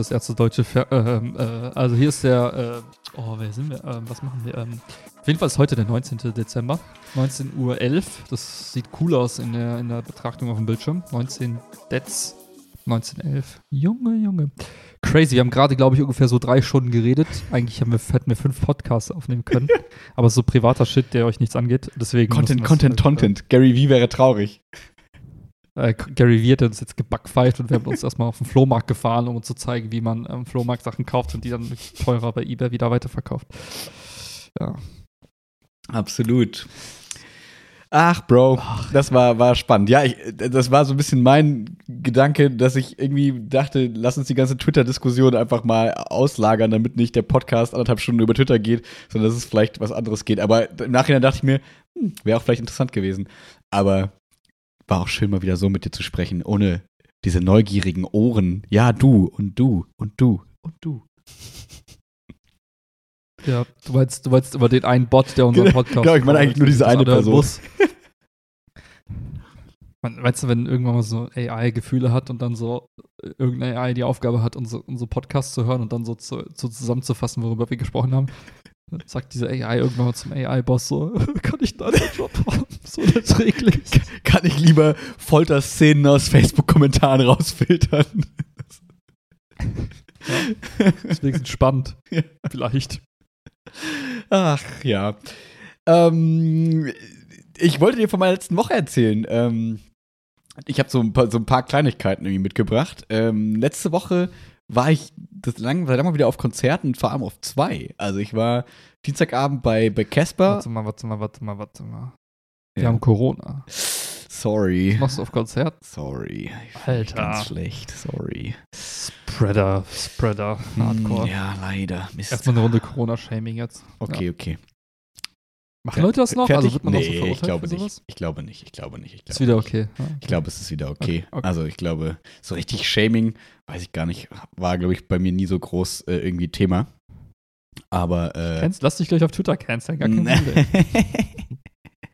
Das erste deutsche. Fer ähm, äh, also hier ist der. Äh, oh, wer sind wir? Ähm, was machen wir? Ähm, auf jeden Fall ist heute der 19. Dezember. 19.11 Uhr. Das sieht cool aus in der, in der Betrachtung auf dem Bildschirm. 19 Dez. 1911. Junge, Junge. Crazy. Wir haben gerade, glaube ich, ungefähr so drei Stunden geredet. Eigentlich wir, hätten wir fünf Podcasts aufnehmen können. Aber so privater Shit, der euch nichts angeht. Deswegen Content, Content, halt, Content. Gary V wäre traurig. Äh, Gary Vee hat uns jetzt gebackpfeift und wir haben uns erstmal auf den Flohmarkt gefahren, um uns zu zeigen, wie man am Flohmarkt Sachen kauft und die dann teurer bei eBay wieder weiterverkauft. Ja. Absolut. Ach, Bro, das war, war spannend. Ja, ich, das war so ein bisschen mein Gedanke, dass ich irgendwie dachte, lass uns die ganze Twitter-Diskussion einfach mal auslagern, damit nicht der Podcast anderthalb Stunden über Twitter geht, sondern dass es vielleicht was anderes geht. Aber im Nachhinein dachte ich mir, hm, wäre auch vielleicht interessant gewesen. Aber war auch schön, mal wieder so mit dir zu sprechen, ohne diese neugierigen Ohren. Ja, du und du und du und du. Ja, du meinst, du meinst über den einen Bot, der unseren Podcast. Genau, ich meine eigentlich nur diese eine Person. weißt du, wenn irgendwann mal so AI Gefühle hat und dann so äh, irgendeine AI die Aufgabe hat, unsere, unsere Podcasts zu hören und dann so, zu, so zusammenzufassen, worüber wir gesprochen haben, sagt diese AI irgendwann mal zum AI-Boss so, kann ich da den Job haben? So unerträglich. Kann ich lieber Folterszenen aus Facebook-Kommentaren rausfiltern? Ja, deswegen spannend. Ja. Vielleicht. Ach ja. Ähm, ich wollte dir von meiner letzten Woche erzählen. Ähm, ich habe so, ein paar- so ein paar Kleinigkeiten irgendwie mitgebracht. Ähm, letzte Woche war ich das lang, war mal wieder auf Konzerten, vor allem auf zwei. Also ich war Dienstagabend bei bei Casper. Warte mal, warte mal, warte mal, warte mal. Wir Ja. haben Corona. Sorry. Was machst du auf Konzert? Sorry. Alter. Ganz schlecht. Sorry. Spreader, Spreader, Hardcore. Hm, Ja, leider. Mist. Erstmal eine Runde Corona-Shaming jetzt. Okay, Ja. okay. Machen Leute das noch? Fertig? Also wird man nee, noch so verurteilt ich glaube nicht. Ich glaube nicht. Ich glaube nicht. Ich glaube Ist wieder okay. Ja, Ich glaube, es ist wieder okay. Okay, okay. Also ich glaube, so richtig Shaming, weiß ich gar nicht, war, glaube ich, bei mir nie so groß äh, irgendwie Thema. Aber äh, Kennst, lass dich gleich auf Twitter canceln, gar kein Problem.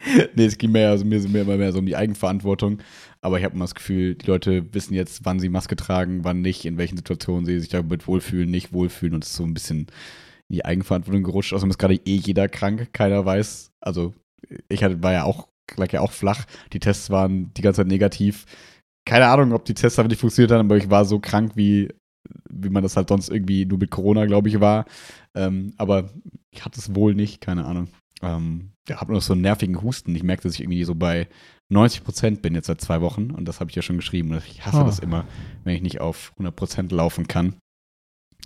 nee, es ging mehr, also mir, mir immer mehr so um die Eigenverantwortung. Aber ich habe immer das Gefühl, die Leute wissen jetzt, wann sie Maske tragen, wann nicht, in welchen Situationen sie sich damit wohlfühlen, nicht wohlfühlen und es ist so ein bisschen in die Eigenverantwortung gerutscht. Außerdem ist gerade eh jeder krank, keiner weiß. Also ich hatte, war ja auch, lag ja auch flach. Die Tests waren die ganze Zeit negativ. Keine Ahnung, ob die Tests einfach nicht funktioniert haben, aber ich war so krank, wie, wie man das halt sonst irgendwie nur mit Corona, glaube ich, war. Ähm, aber ich hatte es wohl nicht, keine Ahnung. Ähm, ja, habe nur so einen nervigen Husten. Ich merke, dass ich irgendwie so bei 90 Prozent bin jetzt seit zwei Wochen und das habe ich ja schon geschrieben. Und Ich hasse Ah. das immer, wenn ich nicht auf 100 Prozent laufen kann.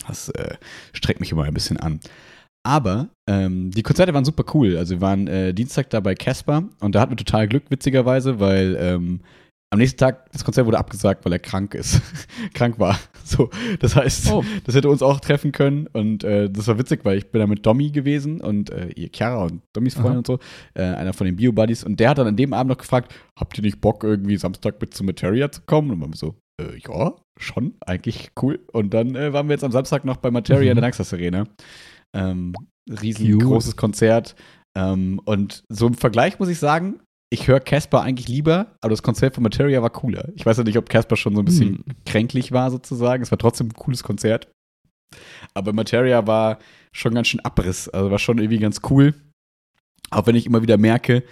Das äh, streckt mich immer ein bisschen an. Aber ähm, die Konzerte waren super cool. Also wir waren äh, Dienstag da bei Casper und da hatten wir total Glück, witzigerweise, weil ähm, am nächsten Tag das Konzert wurde abgesagt, weil er krank ist. krank war. So, das heißt, Oh. das hätte uns auch treffen können und äh, das war witzig, weil ich bin da mit Domi gewesen und äh, ihr Chiara und Domis Freundin Aha. und so, äh, einer von den Bio-Buddies und der hat dann an dem Abend noch gefragt, habt ihr nicht Bock irgendwie Samstag mit zum Materia zu kommen? Und waren wir so, äh, ja, schon, eigentlich cool. Und dann äh, waren wir jetzt am Samstag noch bei Materia in der Mhm. Naxos Arena. Ähm, riesengroßes Konzert. Ähm, und so im Vergleich muss ich sagen, ich höre Casper eigentlich lieber, aber das Konzert von Materia war cooler. Ich weiß ja nicht, ob Casper schon so ein bisschen Hm. kränklich war sozusagen. Es war trotzdem ein cooles Konzert. Aber Materia war schon ganz schön Abriss. Also war schon irgendwie ganz cool. Auch wenn ich immer wieder merke,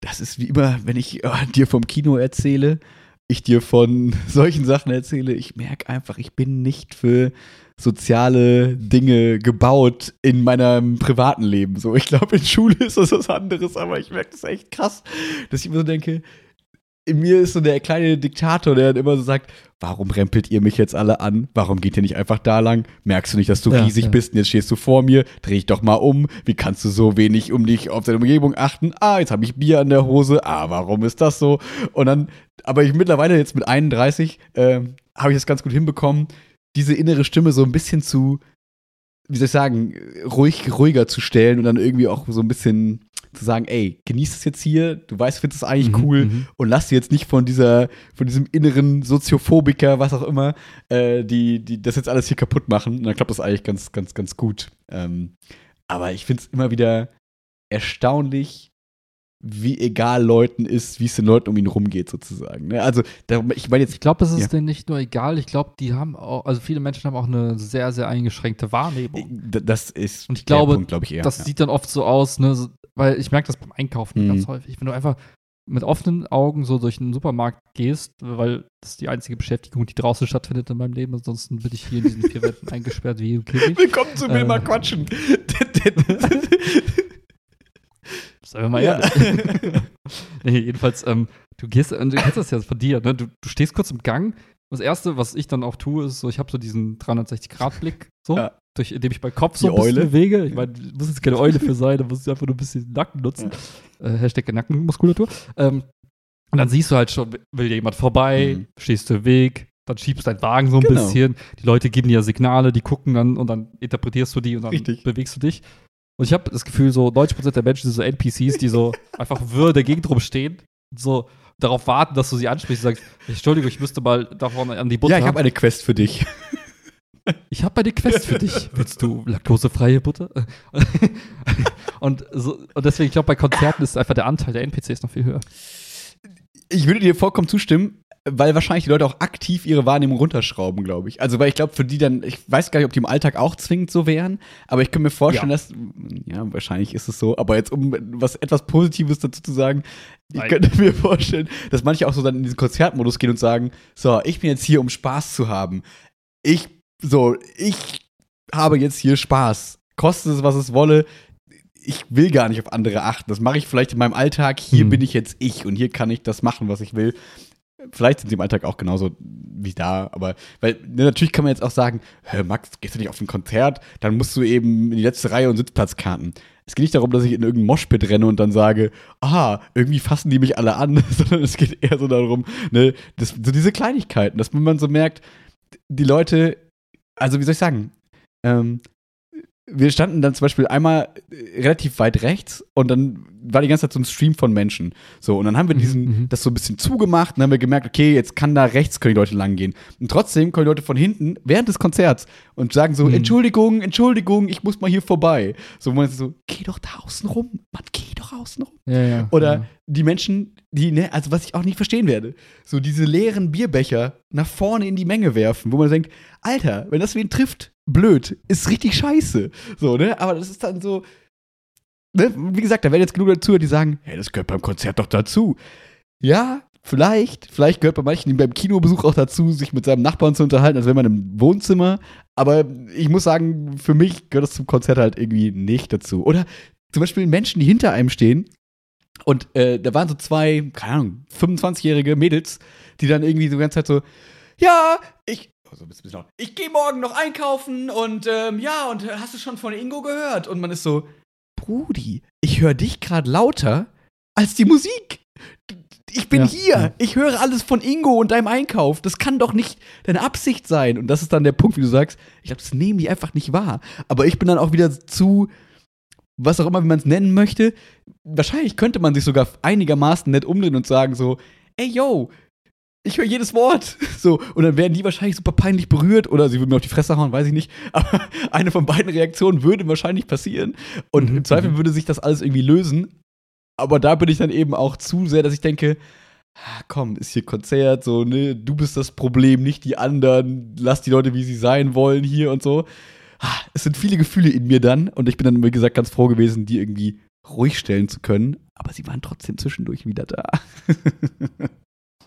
das ist wie immer, wenn ich äh, dir vom Kino erzähle, ich dir von solchen Sachen erzähle, ich merke einfach, ich bin nicht für soziale Dinge gebaut in meinem privaten Leben. So, ich glaube, in Schule ist das was anderes, aber ich merke das echt krass, dass ich immer so denke, in mir ist so der kleine Diktator, der dann immer so sagt, warum rempelt ihr mich jetzt alle an? Warum geht ihr nicht einfach da lang? Merkst du nicht, dass du Ja, riesig ja. bist und jetzt stehst du vor mir? Dreh dich doch mal um. Wie kannst du so wenig um dich auf deine Umgebung achten? Ah, jetzt habe ich Bier an der Hose. Ah, warum ist das so? Und dann, aber ich mittlerweile jetzt mit 31 ähm, habe ich das ganz gut hinbekommen, diese innere Stimme so ein bisschen zu, wie soll ich sagen, ruhig, ruhiger zu stellen und dann irgendwie auch so ein bisschen zu sagen, ey, genieß es jetzt hier, du weißt, findest es eigentlich Mhm, cool mhm. und lass dir jetzt nicht von dieser, von diesem inneren Soziophobiker, was auch immer, äh, die, die das jetzt alles hier kaputt machen. Und dann klappt das eigentlich ganz, ganz, ganz gut. Ähm, aber ich finde es immer wieder erstaunlich, wie egal Leuten ist, wie es den Leuten um ihn rumgeht, sozusagen. Ne? Also, ich meine jetzt. Ich glaube, es ist Ja. denen nicht nur egal, ich glaube, die haben auch, also viele Menschen haben auch eine sehr, sehr eingeschränkte Wahrnehmung. d- Das ist Und ich glaube, Punkt, glaube ich, eher. das ja. sieht dann oft so aus, ne, weil ich merke das beim Einkaufen Mhm. ganz häufig. Wenn du einfach mit offenen Augen so durch einen Supermarkt gehst, weil das ist die einzige Beschäftigung, die draußen stattfindet in meinem Leben, ansonsten bin ich hier in diesen vier Wänden eingesperrt wie im Käfig. Willkommen zu mir Äh. mal quatschen. Seien wir mal Ja. ehrlich. nee, jedenfalls, ähm, du gehst, du kennst das ja von dir, ne? Du, du stehst kurz im Gang. Das erste, was ich dann auch tue, ist so, ich habe so diesen 360-Grad-Blick, so, Ja. durch, indem ich meinen Kopf so Die ein bisschen Eule. bewege. Ich meine, muss jetzt keine Eule für sein, da muss ich einfach nur ein bisschen Nacken nutzen. Äh, Hashtag Nackenmuskulatur. Ähm, und dann siehst du halt schon, will jemand vorbei, Mhm. stehst du im Weg, dann schiebst deinen Wagen so ein Genau. bisschen. Die Leute geben dir Signale, die gucken dann und dann interpretierst du die und dann Richtig. bewegst du dich. Und ich habe das Gefühl, so 90% der Menschen sind so NPCs, die so einfach wirr der Gegend rumstehen und so darauf warten, dass du sie ansprichst und sagst, Entschuldigung, ich müsste mal davon an die Butter. ja, ich habe eine Quest für dich. Ich habe eine Quest für dich. Willst du laktosefreie Butter? und, so, und deswegen, ich glaube, bei Konzerten ist einfach der Anteil der NPCs noch viel höher. Ich würde dir vollkommen zustimmen, weil wahrscheinlich die Leute auch aktiv ihre Wahrnehmung runterschrauben, glaube ich. Also, weil ich glaube, für die dann, ich weiß gar nicht, ob die im Alltag auch zwingend so wären, aber ich kann mir vorstellen, Ja. dass, ja, wahrscheinlich ist es so, aber jetzt, um was etwas Positives dazu zu sagen, ich Nein. könnte mir vorstellen, dass manche auch so dann in diesen Konzertmodus gehen und sagen, so, ich bin jetzt hier, um Spaß zu haben. Ich, so, ich habe jetzt hier Spaß. Kostet es, was es wolle. Ich will gar nicht auf andere achten. Das mache ich vielleicht in meinem Alltag. Hier Hm. bin ich jetzt ich und hier kann ich das machen, was ich will. Vielleicht sind sie im Alltag auch genauso wie da, aber weil ne, natürlich kann man jetzt auch sagen, Max, gehst du nicht auf ein Konzert, dann musst du eben in die letzte Reihe und Sitzplatzkarten. Es geht nicht darum, dass ich in irgendein Moshpit renne und dann sage, aha, irgendwie fassen die mich alle an, sondern es geht eher so darum, ne, das, so diese Kleinigkeiten, dass man so merkt, die Leute, also wie soll ich sagen, ähm, wir standen dann zum Beispiel einmal äh, relativ weit rechts und dann war die ganze Zeit so ein Stream von Menschen. So, und dann haben wir Mhm, diesen, mhm. das so ein bisschen zugemacht und dann haben wir gemerkt, okay, jetzt kann da rechts können die Leute lang gehen. Und trotzdem kommen die Leute von hinten während des Konzerts und sagen so, Mhm. Entschuldigung, Entschuldigung, ich muss mal hier vorbei. So, wo man so, geh doch da außen rum. Mann, geh doch außen rum. Ja, ja. Oder ja. die Menschen, die, ne, also was ich auch nicht verstehen werde, so diese leeren Bierbecher nach vorne in die Menge werfen, wo man denkt, Alter, wenn das wen trifft, blöd, ist richtig scheiße. So, ne? Aber das ist dann so, ne? Wie gesagt, da werden jetzt genug dazu, die sagen, hey, das gehört beim Konzert doch dazu. Ja, vielleicht, vielleicht gehört bei manchen beim Kinobesuch auch dazu, sich mit seinem Nachbarn zu unterhalten, als wäre man im Wohnzimmer. Aber ich muss sagen, für mich gehört das zum Konzert halt irgendwie nicht dazu. Oder zum Beispiel Menschen, die hinter einem stehen und äh, da waren so zwei, keine Ahnung, 25-jährige Mädels, die dann irgendwie so die ganze Zeit so, ja, ich, oh, so ein bisschen laut, ich gehe morgen noch einkaufen und ähm, ja, und äh, hast du schon von Ingo gehört? Und man ist so, Brudi, ich höre dich gerade lauter als die Musik. Ich bin Ja, hier. ja. Ich höre alles von Ingo und deinem Einkauf. Das kann doch nicht deine Absicht sein. Und das ist dann der Punkt, wie du sagst, ich glaube, das nehmen die einfach nicht wahr. Aber ich bin dann auch wieder zu, was auch immer, wie man es nennen möchte. Wahrscheinlich könnte man sich sogar einigermaßen nett umdrehen und sagen so, ey, yo, ich höre jedes Wort. So, und dann wären die wahrscheinlich super peinlich berührt oder sie würden mir auf die Fresse hauen, weiß ich nicht. Aber eine von beiden Reaktionen würde wahrscheinlich passieren. Und Mhm, im Zweifel mhm. würde sich das alles irgendwie lösen. Aber da bin ich dann eben auch zu sehr, dass ich denke, ah, komm, ist hier Konzert, so, ne, du bist das Problem, nicht die anderen, lass die Leute, wie sie sein wollen hier und so. Ah, Es sind viele Gefühle in mir dann und ich bin dann, wie gesagt, ganz froh gewesen, die irgendwie ruhig stellen zu können. Aber sie waren trotzdem zwischendurch wieder da.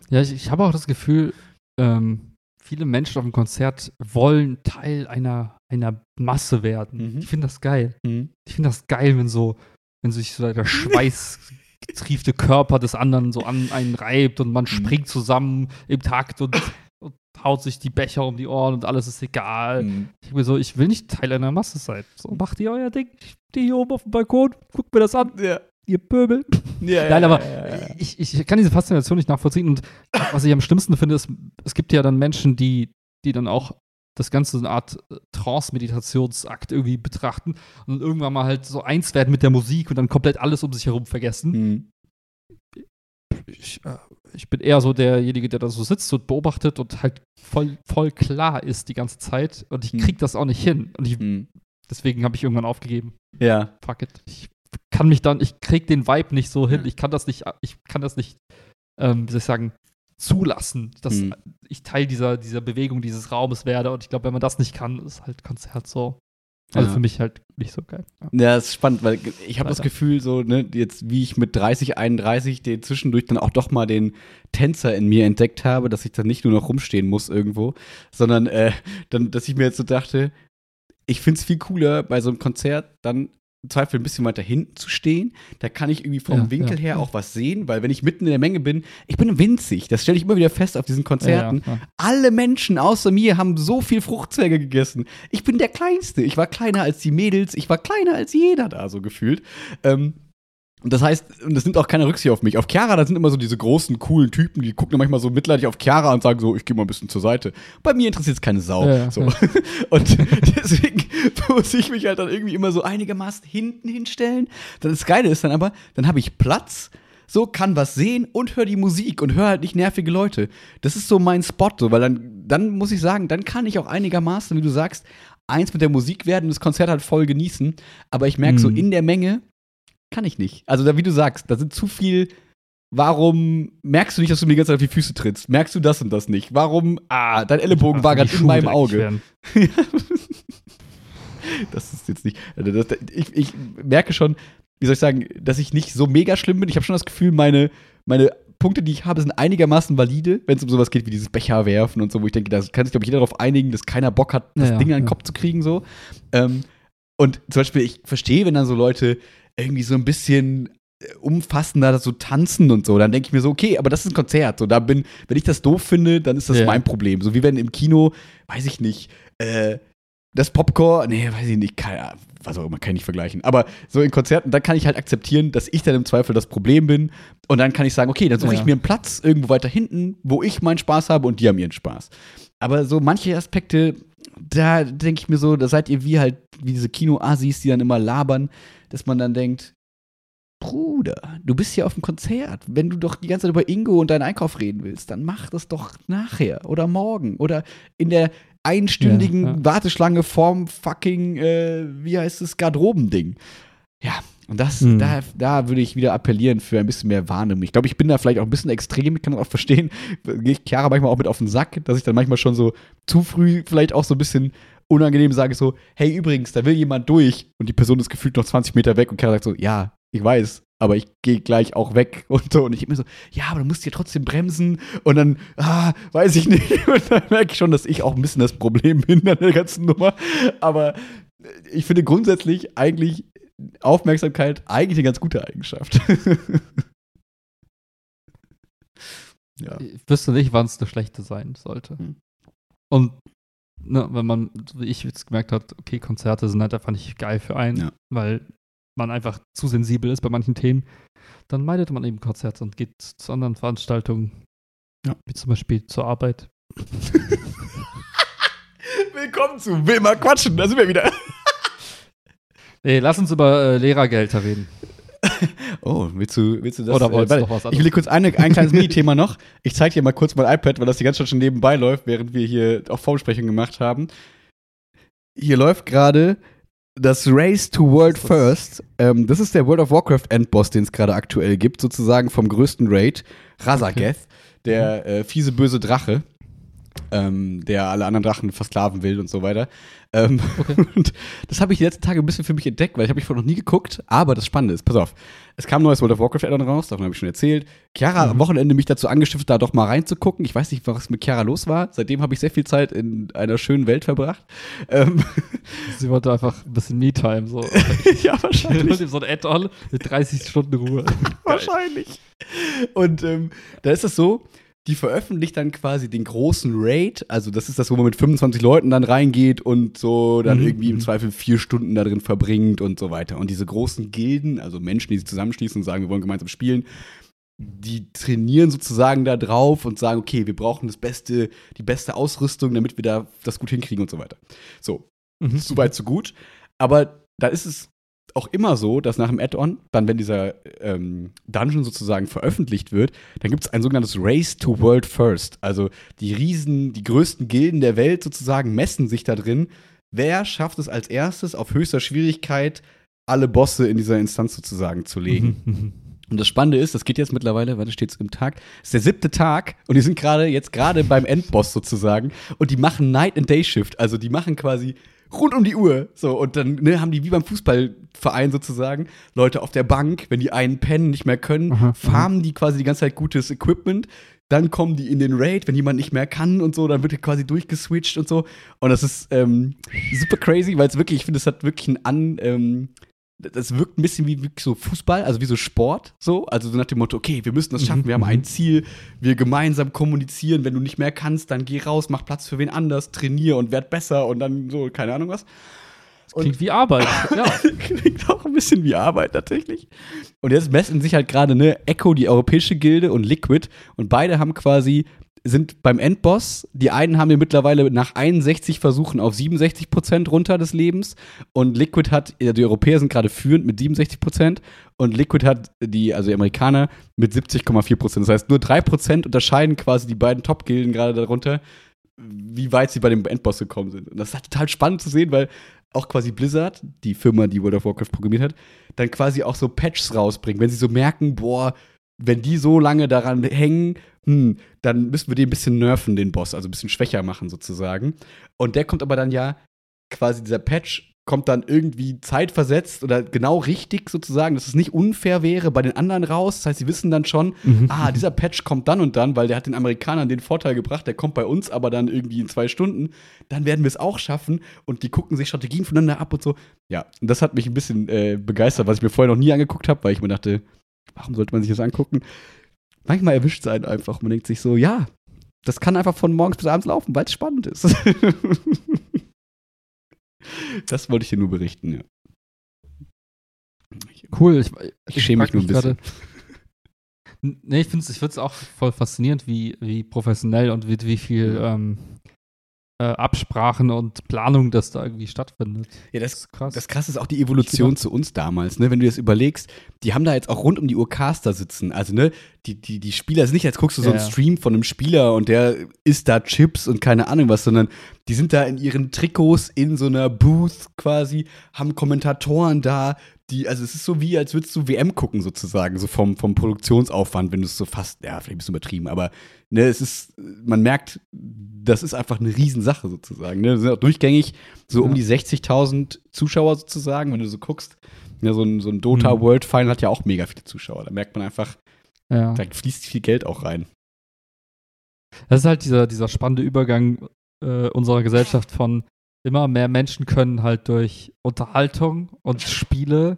Ja, ich, ich habe auch das Gefühl, ähm, viele Menschen auf dem Konzert wollen Teil einer, einer Masse werden. Mhm. Ich finde das geil. Mhm. Ich finde das geil, wenn so, wenn sich so der schweißgetriefte Körper des anderen so an einen reibt und man springt zusammen im Takt und, und haut sich die Becher um die Ohren und alles ist egal. Mhm. Ich bin so, ich will nicht Teil einer Masse sein. So, macht ihr euer Ding. Ich stehe hier oben auf dem Balkon, guckt mir das an, Ja. Ihr Pöbel. Ja, Nein, aber ja, ja, ja. ich, ich kann diese Faszination nicht nachvollziehen. Und was ich am schlimmsten finde, ist, es gibt ja dann Menschen, die, die dann auch das Ganze so eine Art äh, Trance-Meditationsakt irgendwie betrachten und irgendwann mal halt so eins werden mit der Musik und dann komplett alles um sich herum vergessen. Mhm. Ich, äh, ich bin eher so derjenige, der da so sitzt und beobachtet und halt voll, voll klar ist die ganze Zeit und ich Hm. krieg das auch nicht hin. Und ich, Mhm. deswegen habe ich irgendwann aufgegeben. Ja. Fuck it. Ich kann mich dann, ich krieg den Vibe nicht so hin. Ich kann das nicht, ich kann das nicht, ähm, wie soll ich sagen, zulassen, dass Hm. ich Teil dieser, dieser Bewegung, dieses Raumes werde. Und ich glaube, wenn man das nicht kann, ist halt Konzert so. Also Ja. für mich halt nicht so geil. Ja. Ja, das ist spannend, weil ich habe das. Gefühl, so, ne, jetzt wie ich mit 30, 31 den zwischendurch dann auch doch mal den Tänzer in mir entdeckt habe, dass ich dann nicht nur noch rumstehen muss irgendwo, sondern äh, dann, dass ich mir jetzt so dachte, ich finde es viel cooler, bei so einem Konzert dann Zweifel ein bisschen weiter hinten zu stehen. Da kann ich irgendwie vom Ja, Winkel ja, her ja. auch was sehen, weil wenn ich mitten in der Menge bin, ich bin winzig. Das stelle ich immer wieder fest auf diesen Konzerten. Alle Menschen außer mir haben so viel Fruchtzwerge gegessen. Ich bin der Kleinste. Ich war kleiner als die Mädels. Ich war kleiner als jeder da, so gefühlt. Ähm, und das heißt, und das nimmt auch keine Rücksicht auf mich. Auf Chiara, da sind immer so diese großen, coolen Typen, die gucken manchmal so mitleidig auf Chiara und sagen so, ich gehe mal ein bisschen zur Seite. Bei mir interessiert es keine Sau. Ja, so. ja. Und deswegen muss ich mich halt dann irgendwie immer so einigermaßen hinten hinstellen. Dann das Geile ist dann aber, dann habe ich Platz, so kann was sehen und höre die Musik und höre halt nicht nervige Leute. Das ist so mein Spot, so, weil dann, dann muss ich sagen, dann kann ich auch einigermaßen, wie du sagst, eins mit der Musik werden und das Konzert halt voll genießen. Aber ich merke so Mhm. in der Menge, kann ich nicht. Also, da, wie du sagst, da sind zu viel. Warum merkst du nicht, dass du mir die ganze Zeit auf die Füße trittst? Merkst du das und das nicht? Warum? Ah, dein Ellenbogen war gerade in meinem Auge. Das ist jetzt nicht. Also das, ich, ich merke schon, wie soll ich sagen, dass ich nicht so mega schlimm bin. Ich habe schon das Gefühl, meine, meine Punkte, die ich habe, sind einigermaßen valide, wenn es um sowas geht wie dieses Becher werfen und so, wo ich denke, da kann sich, glaube ich, jeder darauf einigen, dass keiner Bock hat, das Ja, ja, Ding an den ja. Kopf zu kriegen. so. Ähm, und zum Beispiel, ich verstehe, wenn dann so Leute irgendwie so ein bisschen äh, umfassender so tanzen und so, dann denke ich mir so, okay, aber das ist ein Konzert. So, da bin, wenn ich das doof finde, dann ist das Ja. mein Problem. So wie wenn im Kino, weiß ich nicht, äh, das Popcorn, nee, weiß ich nicht, keine was auch immer, kann ich nicht vergleichen. Aber so in Konzerten, dann kann ich halt akzeptieren, dass ich dann im Zweifel das Problem bin. Und dann kann ich sagen, okay, dann suche Ja. ich mir einen Platz irgendwo weiter hinten, wo ich meinen Spaß habe und die haben ihren Spaß. Aber so manche Aspekte, da denke ich mir so, da seid ihr wie halt, wie diese Kino-Asis, die dann immer labern, dass man dann denkt, Bruder, du bist hier auf dem Konzert. Wenn du doch die ganze Zeit über Ingo und deinen Einkauf reden willst, dann mach das doch nachher oder morgen oder in der einstündigen Ja, ja. Warteschlange vorm fucking, äh, wie heißt es, Garderobending. Ja, und das, Hm. da, da würde ich wieder appellieren für ein bisschen mehr Wahrnehmung. Ich glaube, ich bin da vielleicht auch ein bisschen extrem, ich kann das auch verstehen. Gehe ich Chiara manchmal auch mit auf den Sack, dass ich dann manchmal schon so zu früh vielleicht auch so ein bisschen unangenehm sage, so, hey, übrigens, da will jemand durch und die Person ist gefühlt noch 20 Meter weg und Chiara sagt so, ja, ich weiß, aber ich gehe gleich auch weg und so. Und ich immer so, ja, aber du musst hier trotzdem bremsen und dann, ah, weiß ich nicht. Und dann merke ich schon, dass ich auch ein bisschen das Problem bin an der ganzen Nummer. Aber ich finde grundsätzlich eigentlich Aufmerksamkeit eigentlich eine ganz gute Eigenschaft. ja. Ich wüsste nicht, wann es eine schlechte sein sollte. Hm. Und ne, wenn man, wie ich jetzt gemerkt hat, okay, Konzerte sind halt einfach nicht geil für einen, Ja. weil man einfach zu sensibel ist bei manchen Themen, dann meidet man eben Konzerte und geht zu anderen Veranstaltungen, Ja. wie zum Beispiel zur Arbeit. Willkommen zu Will mal quatschen, da sind wir wieder. Nee, lass uns über äh, Lehrergehälter reden. Oh, willst du, willst du das? Oder warte, noch was ich anderes? will dir kurz eine, ein kleines Mini-Thema noch. Ich zeige dir mal kurz mein iPad, weil das die ganze Zeit schon nebenbei läuft, während wir hier auch Vorbesprechungen gemacht haben. Hier läuft gerade das Race to World? First. Ähm, das ist der World of Warcraft Endboss, den es gerade aktuell gibt, sozusagen vom größten Raid, Razageth, der äh, fiese böse Drache, ähm, der alle anderen Drachen versklaven will und so weiter. Ähm, Okay. Und das habe ich die letzten Tage ein bisschen für mich entdeckt, weil ich habe mich vorher noch nie geguckt. Aber das Spannende ist, pass auf, es kam ein neues World of Warcraft Addon raus, davon habe ich schon erzählt. Chiara hat am Mhm. Wochenende mich dazu angestiftet, da doch mal reinzugucken. Ich weiß nicht, was mit Chiara los war. Seitdem habe ich sehr viel Zeit in einer schönen Welt verbracht. Ähm, Sie wollte einfach ein bisschen Me-Time. So. ja, Ich wahrscheinlich. so ein Add-on mit 30 Stunden Ruhe. Wahrscheinlich. Und ähm, da ist es so, die veröffentlicht dann quasi den großen Raid. Also, das ist das, wo man mit 25 Leuten dann reingeht und so dann Mhm, irgendwie im mhm. Zweifel vier Stunden da drin verbringt und so weiter. Und diese großen Gilden, also Menschen, die sich zusammenschließen und sagen, wir wollen gemeinsam spielen, die trainieren sozusagen da drauf und sagen, okay, wir brauchen das beste, die beste Ausrüstung, damit wir da das gut hinkriegen und so weiter. So, Mhm. so weit, so gut. Aber da ist es auch immer so, dass nach dem Add-on, dann wenn dieser ähm, Dungeon sozusagen veröffentlicht wird, dann gibt es ein sogenanntes Race to World First. Also die Riesen, die größten Gilden der Welt sozusagen messen sich da drin. Wer schafft es als erstes auf höchster Schwierigkeit alle Bosse in dieser Instanz sozusagen zu legen. Und das Spannende ist, das geht jetzt mittlerweile, warte, steht es im Tag, ist der siebte Tag und die sind gerade jetzt gerade beim Endboss sozusagen und die machen Night and Day Shift, also die machen quasi rund um die Uhr. So, und dann ne, haben die wie beim Fußballverein sozusagen Leute auf der Bank, wenn die einen pennen, nicht mehr können, Aha, farmen die quasi die ganze Zeit gutes Equipment. Dann kommen die in den Raid, wenn jemand nicht mehr kann und so, dann wird er quasi durchgeswitcht und so. Und das ist ähm, super crazy, weil es wirklich, ich finde, es hat wirklich ein An, ähm, das wirkt ein bisschen wie wirklich so Fußball, also wie so Sport, so. Also so nach dem Motto, okay, wir müssen das schaffen, wir haben mhm. ein Ziel, wir gemeinsam kommunizieren, wenn du nicht mehr kannst, dann geh raus, mach Platz für wen anders, trainier und werd besser und dann so, keine Ahnung was. Klingt wie Arbeit. ja. Klingt auch ein bisschen wie Arbeit tatsächlich. Und jetzt messen sich halt gerade ne Echo, die europäische Gilde und Liquid und beide haben quasi sind beim Endboss. Die einen haben wir mittlerweile nach 61 Versuchen auf 67 Prozent runter des Lebens und Liquid hat, die Europäer sind gerade führend mit 67 Prozent und Liquid hat die, also die Amerikaner mit 70,4 Prozent. Das heißt, nur 3 Prozent unterscheiden quasi die beiden Top-Gilden gerade darunter, wie weit sie bei dem Endboss gekommen sind. Und das ist halt total spannend zu sehen, weil auch quasi Blizzard, die Firma, die World of Warcraft programmiert hat, dann quasi auch so Patches rausbringen. Wenn sie so merken, boah, wenn die so lange daran hängen, hm, dann müssen wir den ein bisschen nerven, den Boss, also ein bisschen schwächer machen sozusagen. Und der kommt aber dann ja, quasi dieser Patch kommt dann irgendwie zeitversetzt oder genau richtig sozusagen, dass es nicht unfair wäre bei den anderen raus. Das heißt, sie wissen dann schon, Mhm. ah, dieser Patch kommt dann und dann, weil der hat den Amerikanern den Vorteil gebracht, der kommt bei uns aber dann irgendwie in zwei Stunden. Dann werden wir es auch schaffen und die gucken sich Strategien voneinander ab und so. Ja, und das hat mich ein bisschen äh, begeistert, was ich mir vorher noch nie angeguckt habe, weil ich mir dachte, warum sollte man sich das angucken? Manchmal erwischt es einen einfach. Man denkt sich so, ja, das kann einfach von morgens bis abends laufen, weil es spannend ist. das wollte ich dir nur berichten, ja. Cool. Ich, Ich schäme mich nur ein bisschen. Nee, ich finde es ich find's auch voll faszinierend, wie, wie professionell und wie, wie viel ähm, äh, Absprachen und Planung das da irgendwie stattfindet. Ja, Das ist krass. Das krasse ist auch die Evolution zu uns damals, ne? Wenn du das überlegst, die haben da jetzt auch rund um die Uhr Caster sitzen. Also, ne, die, die, die Spieler sind nicht, als guckst du so Ja, einen ja. Stream von einem Spieler und der isst da Chips und keine Ahnung was, sondern die sind da in ihren Trikots in so einer Booth quasi, haben Kommentatoren da, die, also es ist so wie, als würdest du WM gucken, sozusagen, so vom, vom Produktionsaufwand, wenn du es so fast, ja, vielleicht ein bisschen übertrieben, aber ne, es ist, man merkt, das ist einfach eine Riesensache sozusagen. Ne? Das sind auch durchgängig so um Ja. die 60.000 Zuschauer sozusagen, wenn du so guckst. Ja, so ein, so ein Dota Mhm. World Final hat ja auch mega viele Zuschauer. Da merkt man einfach, ja. da fließt viel Geld auch rein. Das ist halt dieser, dieser spannende Übergang äh, unserer Gesellschaft von immer mehr Menschen können halt durch Unterhaltung und Spiele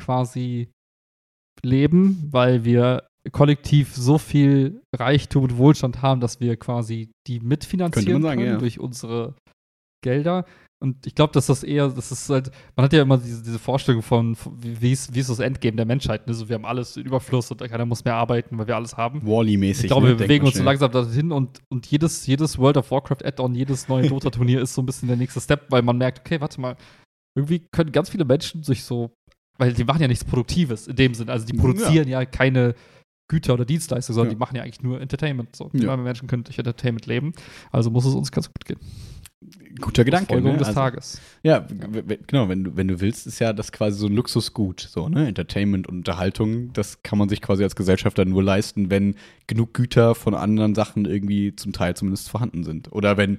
quasi leben, weil wir kollektiv so viel Reichtum und Wohlstand haben, dass wir quasi die mitfinanzieren sagen, können ja. durch unsere Gelder. Und ich glaube, dass das eher, das ist halt, man hat ja immer diese, diese Vorstellung von, wie, ist, wie ist das Endgame der Menschheit. Ne? So, wir haben alles in Überfluss und keiner muss mehr arbeiten, weil wir alles haben. Wally-mäßig. Ich glaube, ne? wir bewegen uns so langsam dahin und, und jedes, jedes World of Warcraft Add-on, jedes neue Dota-Turnier ist so ein bisschen der nächste Step, weil man merkt, okay, warte mal, irgendwie können ganz viele Menschen sich so, weil die machen ja nichts Produktives in dem Sinn, also die Ja. produzieren ja, keine Güter oder Dienstleistungen, sondern Ja. die machen ja eigentlich nur Entertainment. So. Ja. Menschen können durch Entertainment leben, also muss es uns ganz gut gehen. Guter Gedanke. Ne? des Also, Tages. ja, genau, wenn du, wenn du willst, ist ja das quasi so ein Luxusgut. So, ne? Entertainment und Unterhaltung, das kann man sich quasi als Gesellschafter nur leisten, wenn genug Güter von anderen Sachen irgendwie zum Teil zumindest vorhanden sind. Oder wenn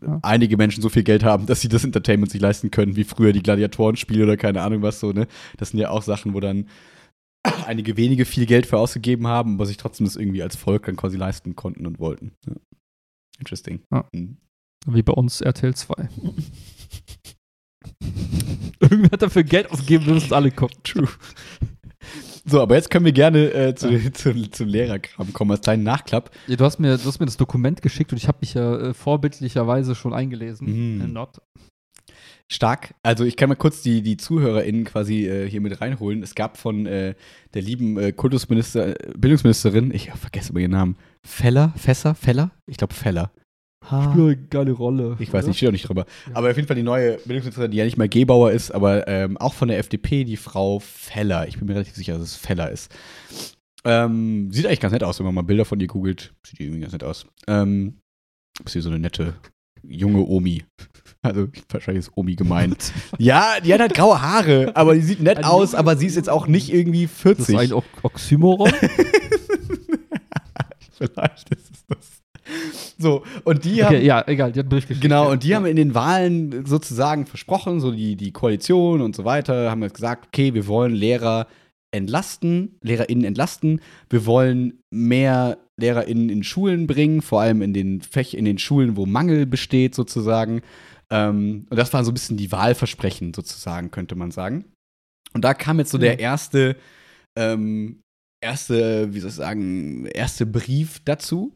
Ja. einige Menschen so viel Geld haben, dass sie das Entertainment sich leisten können, wie früher die Gladiatorenspiele oder keine Ahnung was so, ne? Das sind ja auch Sachen, wo dann einige wenige viel Geld für ausgegeben haben, aber sich trotzdem das irgendwie als Volk dann quasi leisten konnten und wollten. Ja. Interesting. Ja. Mhm. Wie bei uns RTL 2. Irgendwer hat dafür Geld ausgegeben, wir müssen alle gucken. True. So, aber jetzt können wir gerne äh, zu, zu, zum Lehrerkram kommen, als kleinen Nachklapp. Ja, du, hast mir, du hast mir das Dokument geschickt und ich habe mich ja äh, vorbildlicherweise schon eingelesen. Äh, Not. Stark. Also ich kann mal kurz die, die ZuhörerInnen quasi äh, hier mit reinholen. Es gab von äh, der lieben äh, Kultusminister, Bildungsministerin, ich vergesse immer ihren Namen, Feller, Fässer, Feller? Ich glaube Feller. Ha. Eine geile Rolle. Ich weiß nicht, steht auch nicht drüber. Ja. Aber auf jeden Fall die neue Bildungsministerin, die ja nicht mehr Gebauer ist, aber ähm, auch von der FDP, die Frau Feller. Ich bin mir relativ sicher, dass es Feller ist. Ähm, sieht eigentlich ganz nett aus, wenn man mal Bilder von ihr googelt. Sieht die irgendwie ganz nett aus. Ähm, ist hier so eine nette junge Omi. Also wahrscheinlich ist Omi gemeint. ja, die hat halt graue Haare, aber die sieht nett Eine aus, aber sie ist jetzt auch nicht irgendwie Das ist 40. ein o Oxymoron. Vielleicht ist es das. So, und die haben. okay, ja, egal, die hat durchgeschrieben. Genau, und die haben in den Wahlen sozusagen versprochen, so die, die Koalition und so weiter, haben jetzt gesagt, okay, wir wollen Lehrer entlasten, LehrerInnen entlasten, wir wollen mehr LehrerInnen in Schulen bringen, vor allem in den Fäch in den Schulen, wo Mangel besteht, sozusagen. Ähm, und das waren so ein bisschen die Wahlversprechen, sozusagen, könnte man sagen. Und da kam jetzt so der erste, ähm, erste, wie soll ich sagen, erste Brief dazu.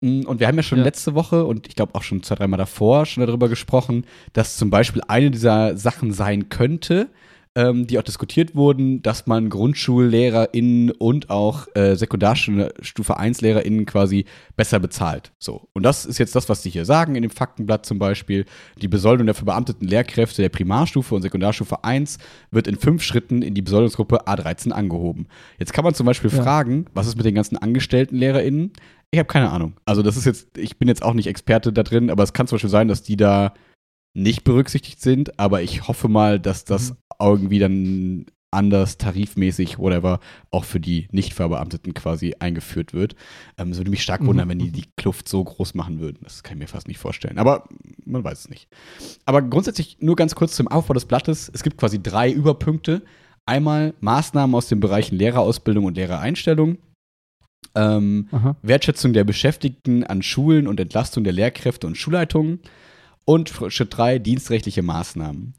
Mm, Und wir haben ja schon Ja. letzte Woche und ich glaube auch schon zwei, dreimal davor schon darüber gesprochen, dass zum Beispiel eine dieser Sachen sein könnte, ähm, die auch diskutiert wurden, dass man GrundschullehrerInnen und auch äh, Sekundarstufe 1 LehrerInnen quasi besser bezahlt. So. Und das ist jetzt das, was die hier sagen in dem Faktenblatt zum Beispiel. Die Besoldung der verbeamteten Lehrkräfte der Primarstufe und Sekundarstufe 1 wird in fünf Schritten in die Besoldungsgruppe A13 angehoben. Jetzt kann man zum Beispiel Ja. fragen, was ist mit den ganzen angestellten LehrerInnen? Ich habe keine Ahnung. Also das ist jetzt, ich bin jetzt auch nicht Experte da drin, aber es kann zum Beispiel sein, dass die da nicht berücksichtigt sind, aber ich hoffe mal, dass das Mhm. irgendwie dann anders tarifmäßig, whatever, auch für die Nicht-Verbeamteten quasi eingeführt wird. Ähm, es würde mich stark Mhm. wundern, wenn die die Kluft so groß machen würden. Das kann ich mir fast nicht vorstellen. Aber man weiß es nicht. Aber grundsätzlich nur ganz kurz zum Aufbau des Blattes. Es gibt quasi drei Überpunkte. Einmal Maßnahmen aus den Bereichen Lehrerausbildung und Lehrereinstellung. Ähm. Wertschätzung der Beschäftigten an Schulen und Entlastung der Lehrkräfte und Schulleitungen. Und Schritt drei, dienstrechtliche Maßnahmen.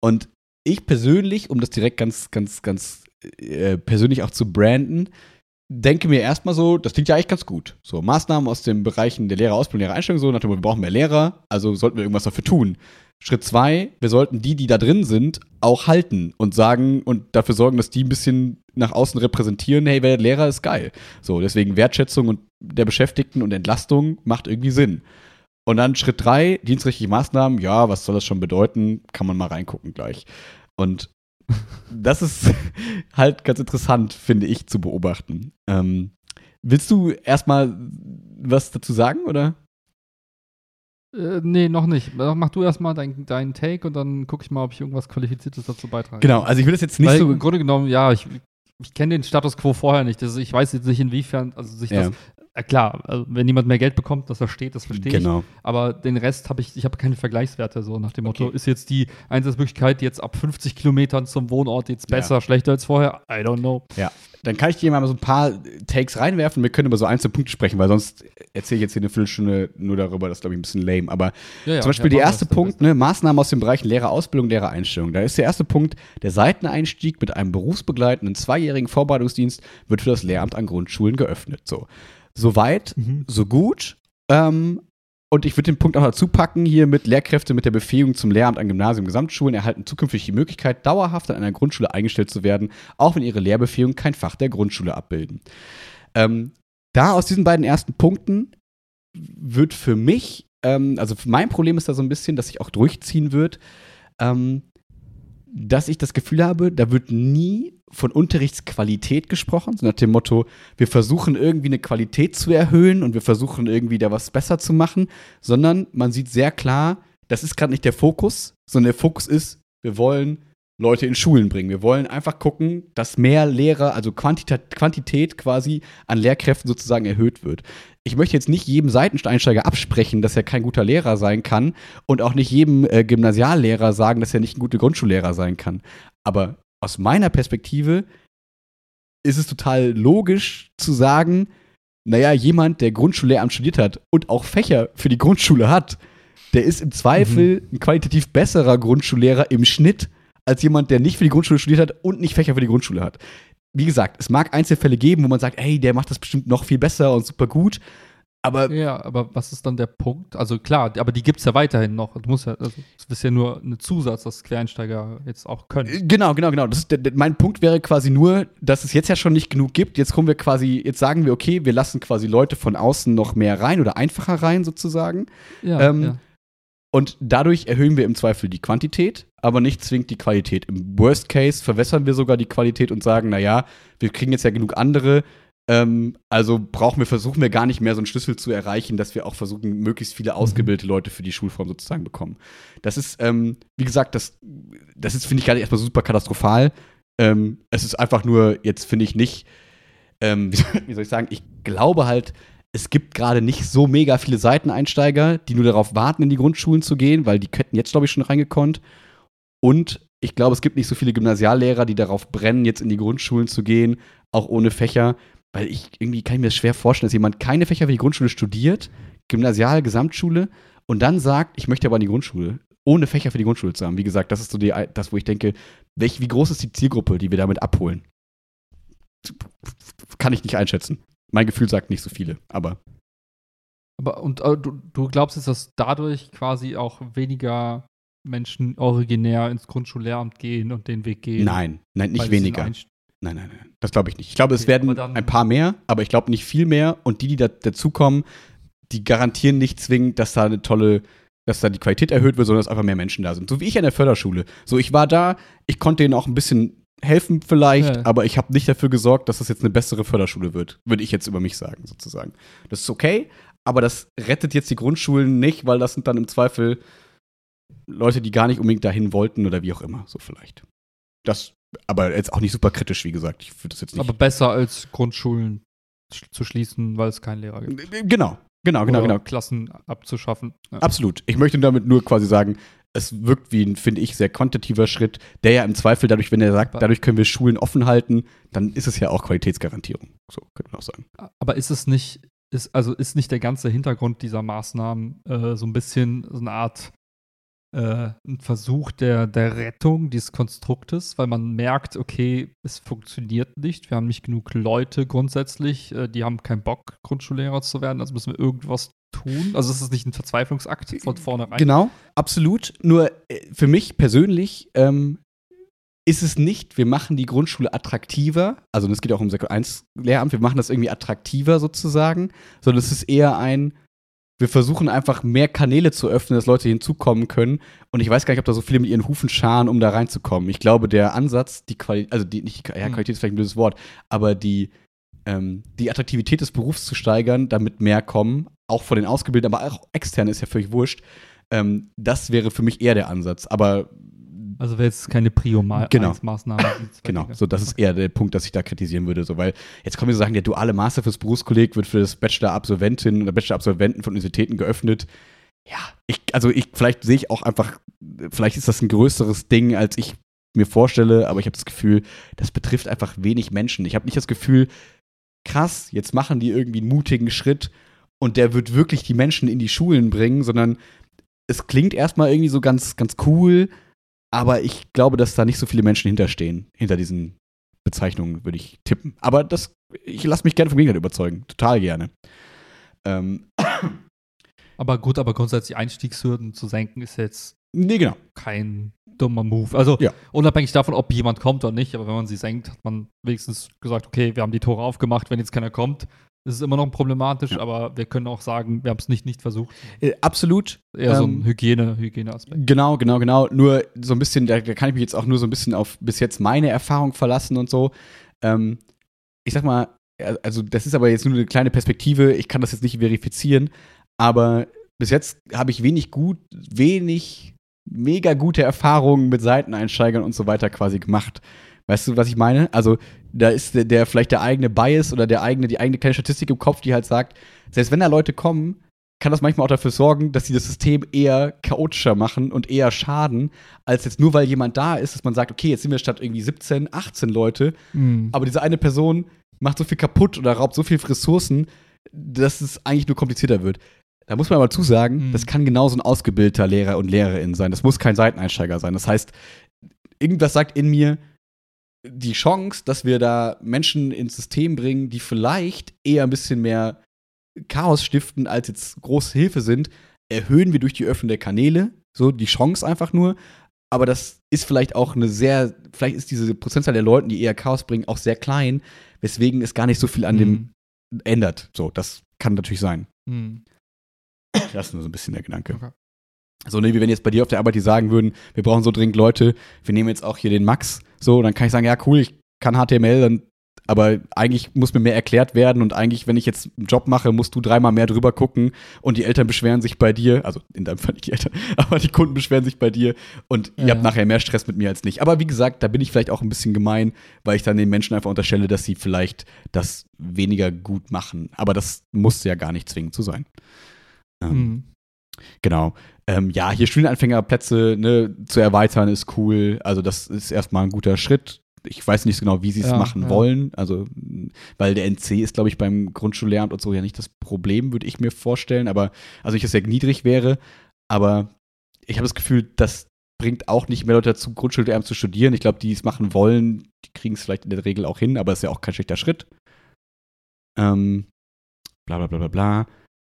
Und ich persönlich, um das direkt ganz, ganz, ganz äh, persönlich auch zu branden, denke mir erstmal so, das klingt ja eigentlich ganz gut. So, Maßnahmen aus den Bereichen der Lehrerausbildung, Lehrereinstellung, so, nach dem wir brauchen mehr Lehrer, also sollten wir irgendwas dafür tun. Schritt zwei, wir sollten die, die da drin sind, auch halten und sagen und dafür sorgen, dass die ein bisschen nach außen repräsentieren, hey, wer Lehrer ist geil. So, deswegen Wertschätzung und der Beschäftigten und Entlastung macht irgendwie Sinn. Und dann Schritt drei, dienstrechtliche Maßnahmen, ja, was soll das schon bedeuten? Kann man mal reingucken gleich. Und das ist halt ganz interessant, finde ich, zu beobachten. Ähm, willst du erstmal was dazu sagen, oder? Äh, nee, noch nicht. Mach du erstmal deinen dein Take und dann gucke ich mal, ob ich irgendwas Qualifiziertes dazu beitrage. Genau, also ich will das jetzt nicht Weil so. im Grunde genommen, ja, ich, ich kenne den Status quo vorher nicht. Das, ich weiß jetzt nicht, inwiefern, also sich Ja. das. Äh, klar, also wenn jemand mehr Geld bekommt, das versteht, das verstehe ich. Genau. Aber den Rest habe ich, ich habe keine Vergleichswerte, so nach dem Motto, Okay. ist jetzt die Einsatzmöglichkeit jetzt ab 50 Kilometern zum Wohnort jetzt Ja. besser, schlechter als vorher? I don't know. Dann kann ich dir mal so ein paar Takes reinwerfen. Wir können über so einzelne Punkte sprechen, weil sonst erzähle ich jetzt hier eine Viertelstunde nur darüber. Das ist, glaube ich, ein bisschen lame. Aber Ja, ja, Zum Beispiel ja, der erste Punkt, ne, Maßnahmen aus den Bereichen Lehrerausbildung, Lehrereinstellung. Da ist der erste Punkt, der Seiteneinstieg mit einem berufsbegleitenden zweijährigen Vorbereitungsdienst wird für das Lehramt an Grundschulen geöffnet. So, Soweit, Mhm. so gut. Ähm, und ich würde den Punkt auch dazu packen, hier mit Lehrkräfte mit der Befähigung zum Lehramt an Gymnasien und Gesamtschulen erhalten zukünftig die Möglichkeit, dauerhaft an einer Grundschule eingestellt zu werden, auch wenn ihre Lehrbefähigung kein Fach der Grundschule abbilden. Ähm, da aus diesen beiden ersten Punkten wird für mich, ähm, also mein Problem ist da so ein bisschen, dass sich auch durchziehen wird, ähm, dass ich das Gefühl habe, da wird nie von Unterrichtsqualität gesprochen, so nach dem Motto, wir versuchen irgendwie eine Qualität zu erhöhen und wir versuchen irgendwie da was besser zu machen, sondern man sieht sehr klar, das ist gerade nicht der Fokus, sondern der Fokus ist, wir wollen Leute in Schulen bringen. Wir wollen einfach gucken, dass mehr Lehrer, also Quantität, Quantität quasi an Lehrkräften sozusagen erhöht wird. Ich möchte jetzt nicht jedem Seiteneinsteiger absprechen, dass er kein guter Lehrer sein kann und auch nicht jedem äh, Gymnasiallehrer sagen, dass er nicht ein guter Grundschullehrer sein kann. Aber aus meiner Perspektive ist es total logisch zu sagen, naja, jemand, der Grundschullehramt studiert hat und auch Fächer für die Grundschule hat, der ist im Zweifel ein qualitativ besserer Grundschullehrer im Schnitt als jemand, der nicht für die Grundschule studiert hat und nicht Fächer für die Grundschule hat. Wie gesagt, es mag Einzelfälle geben, wo man sagt, ey, der macht das bestimmt noch viel besser und super gut. Aber Ja, aber was ist dann der Punkt? Also klar, aber die gibt es ja weiterhin noch. Du musst ja, also das ist ja nur ein Zusatz, dass Quereinsteiger jetzt auch können. Genau, genau, genau. Das mein Punkt wäre quasi nur, dass es jetzt ja schon nicht genug gibt. Jetzt kommen wir quasi, jetzt sagen wir, okay, wir lassen quasi Leute von außen noch mehr rein oder einfacher rein sozusagen. Ja, Ähm, ja. Und dadurch erhöhen wir im Zweifel die Quantität, aber nicht zwingend die Qualität. Im Worst Case verwässern wir sogar die Qualität und sagen, naja, wir kriegen jetzt ja genug andere Ähm, also brauchen wir, versuchen wir gar nicht mehr so einen Schlüssel zu erreichen, dass wir auch versuchen, möglichst viele ausgebildete Leute für die Schulform sozusagen bekommen. Das ist, ähm, wie gesagt, das, das ist, finde ich, gerade erstmal super katastrophal. Ähm, es ist einfach nur, jetzt finde ich nicht, ähm, wie, soll, wie soll ich sagen, ich glaube halt, es gibt gerade nicht so mega viele Seiteneinsteiger, die nur darauf warten, in die Grundschulen zu gehen, weil die hätten jetzt, glaube ich, schon reingekonnt. Und ich glaube, es gibt nicht so viele Gymnasiallehrer, die darauf brennen, jetzt in die Grundschulen zu gehen, auch ohne Fächer. Weil ich irgendwie kann ich mir das schwer vorstellen, dass jemand keine Fächer für die Grundschule studiert, Gymnasial, Gesamtschule und dann sagt, ich möchte aber in die Grundschule, ohne Fächer für die Grundschule zu haben. Wie gesagt, das ist so die, das, wo ich denke, welch, wie groß ist die Zielgruppe, die wir damit abholen? Kann ich nicht einschätzen. Mein Gefühl sagt nicht so viele, aber. Aber und äh, du, du glaubst jetzt, dass dadurch quasi auch weniger Menschen originär ins Grundschullehramt gehen und den Weg gehen? Nein, nein, nicht weniger. Nein, nein, nein. Das glaube ich nicht. Ich glaube, okay, es werden ein paar mehr, aber ich glaube nicht viel mehr. Und die, die da, dazukommen, die garantieren nicht zwingend, dass da eine tolle, dass da die Qualität erhöht wird, sondern dass einfach mehr Menschen da sind. So wie ich an der Förderschule. So, ich war da, ich konnte denen auch ein bisschen helfen vielleicht, ja. aber ich habe nicht dafür gesorgt, dass das jetzt eine bessere Förderschule wird. Würde ich jetzt über mich sagen, sozusagen. Das ist okay, aber das rettet jetzt die Grundschulen nicht, weil das sind dann im Zweifel Leute, die gar nicht unbedingt dahin wollten oder wie auch immer, so vielleicht. Das aber jetzt auch nicht super kritisch, wie gesagt. Ich würde das jetzt nicht. Aber besser als Grundschulen zu schließen, weil es keinen Lehrer gibt. Genau, genau, genau, genau. Klassen abzuschaffen. Ja. Absolut. Ich möchte damit nur quasi sagen, es wirkt wie ein, finde ich, sehr quantitativer Schritt, der ja im Zweifel dadurch, wenn er sagt, dadurch können wir Schulen offen halten, dann ist es ja auch Qualitätsgarantierung. So könnte man auch sagen. Aber ist es nicht, ist, also ist nicht der ganze Hintergrund dieser Maßnahmen äh, so ein bisschen so eine Art äh, ein Versuch der, der Rettung dieses Konstruktes, weil man merkt, okay, es funktioniert nicht. Wir haben nicht genug Leute grundsätzlich, äh, die haben keinen Bock, Grundschullehrer zu werden, also müssen wir irgendwas tun. Also ist es nicht ein Verzweiflungsakt von vornherein. Genau, absolut. Nur äh, für mich persönlich ähm, ist es nicht, wir machen die Grundschule attraktiver, also es geht auch um Sektor 1 Lehramt, wir machen das irgendwie attraktiver sozusagen, sondern es ist eher ein, wir versuchen einfach mehr Kanäle zu öffnen, dass Leute hinzukommen können. Und ich weiß gar nicht, ob da so viele mit ihren Hufen scharen, um da reinzukommen. Ich glaube, der Ansatz, die Qualität, also die, nicht, ja, hm. Qualität ist vielleicht ein blödes Wort, aber die, ähm, die Attraktivität des Berufs zu steigern, damit mehr kommen, auch von den Ausgebildeten, aber auch extern ist ja völlig wurscht. Ähm, das wäre für mich eher der Ansatz. Aber also wäre jetzt keine Prio-Maßnahme. Genau. genau, so das ist eher der Punkt, dass ich da kritisieren würde. So, weil jetzt kommen wir sagen, der duale Master fürs Berufskolleg wird für das Bachelor-Absolventin oder Bachelor-Absolventen von Universitäten geöffnet. Ja, ich, also ich, vielleicht sehe ich auch einfach, vielleicht ist das ein größeres Ding, als ich mir vorstelle, aber ich habe das Gefühl, das betrifft einfach wenig Menschen. Ich habe nicht das Gefühl, krass, jetzt machen die irgendwie einen mutigen Schritt und der wird wirklich die Menschen in die Schulen bringen, sondern es klingt erstmal irgendwie so ganz, ganz cool aber ich glaube, dass da nicht so viele Menschen hinterstehen, hinter diesen Bezeichnungen, würde ich tippen. Aber das, ich lasse mich gerne vom Gegenteil überzeugen. Total gerne. Ähm. Aber gut, aber grundsätzlich Einstiegshürden zu senken ist jetzt nee, genau. kein dummer Move. Also ja. unabhängig davon, ob jemand kommt oder nicht, aber wenn man sie senkt, hat man wenigstens gesagt, okay, wir haben die Tore aufgemacht, wenn jetzt keiner kommt, es ist immer noch problematisch, ja. aber wir können auch sagen, wir haben es nicht nicht versucht. Äh, absolut. Eher ähm, so ein ähm, Hygiene, Hygieneaspekt. Genau, genau, genau. Nur so ein bisschen, da, da, kann ich mich jetzt auch nur so ein bisschen auf bis jetzt meine Erfahrung verlassen und so. Ähm, ich sag mal, also das ist aber jetzt nur eine kleine Perspektive, ich kann das jetzt nicht verifizieren, aber bis jetzt habe ich wenig gut, wenig mega gute Erfahrungen mit Seiteneinsteigern und so weiter quasi gemacht. Weißt du, was ich meine? Also, da ist der, der, vielleicht der eigene Bias oder der eigene, die eigene kleine Statistik im Kopf, die halt sagt, selbst wenn da Leute kommen, kann das manchmal auch dafür sorgen, dass sie das System eher chaotischer machen und eher schaden, als jetzt nur weil jemand da ist, dass man sagt, okay, jetzt sind wir statt irgendwie 17, 18 Leute, mhm. aber diese eine Person macht so viel kaputt oder raubt so viel Ressourcen, dass es eigentlich nur komplizierter wird. Da muss man aber zusagen, mhm. das kann genauso ein ausgebildeter Lehrer und Lehrerin sein. Das muss kein Seiteneinsteiger sein. Das heißt, irgendwas sagt in mir, die Chance, dass wir da Menschen ins System bringen, die vielleicht eher ein bisschen mehr Chaos stiften, als jetzt große Hilfe sind, erhöhen wir durch die Öffnung der Kanäle. So die Chance einfach nur. Aber das ist vielleicht auch eine sehr, vielleicht ist diese Prozentzahl der Leute, die eher Chaos bringen, auch sehr klein, weswegen es gar nicht so viel an mhm. dem ändert. So, das kann natürlich sein. Mhm. Das ist nur so ein bisschen der Gedanke. Okay. So, ne, wie wenn jetzt bei dir auf der Arbeit die sagen würden, wir brauchen so dringend Leute, wir nehmen jetzt auch hier den Max, so, dann kann ich sagen, ja, cool, ich kann HTML, dann aber eigentlich muss mir mehr erklärt werden und eigentlich, wenn ich jetzt einen Job mache, musst du dreimal mehr drüber gucken und die Eltern beschweren sich bei dir, also in deinem Fall nicht die Eltern, aber die Kunden beschweren sich bei dir und ihr Ja. habt nachher mehr Stress mit mir als nicht. Aber wie gesagt, da bin ich vielleicht auch ein bisschen gemein, weil ich dann den Menschen einfach unterstelle, dass sie vielleicht das weniger gut machen. Aber das muss ja gar nicht zwingend so sein. Ähm, Mhm. Genau. Ähm, ja, hier Studienanfängerplätze ne, zu erweitern ist cool. Also, das ist erstmal ein guter Schritt. Ich weiß nicht so genau, wie sie es Ja, machen ja. wollen. Also, weil der NC ist, glaube ich, beim Grundschullehramt und so ja nicht das Problem, würde ich mir vorstellen. Aber, also ich, dass er niedrig wäre. Aber ich habe das Gefühl, das bringt auch nicht mehr Leute dazu, Grundschullehramt zu studieren. Ich glaube, die es machen wollen, die kriegen es vielleicht in der Regel auch hin, aber es ist ja auch kein schlechter Schritt. Ähm, bla bla bla bla bla.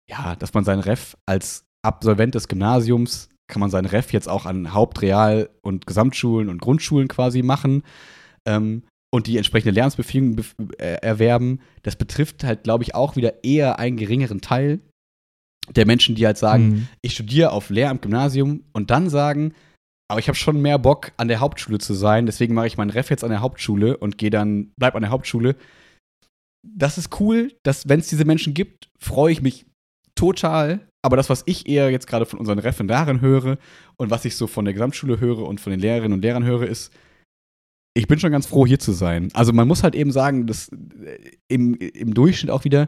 Ja, dass man seinen Ref als Absolvent des Gymnasiums kann man seinen Ref jetzt auch an Hauptreal- und Gesamtschulen und Grundschulen quasi machen ähm, und die entsprechende Lernensbefähigung bef- äh, erwerben. Das betrifft halt, glaube ich, auch wieder eher einen geringeren Teil der Menschen, die halt sagen, Mhm. ich studiere auf Lehramt Gymnasium und dann sagen, aber ich habe schon mehr Bock an der Hauptschule zu sein, deswegen mache ich meinen Ref jetzt an der Hauptschule und gehe dann bleib an der Hauptschule. Das ist cool, dass wenn es diese Menschen gibt, freue ich mich total, aber das was ich eher jetzt gerade von unseren Referendaren höre und was ich so von der Gesamtschule höre und von den Lehrerinnen und Lehrern höre ist ich bin schon ganz froh, hier zu sein. Also man muss halt eben sagen, dass äh, im, im Durchschnitt auch wieder,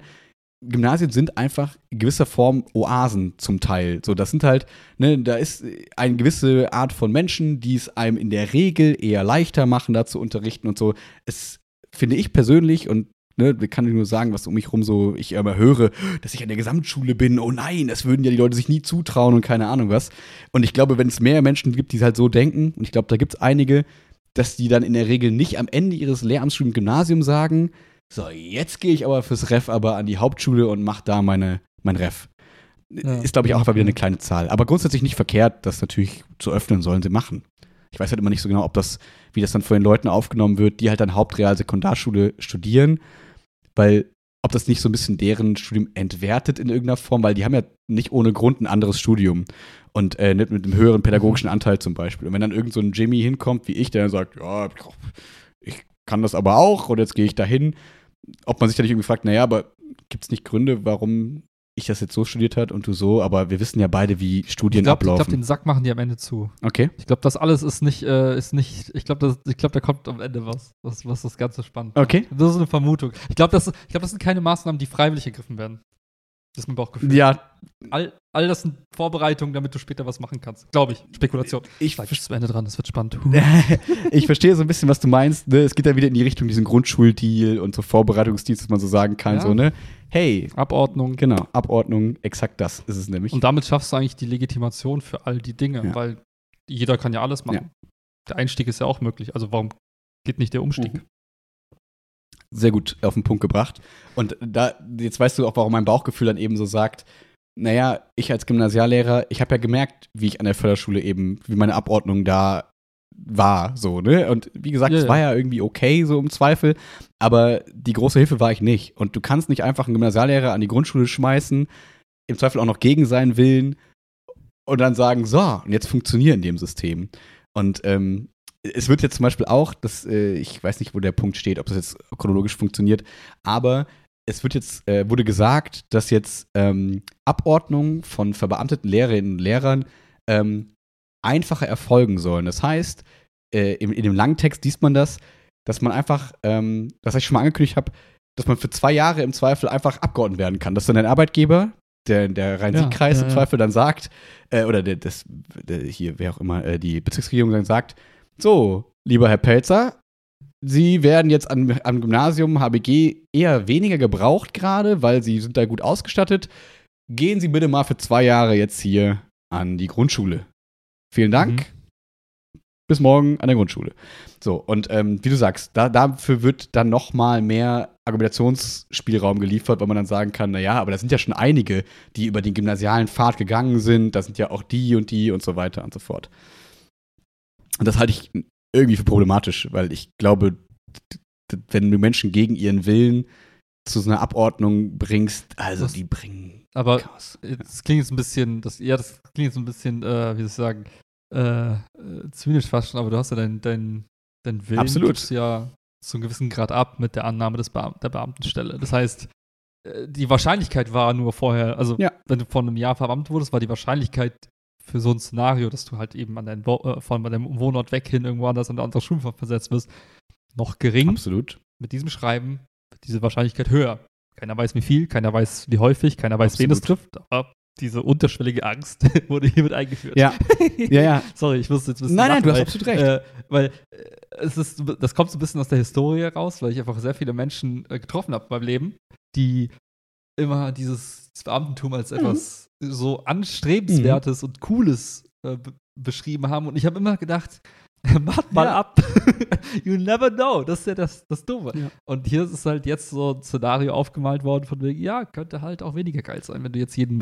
Gymnasien sind einfach in gewisser Form Oasen zum Teil. So, das sind halt, ne, da ist eine gewisse Art von Menschen, die es einem in der Regel eher leichter machen, da zu unterrichten und so. Es finde ich persönlich und ne, kann ich nur sagen, was um mich rum so ich immer höre, dass ich an der Gesamtschule bin. Oh nein, das würden ja die Leute sich nie zutrauen und keine Ahnung was. Und ich glaube, wenn es mehr Menschen gibt, die halt so denken, und ich glaube, da gibt es einige, dass die dann in der Regel nicht am Ende ihres Lehramtsstudiums im Gymnasium sagen, so, jetzt gehe ich aber fürs Ref aber an die Hauptschule und mache da meine, mein Ref. Ja. Ist, glaube ich, auch einfach wieder eine kleine Zahl. Aber grundsätzlich nicht verkehrt, das natürlich zu öffnen, sollen sie machen. Ich weiß halt immer nicht so genau, ob das, wie das dann von den Leuten aufgenommen wird, die halt dann Hauptreal Sekundarschule studieren, weil ob das nicht so ein bisschen deren Studium entwertet in irgendeiner Form, weil die haben ja nicht ohne Grund ein anderes Studium und äh, nicht mit einem höheren pädagogischen Anteil zum Beispiel. Und wenn dann irgend so ein Jimmy hinkommt wie ich, der dann sagt, ja, ich kann das aber auch und jetzt gehe ich dahin, ob man sich dann nicht irgendwie fragt, naja, aber gibt es nicht Gründe, warum ich das jetzt so studiert hat und du so, aber wir wissen ja beide, wie Studien Ich glaube, glaub, ablaufen. den Sack machen die am Ende zu. okay. Ich glaube, das alles ist nicht, äh, ist nicht, ich glaube, glaub, da kommt am Ende was, was, was das Ganze spannend macht. Okay. Das ist eine Vermutung. Ich glaube, das, ich glaub, das sind keine Maßnahmen, die freiwillig ergriffen werden. Das ist mein Bauchgefühl. Ja, All, all das sind Vorbereitungen, damit du später was machen kannst. Glaube ich. Spekulation. ich, Sag bis zum Ende dran, das wird spannend. ich verstehe so ein bisschen, was du meinst. Ne? Es geht ja wieder in die Richtung diesen Grundschuldeal und so Vorbereitungsdienst, dass man so sagen kann, Ja. so, ne? Hey, Abordnung. genau, Abordnung, exakt das ist es nämlich. Und damit schaffst du eigentlich die Legitimation für all die Dinge, Ja. weil jeder kann ja alles machen. Der Einstieg ist ja auch möglich. Also warum geht nicht der Umstieg? Mhm. Sehr gut auf den Punkt gebracht. Und da, jetzt weißt du auch, warum mein Bauchgefühl dann eben so sagt, naja, ich als Gymnasiallehrer, ich habe ja gemerkt, wie ich an der Förderschule eben, wie meine Abordnung da war, so, ne? Und wie gesagt, es ja. war ja irgendwie okay, so im Zweifel, aber die große Hilfe war ich nicht. Und du kannst nicht einfach einen Gymnasiallehrer an die Grundschule schmeißen, im Zweifel auch noch gegen seinen Willen und dann sagen, so, und jetzt funktionieren in dem System. Und ähm, es wird jetzt zum Beispiel auch, das, äh, ich weiß nicht, wo der Punkt steht, ob das jetzt chronologisch funktioniert, aber es wird jetzt, äh, wurde gesagt, dass jetzt ähm, Abordnung von verbeamteten Lehrerinnen und Lehrern ähm, einfacher erfolgen sollen. Das heißt, äh, in, in dem langen Text liest man das, dass man einfach, ähm, das ich schon mal angekündigt habe, dass man für zwei Jahre im Zweifel einfach abgeordnet werden kann. Dass dann ein Arbeitgeber, der, der Rhein-Sieg-Kreis Ja, im ja, ja. Zweifel dann sagt, äh, oder der, das, der, hier, wer auch immer, äh, die Bezirksregierung dann sagt, so, lieber Herr Pelzer, Sie werden jetzt am, am Gymnasium HBG eher weniger gebraucht gerade, weil Sie sind da gut ausgestattet. Gehen Sie bitte mal für zwei Jahre jetzt hier an die Grundschule. Vielen Dank. Bis morgen an der Grundschule. So, und ähm, wie du sagst, da, dafür wird dann noch mal mehr Argumentationsspielraum geliefert, weil man dann sagen kann, naja, aber da sind ja schon einige, die über den gymnasialen Pfad gegangen sind, da sind ja auch die und die und so weiter und so fort. Und das halte ich irgendwie für problematisch, weil ich glaube, wenn du Menschen gegen ihren Willen zu so einer Abordnung bringst, also Das- die bringen Aber Chaos. das klingt jetzt ein bisschen, das, ja, das klingt jetzt ein bisschen, äh, wie soll ich sagen, äh, äh, zynisch fast schon, aber du hast ja deinen dein, dein Willen Absolut. ja zu einem gewissen Grad ab mit der Annahme des Beam der Beamtenstelle. Das heißt, äh, die Wahrscheinlichkeit war nur vorher, also Ja. wenn du vor einem Jahr verbeamtet wurdest, war die Wahrscheinlichkeit für so ein Szenario, dass du halt eben an deinen Wo äh, von deinem Wohnort weg hin irgendwo anders an eine andere Schule versetzt wirst, noch gering. Absolut. Mit diesem Schreiben wird diese Wahrscheinlichkeit höher. Keiner weiß wie viel, keiner weiß wie häufig, keiner weiß, wen es Absolut. trifft, aber diese unterschwellige Angst wurde hiermit eingeführt. Ja. Ja, ja. Sorry, ich musste jetzt ein bisschen Nein, nein, du hast weil, absolut recht. Äh, weil äh, es ist, das kommt so ein bisschen aus der Historie raus, weil ich einfach sehr viele Menschen äh, getroffen habe beim Leben, die immer dieses Beamtentum als etwas so anstrebenswertes und cooles äh, be- beschrieben haben. Und ich habe immer gedacht, wart mal Ja. ab. you never know. Das ist ja das, das Dumme. Ja. Und hier ist halt jetzt so ein Szenario aufgemalt worden von wegen, ja, könnte halt auch weniger geil sein, wenn du jetzt jeden,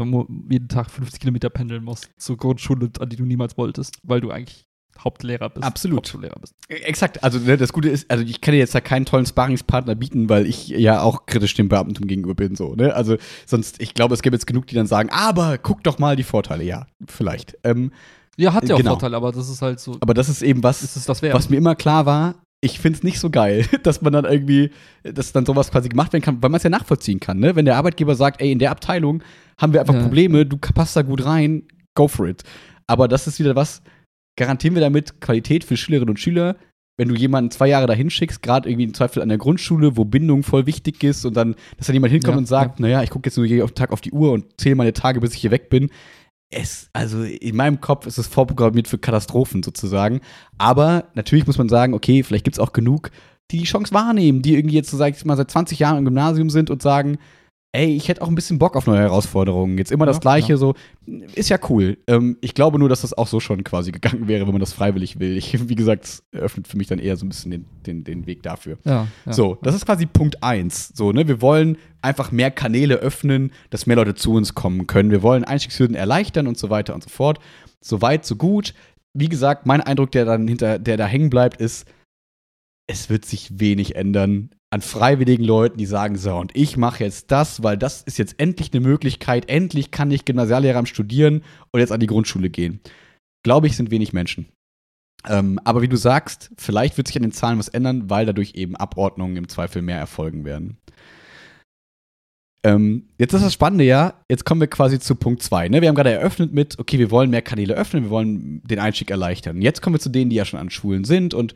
jeden Tag 50 Kilometer pendeln musst zur Grundschule, an die du niemals wolltest, weil du eigentlich Hauptlehrer bist. Absolut. Hauptschullehrer bist. Exakt, also ne, das Gute ist, also ich kann dir jetzt da keinen tollen Sparingspartner bieten, weil ich ja auch kritisch dem Beamtentum gegenüber bin, so, ne? Also sonst, ich glaube, es gäbe jetzt genug, die dann sagen, aber guck doch mal die Vorteile, ja, vielleicht. Ähm, Ja, hat ja auch Genau. Vorteile, aber das ist halt so, aber das ist eben was, ist es das wert? was mir immer klar war, ich finde es nicht so geil, dass man dann irgendwie, dass dann sowas quasi gemacht werden kann, weil man es ja nachvollziehen kann, ne? Wenn der Arbeitgeber sagt, ey, in der Abteilung haben wir einfach Ja. Probleme, du passt da gut rein, go for it. Aber das ist wieder was, garantieren wir damit Qualität für Schülerinnen und Schüler, wenn du jemanden zwei Jahre dahin schickst, gerade irgendwie im Zweifel an der Grundschule, wo Bindung voll wichtig ist und dann, dass dann jemand hinkommt Ja, und sagt, naja, ich gucke jetzt nur jeden Tag auf die Uhr und zähle meine Tage, bis ich hier weg bin. Es, also in meinem Kopf ist es vorprogrammiert für Katastrophen sozusagen. Aber natürlich muss man sagen, okay, vielleicht gibt es auch genug, die die Chance wahrnehmen, die irgendwie jetzt, so sag ich mal, seit 20 Jahren im Gymnasium sind und sagen, ey, ich hätte auch ein bisschen Bock auf neue Herausforderungen. Jetzt immer das Ja, Gleiche, ja. so, ist ja cool. Ähm, ich glaube nur, dass das auch so schon quasi gegangen wäre, wenn man das freiwillig will. Ich, wie gesagt, es eröffnet für mich dann eher so ein bisschen den, den, den Weg dafür. ja. So, das ist quasi Punkt eins. So, ne, wir wollen einfach mehr Kanäle öffnen, dass mehr Leute zu uns kommen können. Wir wollen Einstiegshürden erleichtern und so weiter und so fort. So weit, so gut. Wie gesagt, mein Eindruck, der dann hinter, der da hängen bleibt, ist, es wird sich wenig ändern an freiwilligen Leuten, die sagen, so, und ich mache jetzt das, weil das ist jetzt endlich eine Möglichkeit, endlich kann ich Gymnasiallehramt studieren und jetzt an die Grundschule gehen. Glaube ich, sind wenig Menschen. Ähm, aber wie du sagst, vielleicht wird sich an den Zahlen was ändern, weil dadurch eben Abordnungen im Zweifel mehr erfolgen werden. Ähm, jetzt ist das Spannende ja, jetzt kommen wir quasi zu Punkt 2. Ne? Wir haben gerade eröffnet mit, okay, wir wollen mehr Kanäle öffnen, wir wollen den Einstieg erleichtern. Jetzt kommen wir zu denen, die ja schon an Schulen sind und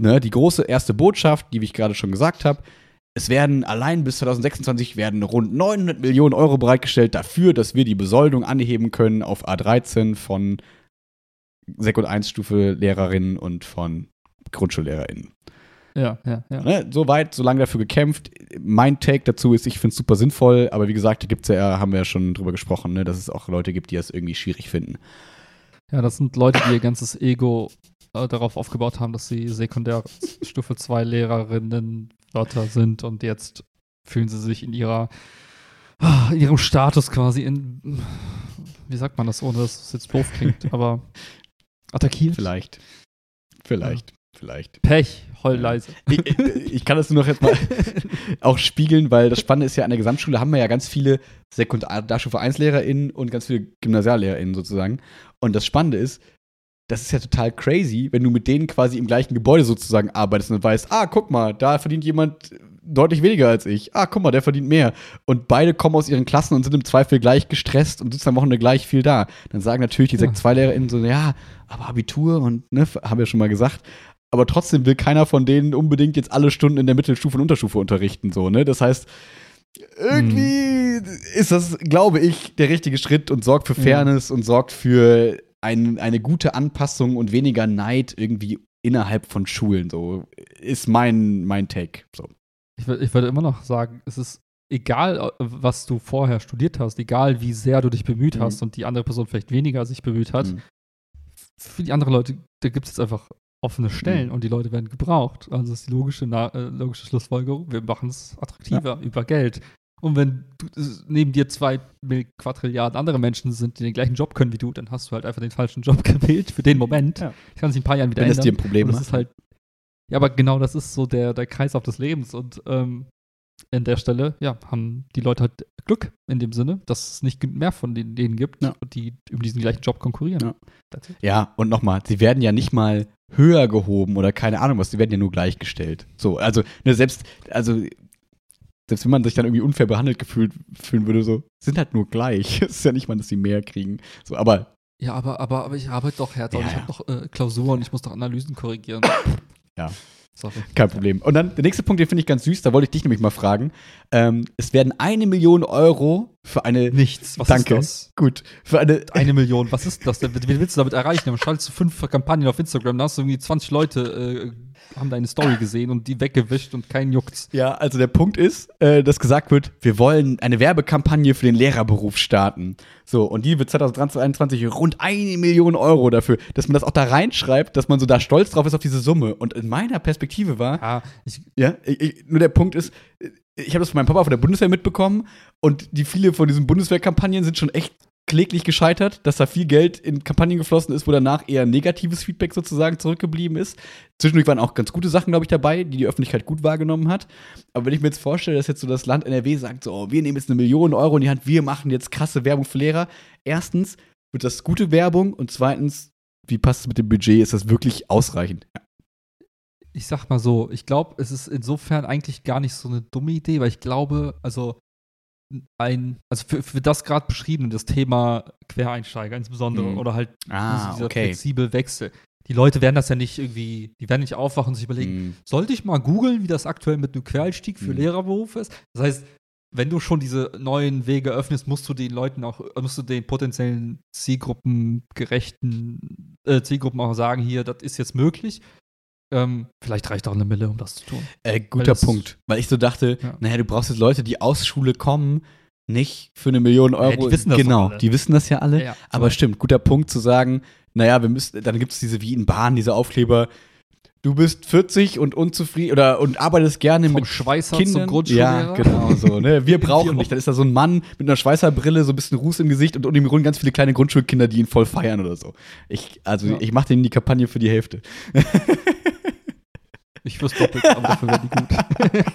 ne, die große erste Botschaft, die wie ich gerade schon gesagt habe, es werden allein bis 2026 werden rund 900 Millionen Euro bereitgestellt dafür, dass wir die Besoldung anheben können auf A13 von Sek- und 1-Stufe Lehrerinnen und von GrundschullehrerInnen. ja, ja, ja. Ne, so weit, so lange dafür gekämpft. Mein Take dazu ist, ich finde es super sinnvoll, aber wie gesagt, da gibt's ja, haben wir ja schon drüber gesprochen, ne, dass es auch Leute gibt, die das irgendwie schwierig finden. Ja, das sind Leute, die ihr ganzes Ego darauf aufgebaut haben, dass sie Sekundär Stufe 2 Lehrerinnen Wörter sind und jetzt fühlen sie sich in ihrer ah, in ihrem Status quasi in wie sagt man das, ohne dass es jetzt doof klingt, aber attackiert. Vielleicht. Vielleicht. Vielleicht. Pech, heul leise. Ich, ich- ich kann das nur noch jetzt mal auch spiegeln, weil das Spannende ist ja, an der Gesamtschule haben wir ja ganz viele Sekundarstufe 1 LehrerInnen und ganz viele GymnasiallehrerInnen sozusagen. Und das Spannende ist, das ist ja total crazy, wenn du mit denen quasi im gleichen Gebäude sozusagen arbeitest und weißt, ah, guck mal, da verdient jemand deutlich weniger als ich. Ah, guck mal, der verdient mehr. Und beide kommen aus ihren Klassen und sind im Zweifel gleich gestresst und sitzen am Wochenende gleich viel da. Dann sagen natürlich die Ja. Sekt 2 LehrerInnen so, ja, aber Abitur und, ne, haben wir schon mal gesagt. Aber trotzdem will keiner von denen unbedingt jetzt alle Stunden in der Mittelstufe und Unterstufe unterrichten, so, ne? Das heißt, irgendwie ist das, glaube ich, der richtige Schritt und sorgt für. Fairness und sorgt für ein, eine gute Anpassung und weniger Neid irgendwie innerhalb von Schulen. So ist mein, mein Take. So. Ich, ich würde immer noch sagen, es ist egal, äh, was du vorher studiert hast, egal wie sehr du dich bemüht Mhm. hast und die andere Person vielleicht weniger sich bemüht hat, Mhm. für die anderen Leute, da gibt es jetzt einfach offene Stellen Mhm. und die Leute werden gebraucht. Also das ist die logische, Na äh, logische Schlussfolgerung. Wir machen es attraktiver über Geld. Und wenn du, es neben dir zwei Quadrilliarden andere Menschen sind, die den gleichen Job können wie du, dann hast du halt einfach den falschen Job gewählt für den Moment. Ja. Das kann sich in ein paar Jahren wieder Wenn das ändern. dir ein Problem Und das macht. ist halt, ja, aber genau das ist so der, der Kreislauf des Lebens. Und ähm, in der Stelle, ja, haben die Leute halt Glück in dem Sinne, dass es nicht mehr von denen, denen gibt, Ja. die um diesen gleichen Job konkurrieren. Ja. Ja, und nochmal, sie werden ja nicht mal höher gehoben oder keine Ahnung was, sie werden ja nur gleichgestellt. So, also, ne, selbst, also, selbst wenn man sich dann irgendwie unfair behandelt gefühlt fühlen würde, so, sind halt nur gleich. Es ist ja nicht mal, dass sie mehr kriegen. So, aber, Ja, aber, aber, aber ich arbeite doch härter Ja, und ich ja. habe noch äh, Klausuren, ich muss doch Analysen korrigieren. Ja. Sorry. kein Problem. Und dann der nächste Punkt, den finde ich ganz süß, da wollte ich dich nämlich mal fragen. Ähm, es werden eine Million Euro für eine, Nichts. Was Danke. ist gut, für eine, das? Eine Million. Was ist das? denn? Wie willst du damit erreichen? Dann schaltest du fünf Kampagnen auf Instagram, da hast du irgendwie 20 Leute äh, haben deine Story gesehen und die weggewischt und keinen juckt's. Ja, also der Punkt ist, äh, dass gesagt wird, wir wollen eine Werbekampagne für den Lehrerberuf starten. So, und die wird 2021 rund eine Million Euro dafür, dass man das auch da reinschreibt, dass man so da stolz drauf ist auf diese Summe. Und in meiner Perspektive war, Ja, ich, ja, ich, nur der Punkt ist, ich habe das von meinem Papa von der Bundeswehr mitbekommen und die viele von diesen Bundeswehrkampagnen sind schon echt kläglich gescheitert, dass da viel Geld in Kampagnen geflossen ist, wo danach eher negatives Feedback sozusagen zurückgeblieben ist. Zwischendurch waren auch ganz gute Sachen, glaube ich, dabei, die die Öffentlichkeit gut wahrgenommen hat. Aber wenn ich mir jetzt vorstelle, dass jetzt so das Land NRW sagt, so, oh, wir nehmen jetzt eine Million Euro in die Hand, wir machen jetzt krasse Werbung für Lehrer. Erstens wird das gute Werbung und zweitens, wie passt es mit dem Budget? Ist das wirklich ausreichend? Ich sag mal so, ich glaube, es ist insofern eigentlich gar nicht so eine dumme Idee, weil ich glaube, also ein, also für, für das gerade beschriebene, das Thema Quereinsteiger insbesondere Mhm. oder halt Ah, dieser okay. flexible Wechsel. Die Leute werden das ja nicht irgendwie, die werden nicht aufwachen und sich überlegen, Hm. sollte ich mal googeln, wie das aktuell mit einem Quereinstieg für Mhm. Lehrerberuf ist? Das heißt, wenn du schon diese neuen Wege öffnest, musst du den Leuten auch, musst du den potenziellen Zielgruppengerechten äh, Zielgruppen auch sagen, hier, das ist jetzt möglich. Ähm, vielleicht reicht auch eine Mille, um das zu tun. Äh, guter das- Punkt. Weil ich so dachte, Ja. naja, du brauchst jetzt Leute, die aus Schule kommen, nicht für eine Million Euro. die wissen das genau, die wissen das ja alle. Ja, Aber stimmt, guter Punkt zu sagen, naja, wir müssen, dann gibt es diese wie in Bahn, diese Aufkleber, du bist 40 und unzufrieden oder und arbeitest gerne vom mit Schweißer Kindern. zum Grundschullehrer. Ja, genau so. Ne? Wir brauchen nicht. Dann ist da so ein Mann mit einer Schweißerbrille, so ein bisschen Ruß im Gesicht und um ihn rum ganz viele kleine Grundschulkinder, die ihn voll feiern oder so. Ich, also Ja. ich mache denen die Kampagne für die Hälfte. Ich wüsste doppelt, aber dafür wäre die gut.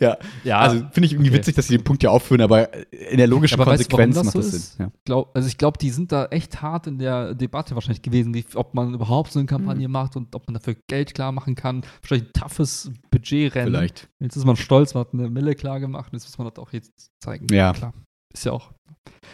Ja, ja, also finde ich irgendwie okay. witzig, dass sie den Punkt ja aufführen, aber in der logischen Aber weißt Konsequenz das macht so das ist? Sinn. Ja. glaub, also ich glaube, die sind da echt hart in der Debatte wahrscheinlich gewesen, wie, ob man überhaupt so eine Mhm. Kampagne macht und ob man dafür Geld klar machen kann. Wahrscheinlich ein toughes Budgetrennen. Vielleicht. Jetzt ist man stolz, man hat eine Mille klar gemacht und jetzt muss man das auch jetzt zeigen. Ja. Klar. Ist ja auch.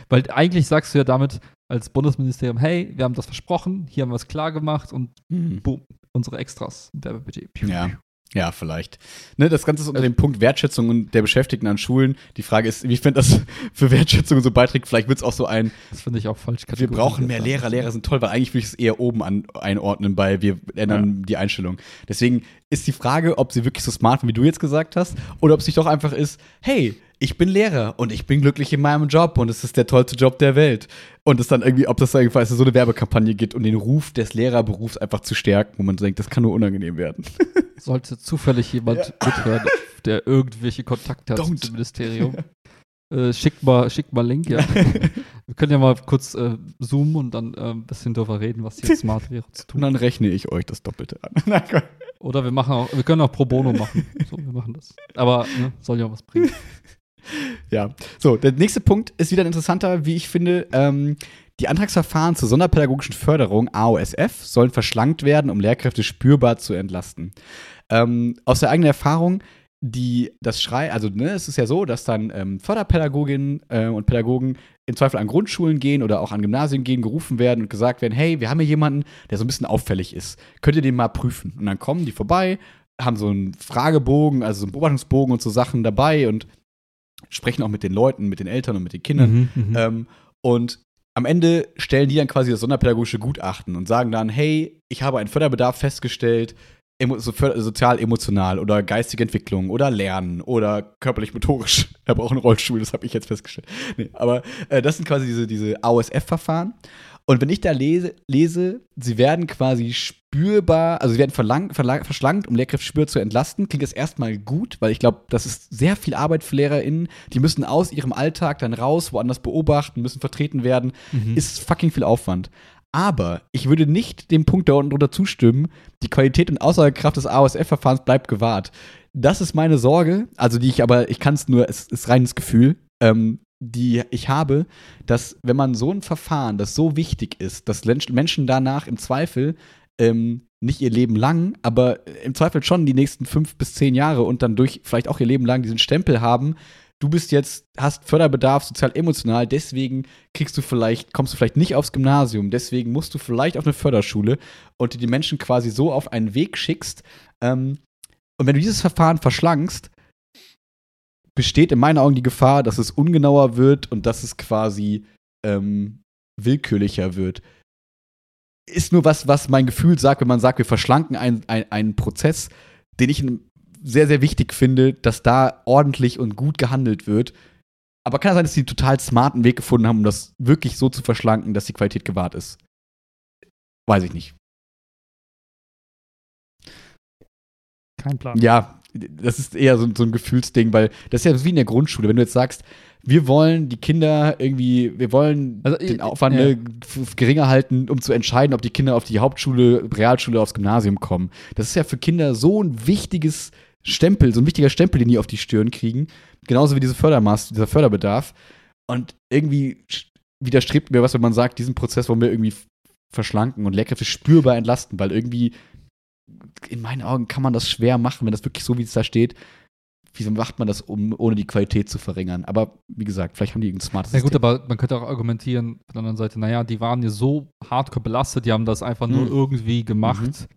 Weil eigentlich sagst du ja damit als Bundesministerium, hey, wir haben das versprochen, hier haben wir es klar gemacht und Mhm. boom, unsere Extras, Werbebudget. Ja. Ja, vielleicht. Ne, das Ganze ist unter dem Punkt Wertschätzung der Beschäftigten an Schulen. Die Frage ist, wie fände das für Wertschätzung so beiträgt? Vielleicht wird es auch so ein, Das finde ich auch falsch. wir brauchen mehr. Lehrer, Lehrer sind toll, weil eigentlich würde ich es eher oben an, einordnen, bei wir ändern die Einstellung. Deswegen ist die Frage, ob sie wirklich so smart sind, wie du jetzt gesagt hast, oder ob es nicht doch einfach ist, hey, ich bin Lehrer und ich bin glücklich in meinem Job und es ist der tollste Job der Welt. Und es dann irgendwie, ob das irgendwie weißt du, so eine Werbekampagne gibt, um den Ruf des Lehrerberufs einfach zu stärken, wo man denkt, das kann nur unangenehm werden. Sollte zufällig jemand mithören, der irgendwelche Kontakte hat Don't. zum Ministerium. Äh, schickt mal, schickt mal Link, ja. Wir können ja mal kurz äh, zoomen und dann äh, ein bisschen darüber reden, was jetzt smart wäre zu Und tun. dann rechne ich euch das Doppelte an. Na Gott. Oder wir machen auch, wir können auch pro bono machen. So, wir machen das. Aber ne, soll ja was bringen. Ja, so, der nächste Punkt ist wieder ein interessanter, wie ich finde. Ähm, die Antragsverfahren zur sonderpädagogischen Förderung, AOSF, sollen verschlankt werden, um Lehrkräfte spürbar zu entlasten. Ähm, aus der eigenen Erfahrung, die das Schrei, also ne, es ist ja so, dass dann ähm, Förderpädagoginnen äh, und Pädagogen im Zweifel an Grundschulen gehen oder auch an Gymnasien gehen, gerufen werden und gesagt werden, hey, wir haben hier jemanden, der so ein bisschen auffällig ist. Könnt ihr den mal prüfen? Und dann kommen die vorbei, haben so einen Fragebogen, also so einen Beobachtungsbogen und so Sachen dabei und sprechen auch mit den Leuten, mit den Eltern und mit den Kindern. Mhm, Ähm, und am Ende stellen die dann quasi das sonderpädagogische Gutachten und sagen dann, hey, ich habe einen Förderbedarf festgestellt, emo so sozial-emotional oder geistige Entwicklung oder Lernen oder körperlich-motorisch. Er braucht einen Rollstuhl, das habe ich jetzt festgestellt. Nee, aber äh, das sind quasi diese, diese AOSF-Verfahren. Und wenn ich da lese, lese, sie werden quasi spürbar, also sie werden verlang, verlang, verschlankt, um Lehrkräfte spürbar zu entlasten, klingt das erstmal gut, weil ich glaube, das ist sehr viel Arbeit für LehrerInnen. Die müssen aus ihrem Alltag dann raus, woanders beobachten, müssen vertreten werden. Mhm. Ist fucking viel Aufwand. Aber ich würde nicht dem Punkt da unten drunter zustimmen, die Qualität und Aussagekraft des AOSF-Verfahrens bleibt gewahrt. das ist meine Sorge, also die ich aber, ich kann es nur, es ist reines Gefühl, ähm, die ich habe, dass wenn man so ein Verfahren, das so wichtig ist, dass Menschen danach im Zweifel ähm, nicht ihr Leben lang, aber im Zweifel schon die nächsten fünf bis zehn Jahre und dann durch vielleicht auch ihr Leben lang diesen Stempel haben, du bist jetzt, hast Förderbedarf sozial-emotional, deswegen kriegst du vielleicht, kommst du vielleicht nicht aufs Gymnasium, deswegen musst du vielleicht auf eine Förderschule und die Menschen quasi so auf einen Weg schickst. Ähm, und wenn du dieses Verfahren verschlankst, besteht in meinen Augen die Gefahr, dass es ungenauer wird und dass es quasi ähm, willkürlicher wird. Ist nur was, was mein Gefühl sagt, wenn man sagt, wir verschlanken einen, einen, einen Prozess, den ich sehr, sehr wichtig finde, dass da ordentlich und gut gehandelt wird. Aber kann es sein, dass sie einen total smarten Weg gefunden haben, um das wirklich so zu verschlanken, dass die Qualität gewahrt ist? Weiß ich nicht. Kein Plan. Ja, das ist eher so, so, ein Gefühlsding, weil das ist ja wie in der Grundschule. Wenn du jetzt sagst, wir wollen die Kinder irgendwie, wir wollen also, den Aufwand ja. geringer halten, um zu entscheiden, ob die Kinder auf die Hauptschule, Realschule, aufs Gymnasium kommen. Das ist ja für Kinder so ein wichtiges Stempel, so ein wichtiger Stempel, den die auf die Stirn kriegen. Genauso wie diese Fördermaß, dieser Förderbedarf. Und irgendwie widerstrebt mir was, wenn man sagt, diesen Prozess wollen wir irgendwie verschlanken und Lehrkräfte spürbar entlasten, weil irgendwie in meinen Augen kann man das schwer machen, wenn das wirklich so, wie es da steht. Wieso macht man das, um, ohne die Qualität zu verringern? Aber wie gesagt, vielleicht haben die irgendein smartes Ja gut, aber man könnte auch argumentieren von der anderen Seite, naja, die waren ja so hardcore belastet, die haben das einfach nur mhm. irgendwie gemacht. Mhm.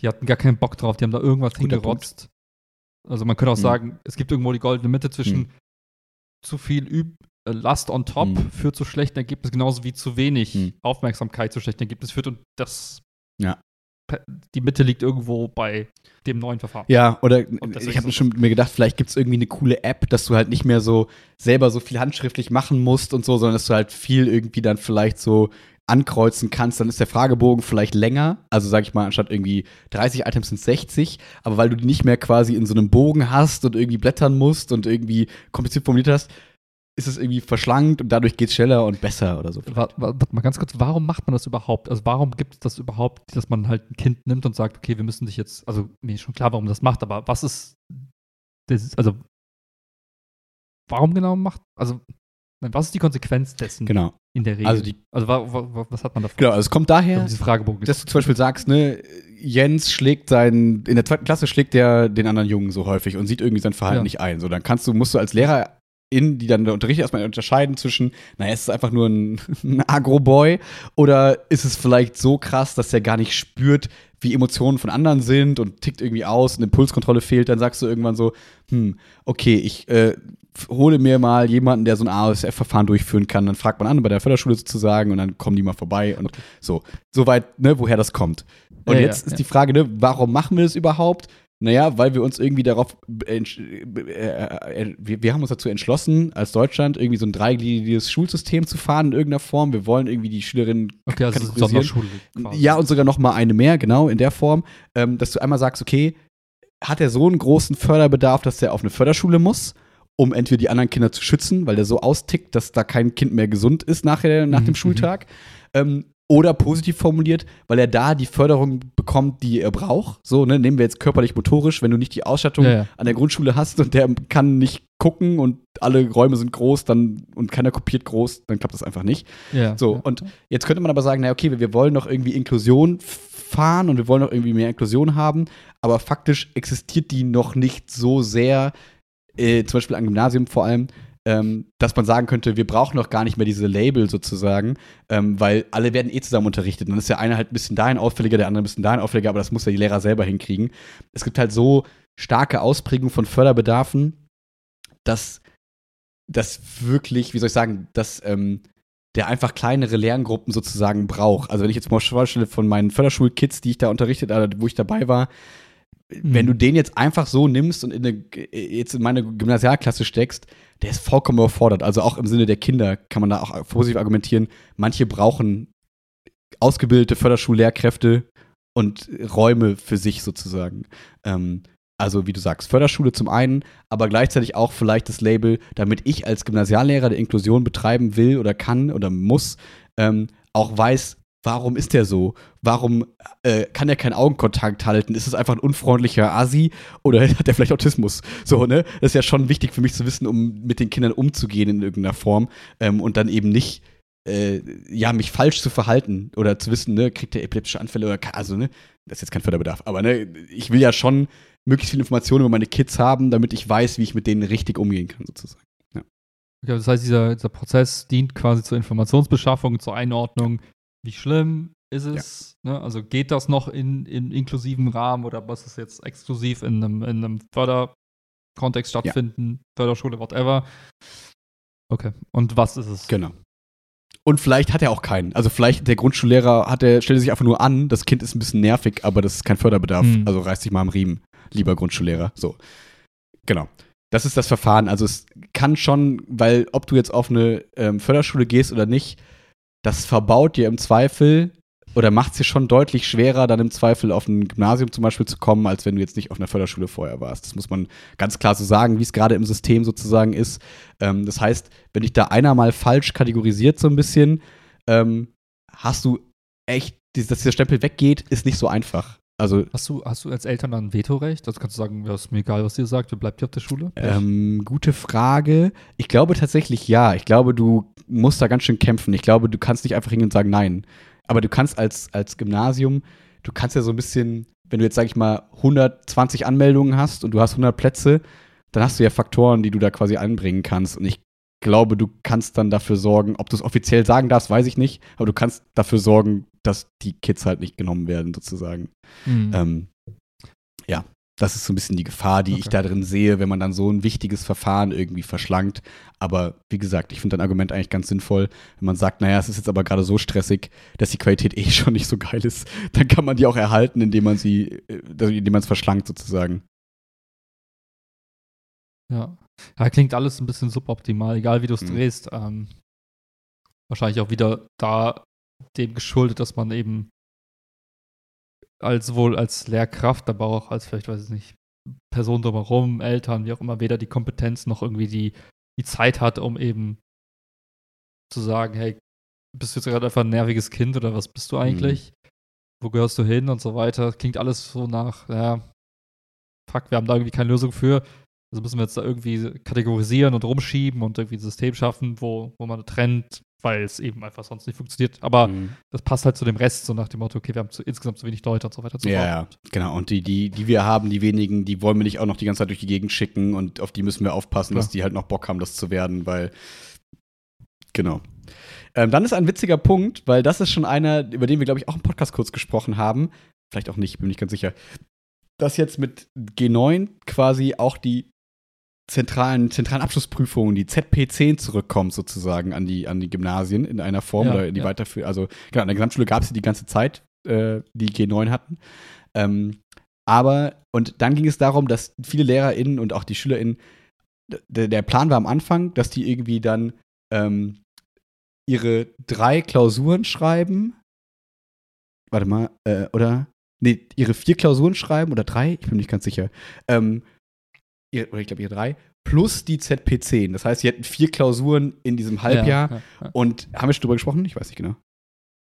Die hatten gar keinen Bock drauf, die haben da irgendwas hingerotzt. Punkt. Also man könnte auch mhm. sagen, es gibt irgendwo die goldene Mitte zwischen mhm. zu viel Üb äh, Last on top mhm. führt zu schlechten Ergebnissen, genauso wie zu wenig. Aufmerksamkeit zu schlechten Ergebnissen führt. Und das ja. Die Mitte liegt irgendwo bei dem neuen Verfahren. Ja, oder ich habe schon mir gedacht, vielleicht gibt es irgendwie eine coole App, dass du halt nicht mehr so selber so viel handschriftlich machen musst und so, sondern dass du halt viel irgendwie dann vielleicht so ankreuzen kannst, dann ist der Fragebogen vielleicht länger. Also sag ich mal, anstatt irgendwie 30 Items sind 60, aber weil du die nicht mehr quasi in so einem Bogen hast und irgendwie blättern musst und irgendwie kompliziert formuliert hast, ist es irgendwie verschlankt und dadurch geht es schneller und besser oder so. Warte, mal ganz kurz, warum macht man das überhaupt? Also warum gibt es das überhaupt, dass man halt ein Kind nimmt und sagt, okay, wir müssen dich jetzt, also mir ist schon klar, warum man das macht, aber was ist, das, also warum genau macht, also was ist die Konsequenz dessen? Genau. In der Regel. Also, die, also wa, wa, was hat man davon? Genau, also es kommt daher, diese Fragebogen dass du zum Beispiel sagst, ne, Jens schlägt seinen, in der zweiten Klasse schlägt der den anderen Jungen so häufig und sieht irgendwie sein Verhalten ja. nicht ein. So, dann kannst du, musst du als Lehrer in, die dann der Unterricht erstmal unterscheiden zwischen, naja, ist es einfach nur ein, ein Agro-Boy oder ist es vielleicht so krass, dass er gar nicht spürt, wie Emotionen von anderen sind und tickt irgendwie aus und Impulskontrolle fehlt, dann sagst du irgendwann so, hm, okay, ich äh, hole mir mal jemanden, der so ein ASF-Verfahren durchführen kann. Dann fragt man an bei der Förderschule sozusagen und dann kommen die mal vorbei und so. Soweit, ne, woher das kommt. Und ja, jetzt ja, ist ja. die Frage, ne, warum machen wir das überhaupt? Naja, weil wir uns irgendwie darauf, äh, äh, wir, wir, haben uns dazu entschlossen, als Deutschland irgendwie so ein dreigliedriges Schulsystem zu fahren in irgendeiner Form. Wir wollen irgendwie die Schülerinnen okay, also Sonderschule quasi. Ja, und sogar noch mal eine mehr, genau, in der Form, ähm, dass du einmal sagst, okay, hat er so einen großen Förderbedarf, dass er auf eine Förderschule muss? um entweder die anderen Kinder zu schützen, weil der so austickt, dass da kein Kind mehr gesund ist nachher, nach mhm. dem Schultag. Ähm, oder positiv formuliert, weil er da die Förderung bekommt, die er braucht. So, ne, nehmen wir jetzt körperlich motorisch, wenn du nicht die Ausstattung ja, ja. an der Grundschule hast und der kann nicht gucken und alle Räume sind groß, dann und keiner kopiert groß, dann klappt das einfach nicht. Ja, so, und jetzt könnte man aber sagen, na okay, wir, wir wollen noch irgendwie Inklusion fahren und wir wollen noch irgendwie mehr Inklusion haben, aber faktisch existiert die noch nicht so sehr, äh, zum Beispiel am Gymnasium vor allem, ähm, dass man sagen könnte, wir brauchen noch gar nicht mehr diese Label sozusagen, ähm, weil alle werden eh zusammen unterrichtet. dann ist der eine halt ein bisschen dahin auffälliger, der andere ein bisschen dahin auffälliger, aber das muss ja die Lehrer selber hinkriegen. Es gibt halt so starke Ausprägungen von Förderbedarfen, dass das wirklich, wie soll ich sagen, dass ähm, der einfach kleinere Lerngruppen sozusagen braucht. Also wenn ich jetzt mal vorstelle von meinen Förderschulkids, die ich da unterrichtet, wo ich dabei war, wenn du mhm. den jetzt einfach so nimmst und in eine, jetzt in meine Gymnasialklasse steckst, der ist vollkommen überfordert. Also auch im Sinne der Kinder kann man da auch positiv argumentieren. Manche brauchen ausgebildete Förderschullehrkräfte und Räume für sich sozusagen. Ähm, also wie du sagst, Förderschule zum einen, aber gleichzeitig auch vielleicht das Label, damit ich als Gymnasiallehrer der Inklusion betreiben will oder kann oder muss, ähm, auch weiß, warum ist der so? Warum äh, kann er keinen Augenkontakt halten? Ist es einfach ein unfreundlicher Asi oder hat er vielleicht Autismus? So, ne? Das ist ja schon wichtig für mich zu wissen, um mit den Kindern umzugehen in irgendeiner Form ähm, und dann eben nicht äh, ja, mich falsch zu verhalten oder zu wissen, ne, kriegt er epileptische Anfälle oder also, ne, das ist jetzt kein Förderbedarf, aber ne, ich will ja schon möglichst viele Informationen über meine Kids haben, damit ich weiß, wie ich mit denen richtig umgehen kann, sozusagen. Ja. Okay, das heißt, dieser, dieser Prozess dient quasi zur Informationsbeschaffung, zur Einordnung, wie schlimm ist es, ja. ne? also geht das noch in, in inklusiven Rahmen oder was ist jetzt exklusiv in einem, in einem Förderkontext stattfinden, ja. Förderschule, whatever. Okay, und was ist es? Genau. Und vielleicht hat er auch keinen. Also vielleicht der Grundschullehrer hat er, stellt sich einfach nur an, das Kind ist ein bisschen nervig, aber das ist kein Förderbedarf. Mhm. Also reiß dich mal am Riemen, lieber Grundschullehrer. So. Genau. Das ist das Verfahren. Also es kann schon, weil ob du jetzt auf eine ähm, Förderschule gehst oder nicht, das verbaut dir im Zweifel oder macht es dir schon deutlich schwerer, dann im Zweifel auf ein Gymnasium zum Beispiel zu kommen, als wenn du jetzt nicht auf einer Förderschule vorher warst. Das muss man ganz klar so sagen, wie es gerade im System sozusagen ist. Ähm, das heißt, wenn dich da einer mal falsch kategorisiert so ein bisschen, ähm, hast du echt, dass dieser Stempel weggeht, ist nicht so einfach. Also, hast, du, hast du als Eltern dann ein Vetorecht? Also kannst du sagen, ja, ist mir egal, was ihr sagt, du bleibt hier auf der Schule? Ähm, gute Frage. Ich glaube tatsächlich ja. Ich glaube, du musst da ganz schön kämpfen. Ich glaube, du kannst nicht einfach hingehen und sagen nein. Aber du kannst als, als Gymnasium, du kannst ja so ein bisschen, wenn du jetzt, sag ich mal, 120 Anmeldungen hast und du hast 100 Plätze, dann hast du ja Faktoren, die du da quasi anbringen kannst. Und ich glaube, du kannst dann dafür sorgen, ob du es offiziell sagen darfst, weiß ich nicht, aber du kannst dafür sorgen, dass die Kids halt nicht genommen werden, sozusagen. Mhm. Ähm, ja, das ist so ein bisschen die Gefahr, die okay. ich da drin sehe, wenn man dann so ein wichtiges Verfahren irgendwie verschlankt. Aber wie gesagt, ich finde dein Argument eigentlich ganz sinnvoll, wenn man sagt, naja, es ist jetzt aber gerade so stressig, dass die Qualität eh schon nicht so geil ist, dann kann man die auch erhalten, indem man sie, äh, indem man es verschlankt sozusagen. Ja. ja. klingt alles ein bisschen suboptimal, egal wie du es mhm. drehst. Ähm, wahrscheinlich auch wieder da dem geschuldet, dass man eben als sowohl als Lehrkraft, aber auch als vielleicht, weiß ich nicht, Person drumherum, Eltern, wie auch immer, weder die Kompetenz noch irgendwie die, die Zeit hat, um eben zu sagen, hey, bist du jetzt gerade einfach ein nerviges Kind oder was bist du eigentlich? Mhm. Wo gehörst du hin und so weiter? Klingt alles so nach, ja, fuck, wir haben da irgendwie keine Lösung für. Also müssen wir jetzt da irgendwie kategorisieren und rumschieben und irgendwie ein System schaffen, wo, wo man trennt, weil es eben einfach sonst nicht funktioniert. Aber mhm. das passt halt zu dem Rest, so nach dem Motto, okay, wir haben zu, insgesamt zu wenig Leute und so weiter so ja, Ja, genau. Und die, die, die wir haben, die wenigen, die wollen wir nicht auch noch die ganze Zeit durch die Gegend schicken und auf die müssen wir aufpassen, Klar. dass die halt noch Bock haben, das zu werden, weil genau. Ähm, dann ist ein witziger Punkt, weil das ist schon einer, über den wir, glaube ich, auch im Podcast kurz gesprochen haben. Vielleicht auch nicht, bin ich ganz sicher. Dass jetzt mit G9 quasi auch die zentralen, zentralen Abschlussprüfungen, die ZP10 zurückkommt sozusagen an die, an die Gymnasien in einer Form ja, oder in die ja. Weiterführung. Also genau, in der Gesamtschule gab es sie die ganze Zeit, äh, die G9 hatten. Ähm, aber, und dann ging es darum, dass viele LehrerInnen und auch die SchülerInnen, der Plan war am Anfang, dass die irgendwie dann ähm, ihre drei Klausuren schreiben. Warte mal, äh, oder? Nee, ihre vier Klausuren schreiben oder drei, ich bin nicht ganz sicher. Ähm, oder ich glaube ihr drei, plus die ZP10. Das heißt, sie hatten vier Klausuren in diesem Halbjahr. Ja, ja, ja. Und haben wir schon drüber gesprochen? Ich weiß nicht genau.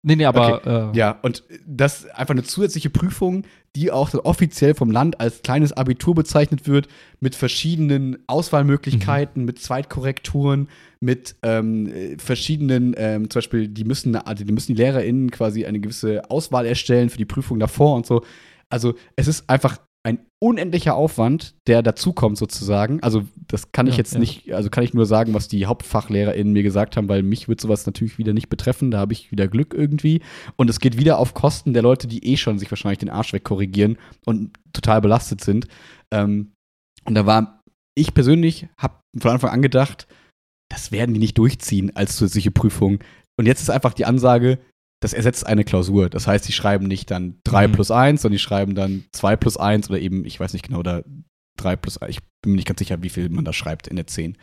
Nee, nee, aber. Okay. Äh, ja, und das ist einfach eine zusätzliche Prüfung, die auch offiziell vom Land als kleines Abitur bezeichnet wird, mit verschiedenen Auswahlmöglichkeiten, mhm. mit Zweitkorrekturen, mit ähm, verschiedenen, ähm, zum Beispiel, die müssen, also die müssen die LehrerInnen quasi eine gewisse Auswahl erstellen für die Prüfung davor und so. Also es ist einfach ein unendlicher Aufwand, der dazukommt sozusagen. Also das kann ich ja, jetzt ja. nicht, also kann ich nur sagen, was die HauptfachlehrerInnen mir gesagt haben, weil mich wird sowas natürlich wieder nicht betreffen. Da habe ich wieder Glück irgendwie. Und es geht wieder auf Kosten der Leute, die eh schon sich wahrscheinlich den Arsch wegkorrigieren und total belastet sind. Ähm, und da war ich persönlich, habe von Anfang an gedacht, das werden die nicht durchziehen als zusätzliche Prüfung. Und jetzt ist einfach die Ansage, das ersetzt eine Klausur. Das heißt, sie schreiben nicht dann 3 mhm. plus 1, sondern die schreiben dann 2 plus 1 oder eben, ich weiß nicht genau, oder 3 plus 1. Ich bin mir nicht ganz sicher, wie viel man da schreibt in der 10.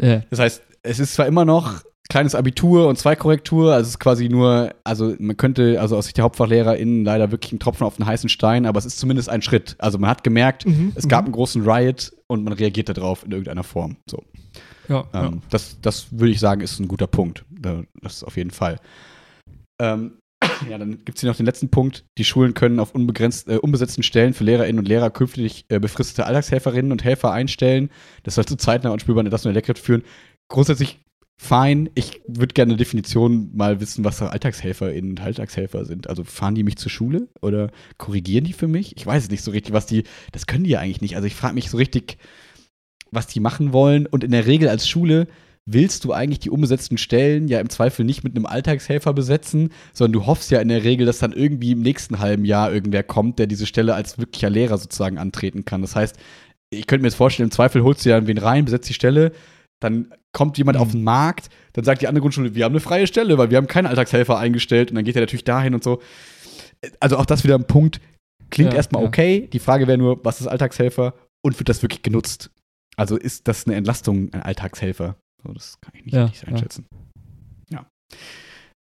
Ja. Das heißt, es ist zwar immer noch kleines Abitur und zwei Korrektur, also es ist quasi nur, also man könnte, also aus Sicht der HauptfachlehrerInnen leider wirklich ein Tropfen auf den heißen Stein, aber es ist zumindest ein Schritt. Also man hat gemerkt, mhm. es gab mhm. einen großen Riot und man reagiert darauf in irgendeiner Form. So. Ja, ähm, ja. Das, das würde ich sagen, ist ein guter Punkt. Das ist auf jeden Fall. Ähm, Ja, dann gibt es hier noch den letzten Punkt. Die Schulen können auf unbegrenzt, äh, unbesetzten Stellen für Lehrerinnen und Lehrer künftig äh, befristete Alltagshelferinnen und Helfer einstellen. Das soll zu zeitnah und spürbar Entlassung der Lehrkräfte führen. Grundsätzlich fein. Ich würde gerne eine Definition mal wissen, was AlltagshelferInnen und Alltagshelfer sind. Also fahren die mich zur Schule oder korrigieren die für mich? Ich weiß es nicht so richtig, was die, das können die ja eigentlich nicht. Also ich frage mich so richtig, was die machen wollen. Und in der Regel als Schule willst du eigentlich die umbesetzten Stellen ja im Zweifel nicht mit einem Alltagshelfer besetzen, sondern du hoffst ja in der Regel, dass dann irgendwie im nächsten halben Jahr irgendwer kommt, der diese Stelle als wirklicher Lehrer sozusagen antreten kann. Das heißt, ich könnte mir jetzt vorstellen, im Zweifel holst du ja wen rein, besetzt die Stelle, dann kommt jemand mhm. auf den Markt, dann sagt die andere Grundschule, wir haben eine freie Stelle, weil wir haben keinen Alltagshelfer eingestellt und dann geht er natürlich dahin und so. Also auch das wieder ein Punkt, klingt ja, erstmal ja. okay. Die Frage wäre nur, was ist Alltagshelfer und wird das wirklich genutzt? Also ist das eine Entlastung, ein Alltagshelfer? So, das kann ich nicht ja, richtig einschätzen. Ja.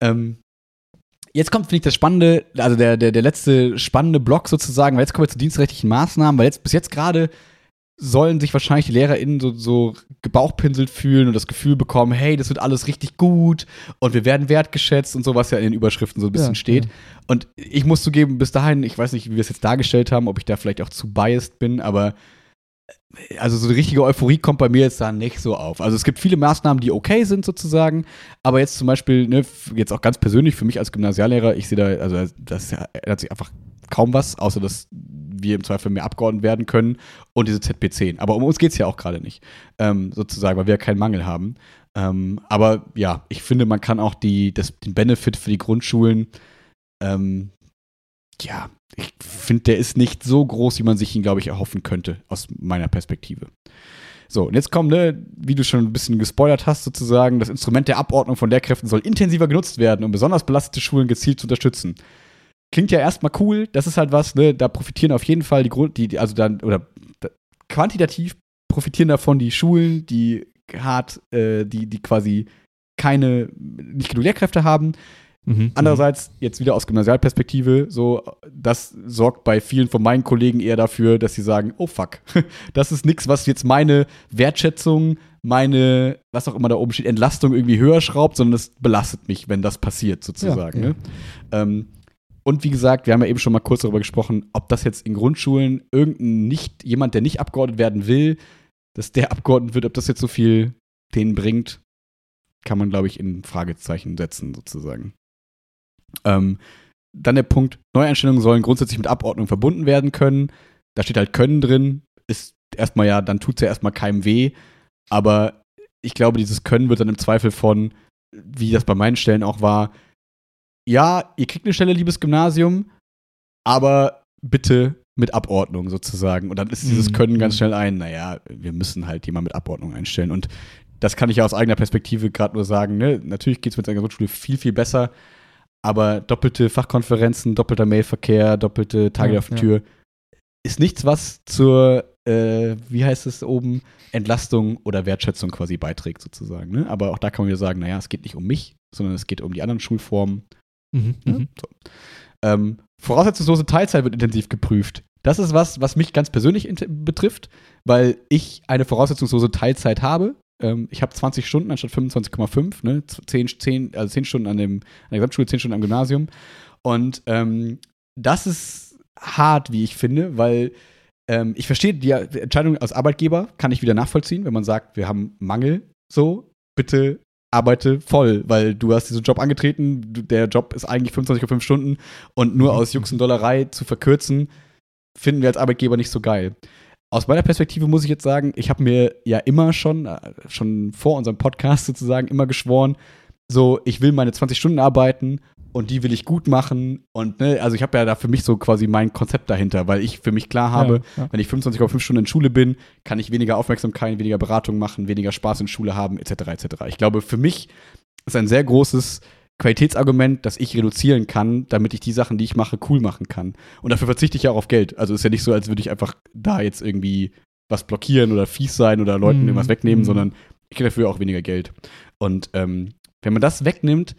Ähm, jetzt kommt, finde ich, das Spannende, also der, der, der letzte spannende Block sozusagen, weil jetzt kommen wir zu dienstrechtlichen Maßnahmen, weil jetzt bis jetzt gerade sollen sich wahrscheinlich die LehrerInnen so, so gebauchpinselt fühlen und das Gefühl bekommen, hey, das wird alles richtig gut und wir werden wertgeschätzt und so, was ja in den Überschriften so ein bisschen ja, steht. Ja. Und ich muss zugeben, bis dahin, ich weiß nicht, wie wir es jetzt dargestellt haben, ob ich da vielleicht auch zu biased bin, aber also so eine richtige Euphorie kommt bei mir jetzt da nicht so auf. Also es gibt viele Maßnahmen, die okay sind sozusagen, aber jetzt zum Beispiel, ne, jetzt auch ganz persönlich für mich als Gymnasiallehrer, ich sehe da, also das ändert sich einfach kaum was, außer dass wir im Zweifel mehr Abgeordneten werden können und diese ZP10. Aber um uns geht es ja auch gerade nicht, ähm, sozusagen, weil wir ja keinen Mangel haben. Ähm, aber ja, ich finde, man kann auch die, das, den Benefit für die Grundschulen, ähm, ja, ich finde, der ist nicht so groß, wie man sich ihn, glaube ich, erhoffen könnte, aus meiner Perspektive. So, und jetzt kommt, ne, wie du schon ein bisschen gespoilert hast, sozusagen, das Instrument der Abordnung von Lehrkräften soll intensiver genutzt werden, um besonders belastete Schulen gezielt zu unterstützen klingt ja erstmal cool. Das ist halt was, ne? Da profitieren auf jeden Fall die Grund, die, also dann, oder da, quantitativ profitieren davon die Schulen, die hart, äh, die, die quasi keine, nicht genug Lehrkräfte haben. Mhm, Andererseits, jetzt wieder aus Gymnasialperspektive, so, das sorgt bei vielen von meinen Kollegen eher dafür, dass sie sagen, oh fuck, das ist nichts, was jetzt meine Wertschätzung, meine, was auch immer da oben steht, Entlastung irgendwie höher schraubt, sondern es belastet mich, wenn das passiert, sozusagen. Ja, ja. Ne? Ähm, und wie gesagt, wir haben ja eben schon mal kurz darüber gesprochen, ob das jetzt in Grundschulen irgendein nicht, jemand, der nicht abgeordnet werden will, dass der abgeordnet wird, ob das jetzt so viel denen bringt, kann man, glaube ich, in Fragezeichen setzen, sozusagen. Ähm, dann der Punkt, Neueinstellungen sollen grundsätzlich mit Abordnung verbunden werden können. Da steht halt können drin, ist erstmal ja, dann tut es ja erstmal keinem weh. Aber ich glaube, dieses Können wird dann im Zweifel von, wie das bei meinen Stellen auch war, ja, ihr kriegt eine Stelle, liebes Gymnasium, aber bitte mit Abordnung sozusagen. Und dann ist dieses mhm. Können ganz schnell ein, naja, wir müssen halt jemand mit Abordnung einstellen. Und das kann ich ja aus eigener Perspektive gerade nur sagen. Ne? Natürlich geht es mit der Grundschule viel, viel besser, aber doppelte Fachkonferenzen, doppelter Mailverkehr, doppelte Tage ja, auf der Tür ja. ist nichts, was zur, äh, wie heißt es oben, Entlastung oder Wertschätzung quasi beiträgt sozusagen. Ne? Aber auch da kann man wieder sagen, naja, es geht nicht um mich, sondern es geht um die anderen Schulformen Mhm, ja, mhm. so. ähm, voraussetzungslose Teilzeit wird intensiv geprüft. Das ist was, was mich ganz persönlich betrifft, weil ich eine voraussetzungslose Teilzeit habe. Ähm, ich habe 20 Stunden anstatt 25,5, ne? 10, 10, also 10 Stunden an, dem, an der Gesamtschule, 10 Stunden am Gymnasium. Und ähm, das ist hart, wie ich finde, weil ähm, ich verstehe die Entscheidung als Arbeitgeber, kann ich wieder nachvollziehen, wenn man sagt, wir haben Mangel, so, bitte arbeite voll, weil du hast diesen Job angetreten, der Job ist eigentlich 25,5 Stunden und nur aus Jux und Dollerei zu verkürzen, finden wir als Arbeitgeber nicht so geil. Aus meiner Perspektive muss ich jetzt sagen, ich habe mir ja immer schon, äh, schon vor unserem Podcast sozusagen, immer geschworen, so, ich will meine 20 Stunden arbeiten und die will ich gut machen. Und ne, also ich habe ja da für mich so quasi mein Konzept dahinter, weil ich für mich klar habe, ja, ja. wenn ich 25,5 Stunden in Schule bin, kann ich weniger Aufmerksamkeit, weniger Beratung machen, weniger Spaß in Schule haben, etc. etc. Ich glaube, für mich ist ein sehr großes Qualitätsargument, das ich reduzieren kann, damit ich die Sachen, die ich mache, cool machen kann. Und dafür verzichte ich ja auch auf Geld. Also ist ja nicht so, als würde ich einfach da jetzt irgendwie was blockieren oder fies sein oder Leuten mm. irgendwas wegnehmen, mm. sondern ich kriege dafür auch weniger Geld. Und ähm, wenn man das wegnimmt,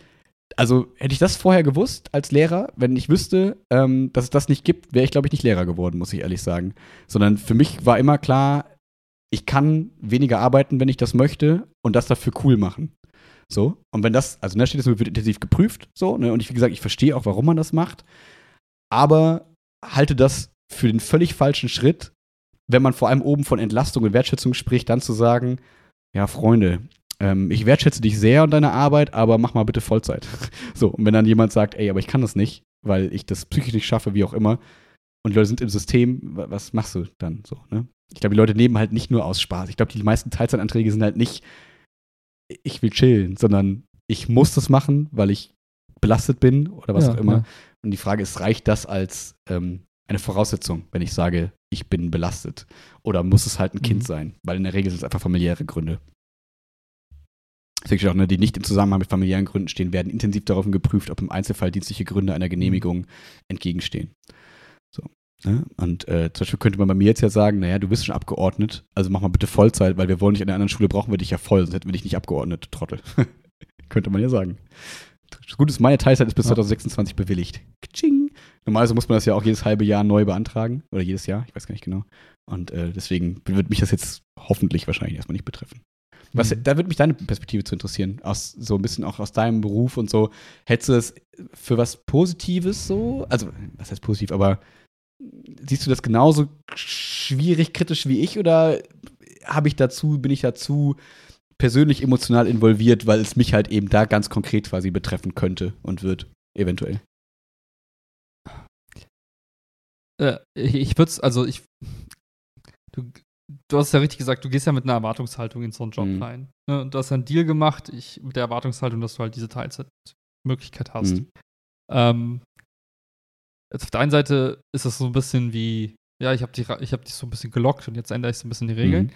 also hätte ich das vorher gewusst als Lehrer, wenn ich wüsste, ähm, dass es das nicht gibt, wäre ich, glaube ich, nicht Lehrer geworden, muss ich ehrlich sagen. Sondern für mich war immer klar, ich kann weniger arbeiten, wenn ich das möchte und das dafür cool machen. So. Und wenn das, also da steht es wird intensiv geprüft, so, ne? Und ich, wie gesagt, ich verstehe auch, warum man das macht. Aber halte das für den völlig falschen Schritt, wenn man vor allem oben von Entlastung und Wertschätzung spricht, dann zu sagen, ja, Freunde, ähm, ich wertschätze dich sehr und deine Arbeit, aber mach mal bitte Vollzeit. so, und wenn dann jemand sagt, ey, aber ich kann das nicht, weil ich das psychisch nicht schaffe, wie auch immer, und die Leute sind im System, was machst du dann so, ne? Ich glaube, die Leute nehmen halt nicht nur aus Spaß. Ich glaube, die meisten Teilzeitanträge sind halt nicht, ich will chillen, sondern ich muss das machen, weil ich belastet bin oder was Ja, auch immer. ja. Und die Frage ist, reicht das als ähm, eine Voraussetzung, wenn ich sage, ich bin belastet? Oder muss es halt ein Kind Mhm. sein? Weil in der Regel sind es einfach familiäre Gründe. Deswegen steht auch, ne, die nicht im Zusammenhang mit familiären Gründen stehen, werden intensiv darauf geprüft, ob im Einzelfall dienstliche Gründe einer Genehmigung entgegenstehen. Ne? Und äh, zum Beispiel könnte man bei mir jetzt ja sagen, naja, du bist schon abgeordnet, also mach mal bitte Vollzeit, weil wir wollen dich an der anderen Schule, brauchen wir dich ja voll, sonst hätten wir dich nicht abgeordnet, Trottel. könnte man ja sagen. Das Gute ist, meine Teilzeit ist bis Ja. 2026 bewilligt. Kitsching. Normalerweise muss man das ja auch jedes halbe Jahr neu beantragen. Oder jedes Jahr, ich weiß gar nicht genau. Und äh, deswegen wird mich das jetzt hoffentlich wahrscheinlich erstmal nicht betreffen. Was, Mhm. Da würde mich deine Perspektive zu interessieren, aus, so ein bisschen auch aus deinem Beruf und so. Hättest du das für was Positives so? Also, was heißt positiv, aber siehst du das genauso schwierig, kritisch wie ich oder habe ich dazu, bin ich dazu persönlich emotional involviert, weil es mich halt eben da ganz konkret quasi betreffen könnte und wird, eventuell. Äh, ich würde es, also ich. Du, du hast ja richtig gesagt, du gehst ja mit einer Erwartungshaltung in so einen Job Mhm. rein. Ne? Und du hast einen Deal gemacht, ich, mit der Erwartungshaltung, dass du halt diese Teilzeitmöglichkeit hast. Mhm. Ähm, jetzt auf der einen Seite ist das so ein bisschen wie, ja, ich habe die, ich hab dich so ein bisschen gelockt und jetzt ändere ich so ein bisschen die Regeln. Mhm.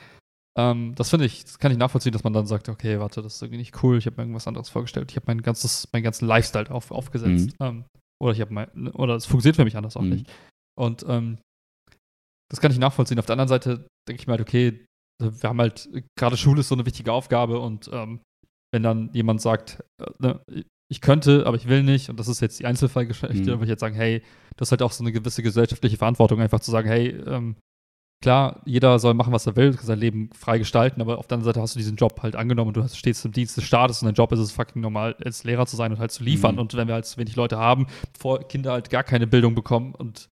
Ähm, das finde ich, das kann ich nachvollziehen, dass man dann sagt, okay, warte, das ist irgendwie nicht cool, ich habe mir irgendwas anderes vorgestellt, ich habe mein ganzes, meinen ganzen Lifestyle auf, aufgesetzt. Ähm, oder ich habe mein, oder es funktioniert für mich anders auch Mhm. nicht. Und ähm, das kann ich nachvollziehen. Auf der anderen Seite denke ich mir halt, okay, wir haben halt, gerade Schule ist so eine wichtige Aufgabe und ähm, wenn dann jemand sagt, äh, ne, ich könnte, aber ich will nicht, und das ist jetzt die Einzelfallgeschichte, Mhm. würde ich jetzt sagen, hey, das ist halt auch so eine gewisse gesellschaftliche Verantwortung, einfach zu sagen, hey, ähm, klar, jeder soll machen, was er will, sein Leben frei gestalten, aber auf der anderen Seite hast du diesen Job halt angenommen und du hast, stehst im Dienst des Staates und dein Job ist es fucking normal, als Lehrer zu sein und halt zu liefern. Mhm. Und wenn wir halt so wenig Leute haben, bevor Kinder halt gar keine Bildung bekommen und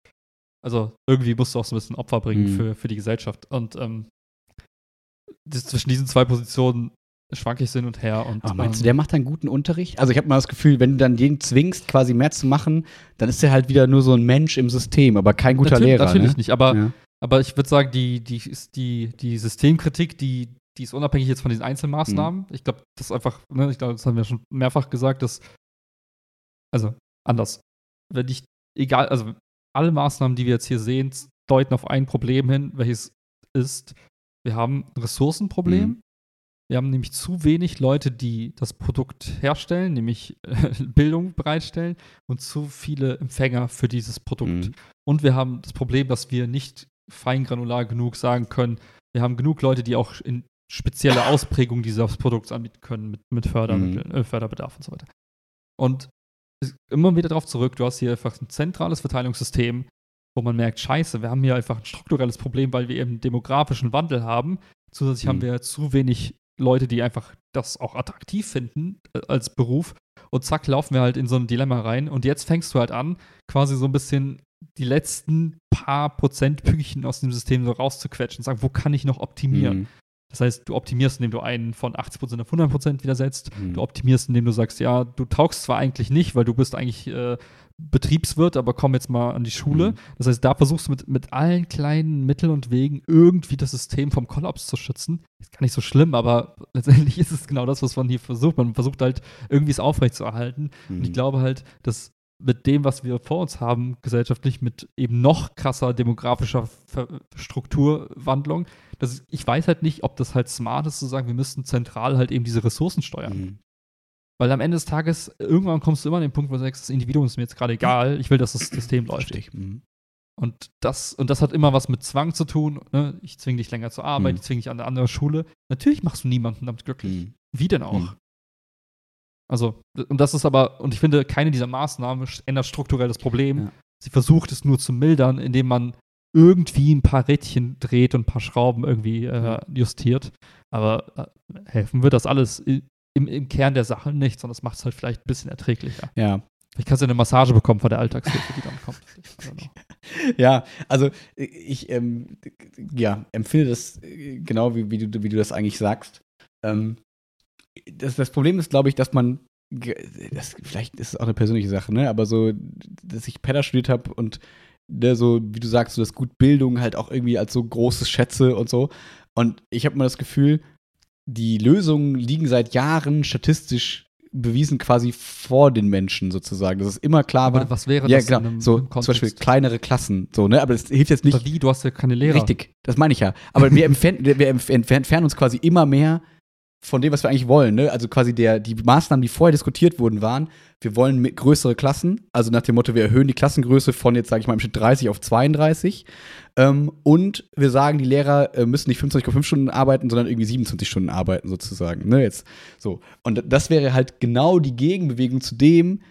also irgendwie musst du auch so ein bisschen Opfer bringen Mhm. für, für die Gesellschaft. Und ähm, das, zwischen diesen zwei Positionen schwanke ich hin und her. Und, Aber meinst du, ähm, der macht dann guten Unterricht? Also ich habe mal das Gefühl, wenn du dann den zwingst, quasi mehr zu machen, dann ist er halt wieder nur so ein Mensch im System, aber kein guter natürlich, Lehrer. Natürlich ne? nicht, aber Ja. Aber ich würde sagen, die, die, die, die Systemkritik, die, die ist unabhängig jetzt von diesen Einzelmaßnahmen. Mhm. Ich glaube, das ist einfach, ne, ich glaube, das haben wir schon mehrfach gesagt, dass, also anders. Wenn ich, egal, also alle Maßnahmen, die wir jetzt hier sehen, deuten auf ein Problem hin, welches ist, wir haben ein Ressourcenproblem. Mhm. Wir haben nämlich zu wenig Leute, die das Produkt herstellen, nämlich äh, Bildung bereitstellen und zu viele Empfänger für dieses Produkt. Mhm. Und wir haben das Problem, dass wir nicht feingranular genug sagen können, wir haben genug Leute, die auch in spezielle Ausprägungen dieses Produkts anbieten können mit, mit Fördermitteln, äh, Förderbedarf und so weiter. Und immer wieder darauf zurück, du hast hier einfach ein zentrales Verteilungssystem, wo man merkt, scheiße, wir haben hier einfach ein strukturelles Problem, weil wir eben einen demografischen Wandel haben. Zusätzlich haben Mhm. wir zu wenig Leute, die einfach das auch attraktiv finden äh, als Beruf. Und zack, laufen wir halt in so ein Dilemma rein. Und jetzt fängst du halt an, quasi so ein bisschen die letzten paar Prozentpünktchen aus dem System so rauszuquetschen und sagen, wo kann ich noch optimieren? Mhm. Das heißt, du optimierst, indem du einen von 80% auf 100% wieder setzt. Mhm. Du optimierst, indem du sagst, ja, du taugst zwar eigentlich nicht, weil du bist eigentlich äh, Betriebswirt, aber komm jetzt mal an die Schule. Mhm. Das heißt, da versuchst du mit, mit allen kleinen Mitteln und Wegen irgendwie das System vom Kollaps zu schützen. Ist gar nicht so schlimm, aber letztendlich ist es genau das, was man hier versucht. Man versucht halt irgendwie es aufrechtzuerhalten. Und ich Mhm. glaube halt, dass mit dem, was wir vor uns haben, gesellschaftlich, mit eben noch krasser demografischer Ver Strukturwandlung, dass ich weiß halt nicht, ob das halt smart ist zu sagen, wir müssten zentral halt eben diese Ressourcen steuern. Mhm. Weil am Ende des Tages, irgendwann kommst du immer an den Punkt, wo du sagst, das Individuum ist mir jetzt gerade egal, ich will, dass das System läuft. Ich. Mhm. Und das, und das hat immer was mit Zwang zu tun. Ne? Ich zwinge dich länger zur Arbeit, Mhm. ich zwinge dich an eine andere Schule. Natürlich machst du niemanden damit glücklich. Mhm. Wie denn auch? Mhm. Also, und das ist aber, und ich finde, keine dieser Maßnahmen ändert strukturell das Problem. Ja. Sie versucht es nur zu mildern, indem man irgendwie ein paar Rädchen dreht und ein paar Schrauben irgendwie äh, justiert. Aber äh, helfen wird das alles im, im Kern der Sache nichts, sondern das macht es halt vielleicht ein bisschen erträglicher. Ja. Vielleicht kannst du eine Massage bekommen von der Alltagshilfe, die dann kommt. ja, also ich ähm, ja, empfinde das äh, genau, wie, wie, du, wie du das eigentlich sagst. Ähm, das, das Problem ist, glaube ich, dass man das, vielleicht ist es auch eine persönliche Sache, ne? Aber so, dass ich Pedder studiert habe und ne, so, wie du sagst, so das Gut Bildung halt auch irgendwie als so großes Schätze und so. Und ich habe immer das Gefühl, die Lösungen liegen seit Jahren statistisch bewiesen quasi vor den Menschen sozusagen. Das ist immer klar war. was wäre ja, das? Ja, genau. Einem, so zum Beispiel kleinere Klassen, so ne. Aber das hilft jetzt nicht. Aber wie? Du hast ja keine Lehrer. Richtig, das meine ich ja. Aber wir, entfernen, wir entfernen uns quasi immer mehr von dem, was wir eigentlich wollen. Ne? Also quasi der, die Maßnahmen, die vorher diskutiert wurden, waren, wir wollen größere Klassen, also nach dem Motto, wir erhöhen die Klassengröße von jetzt, sage ich mal, im Schnitt 30 auf 32. Ähm, und wir sagen, die Lehrer äh, müssen nicht 25,5 Stunden arbeiten, sondern irgendwie 27 Stunden arbeiten, sozusagen. Ne? Jetzt, so. Und das wäre halt genau die Gegenbewegung zu dem,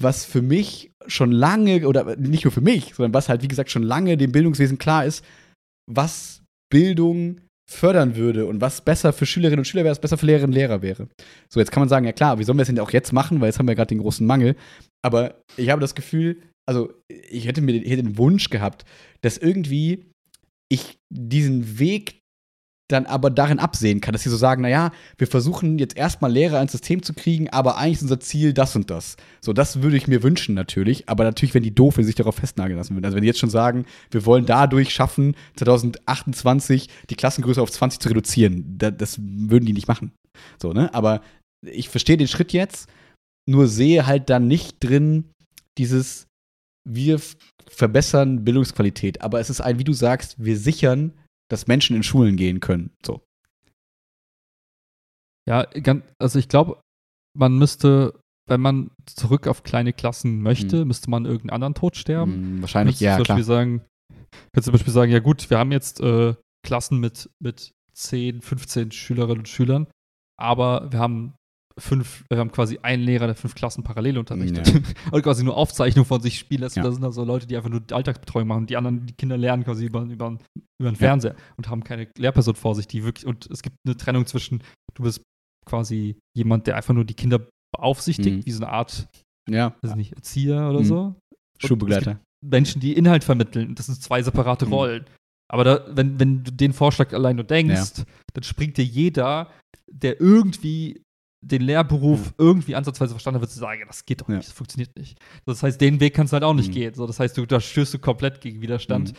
was für mich schon lange, oder nicht nur für mich, sondern was halt, wie gesagt, schon lange dem Bildungswesen klar ist, was Bildung fördern würde und was besser für Schülerinnen und Schüler wäre, was besser für Lehrerinnen und Lehrer wäre. So, jetzt kann man sagen, ja klar, wie sollen wir das denn auch jetzt machen, weil jetzt haben wir gerade den großen Mangel. Aber ich habe das Gefühl, also ich hätte mir den, hätte den Wunsch gehabt, dass irgendwie ich diesen Weg dann aber darin absehen kann, dass sie so sagen, naja, wir versuchen jetzt erstmal Lehrer ins System zu kriegen, aber eigentlich ist unser Ziel das und das. So, das würde ich mir wünschen natürlich, aber natürlich, wenn die doof, wenn sie sich darauf festnageln lassen würden. Also wenn die jetzt schon sagen, wir wollen dadurch schaffen, 2028 die Klassengröße auf 20 zu reduzieren, das, das würden die nicht machen. So, ne? Aber ich verstehe den Schritt jetzt, nur sehe halt dann nicht drin dieses, wir verbessern Bildungsqualität, aber es ist ein, wie du sagst, wir sichern dass Menschen in Schulen gehen können. So. Ja, also ich glaube, man müsste, wenn man zurück auf kleine Klassen möchte, hm. müsste man irgendeinen anderen Tod sterben. Hm, wahrscheinlich, ja, zum klar. Sagen, könntest du zum Beispiel sagen, ja gut, wir haben jetzt äh, Klassen mit, mit 10, 15 Schülerinnen und Schülern, aber wir haben fünf, wir haben quasi einen Lehrer, der fünf Klassen parallel unterrichtet. Ja. und quasi nur Aufzeichnungen von sich spielen lässt. Ja. Das sind dann so Leute, die einfach nur Alltagsbetreuung machen. Die anderen, die Kinder lernen quasi über, über, über den Fernseher ja. und haben keine Lehrperson vor sich, die wirklich, und es gibt eine Trennung zwischen, du bist quasi jemand, der einfach nur die Kinder beaufsichtigt, mhm. wie so eine Art, ja. weiß nicht, Erzieher oder mhm. so. Schulbegleiter. Menschen, die Inhalt vermitteln. Das sind zwei separate mhm. Rollen. Aber da, wenn, wenn du den Vorschlag allein nur denkst, ja. dann springt dir jeder, der irgendwie den Lehrberuf ja. irgendwie ansatzweise verstanden hat, wird zu sagen, ja, das geht doch nicht, das funktioniert nicht. Das heißt, den Weg kannst du halt auch nicht mhm. gehen. So, das heißt, du, da stößt du komplett gegen Widerstand. Mhm.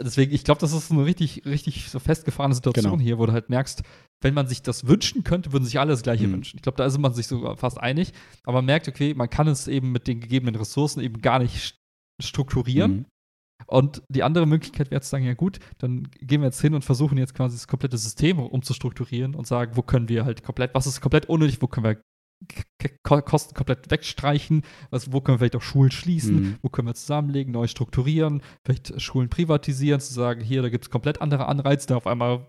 Deswegen, ich glaube, das ist eine richtig, richtig so festgefahrene Situation genau. hier, wo du halt merkst, wenn man sich das wünschen könnte, würden sich alle das Gleiche mhm. wünschen. Ich glaube, da ist man sich sogar fast einig. Aber man merkt, okay, man kann es eben mit den gegebenen Ressourcen eben gar nicht strukturieren. Und die andere Möglichkeit wäre zu sagen, ja gut, dann gehen wir jetzt hin und versuchen jetzt quasi das komplette System umzustrukturieren und sagen, wo können wir halt komplett, was ist komplett unnötig, wo können wir Kosten komplett wegstreichen, was, wo können wir vielleicht auch Schulen schließen, mhm. wo können wir zusammenlegen, neu strukturieren, vielleicht Schulen privatisieren, zu sagen, hier, da gibt es komplett andere Anreize, da auf einmal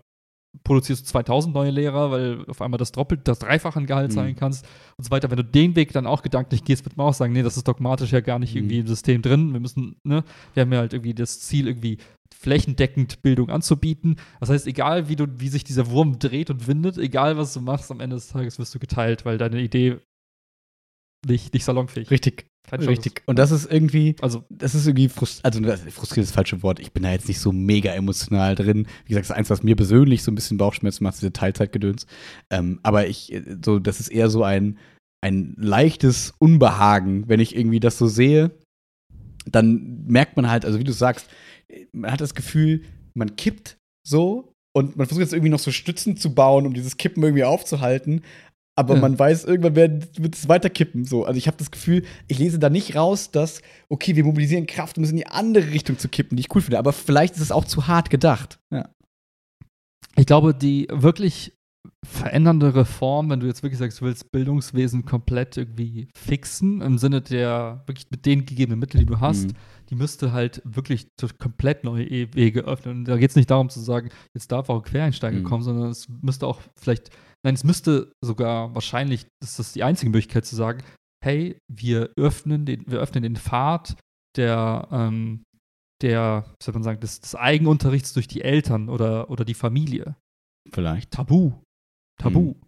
produzierst du 2000 neue Lehrer, weil auf einmal das doppelt, das dreifache Gehalt mhm. sein kannst und so weiter. Wenn du den Weg dann auch gedanklich gehst, wird man auch sagen, nee, das ist dogmatisch ja gar nicht mhm. irgendwie im System drin. Wir müssen, ne, wir haben ja halt irgendwie das Ziel, irgendwie flächendeckend Bildung anzubieten. Das heißt, egal wie du, wie sich dieser Wurm dreht und windet, egal was du machst, am Ende des Tages wirst du geteilt, weil deine Idee nicht, nicht salonfähig. Richtig. Richtig. Und das ist irgendwie, also das ist irgendwie frust also frustriert ist das falsche Wort. Ich bin da jetzt nicht so mega emotional drin. Wie gesagt, das ist eins, was mir persönlich so ein bisschen Bauchschmerzen macht, diese Teilzeitgedöns. Ähm, aber ich, so, das ist eher so ein, ein leichtes Unbehagen, wenn ich irgendwie das so sehe. Dann merkt man halt, also wie du sagst, man hat das Gefühl, man kippt so und man versucht jetzt irgendwie noch so Stützen zu bauen, um dieses Kippen irgendwie aufzuhalten. Aber ja. man weiß, irgendwann wird es weiterkippen. So. Also ich habe das Gefühl, ich lese da nicht raus, dass, okay, wir mobilisieren Kraft, um es in die andere Richtung zu kippen, die ich cool finde. Aber vielleicht ist es auch zu hart gedacht. Ja. Ich glaube, die wirklich verändernde Reform, wenn du jetzt wirklich sagst, du willst Bildungswesen komplett irgendwie fixen, im Sinne der, wirklich mit den gegebenen Mitteln, die du hast, mhm. die müsste halt wirklich komplett neue e-, Wege öffnen. Und da geht es nicht darum zu sagen, jetzt darf auch ein Quereinsteiger mhm. kommen, sondern es müsste auch vielleicht Nein, es müsste sogar wahrscheinlich, das ist die einzige Möglichkeit zu sagen, hey, wir öffnen den, wir öffnen den Pfad der, ähm, der, wie soll man sagen, des, des, Eigenunterrichts durch die Eltern oder, oder die Familie. Vielleicht. Tabu. Tabu. Hm.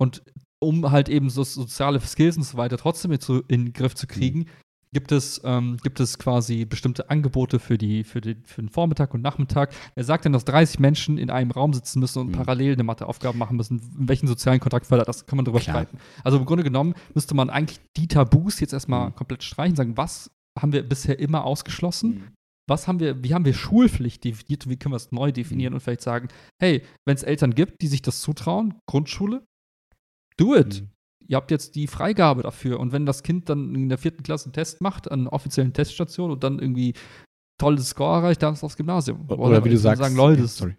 Und um halt eben so soziale Skills und so weiter trotzdem in den Griff zu kriegen, gibt es, ähm, gibt es quasi bestimmte Angebote für, die, für, die, für den Vormittag und Nachmittag. Er sagt dann, dass 30 Menschen in einem Raum sitzen müssen und Mhm. parallel eine Matheaufgabe machen müssen. In welchen sozialen Kontakt fördert das? Kann man drüber Klar. streiten. Also im Grunde genommen müsste man eigentlich die Tabus jetzt erstmal Mhm. komplett streichen, sagen, was haben wir bisher immer ausgeschlossen? Mhm. was haben wir, wie haben wir Schulpflicht definiert und wie können wir es neu definieren und vielleicht sagen, hey, wenn es Eltern gibt, die sich das zutrauen, Grundschule, do it. Ihr habt jetzt die Freigabe dafür. Und wenn das Kind dann in der vierten Klasse einen Test macht, an einer offiziellen Teststation und dann irgendwie tolles Score erreicht, dann ist aufs Gymnasium. Oder, wie du sagst. Sagen, Leute, ja, das, sorry.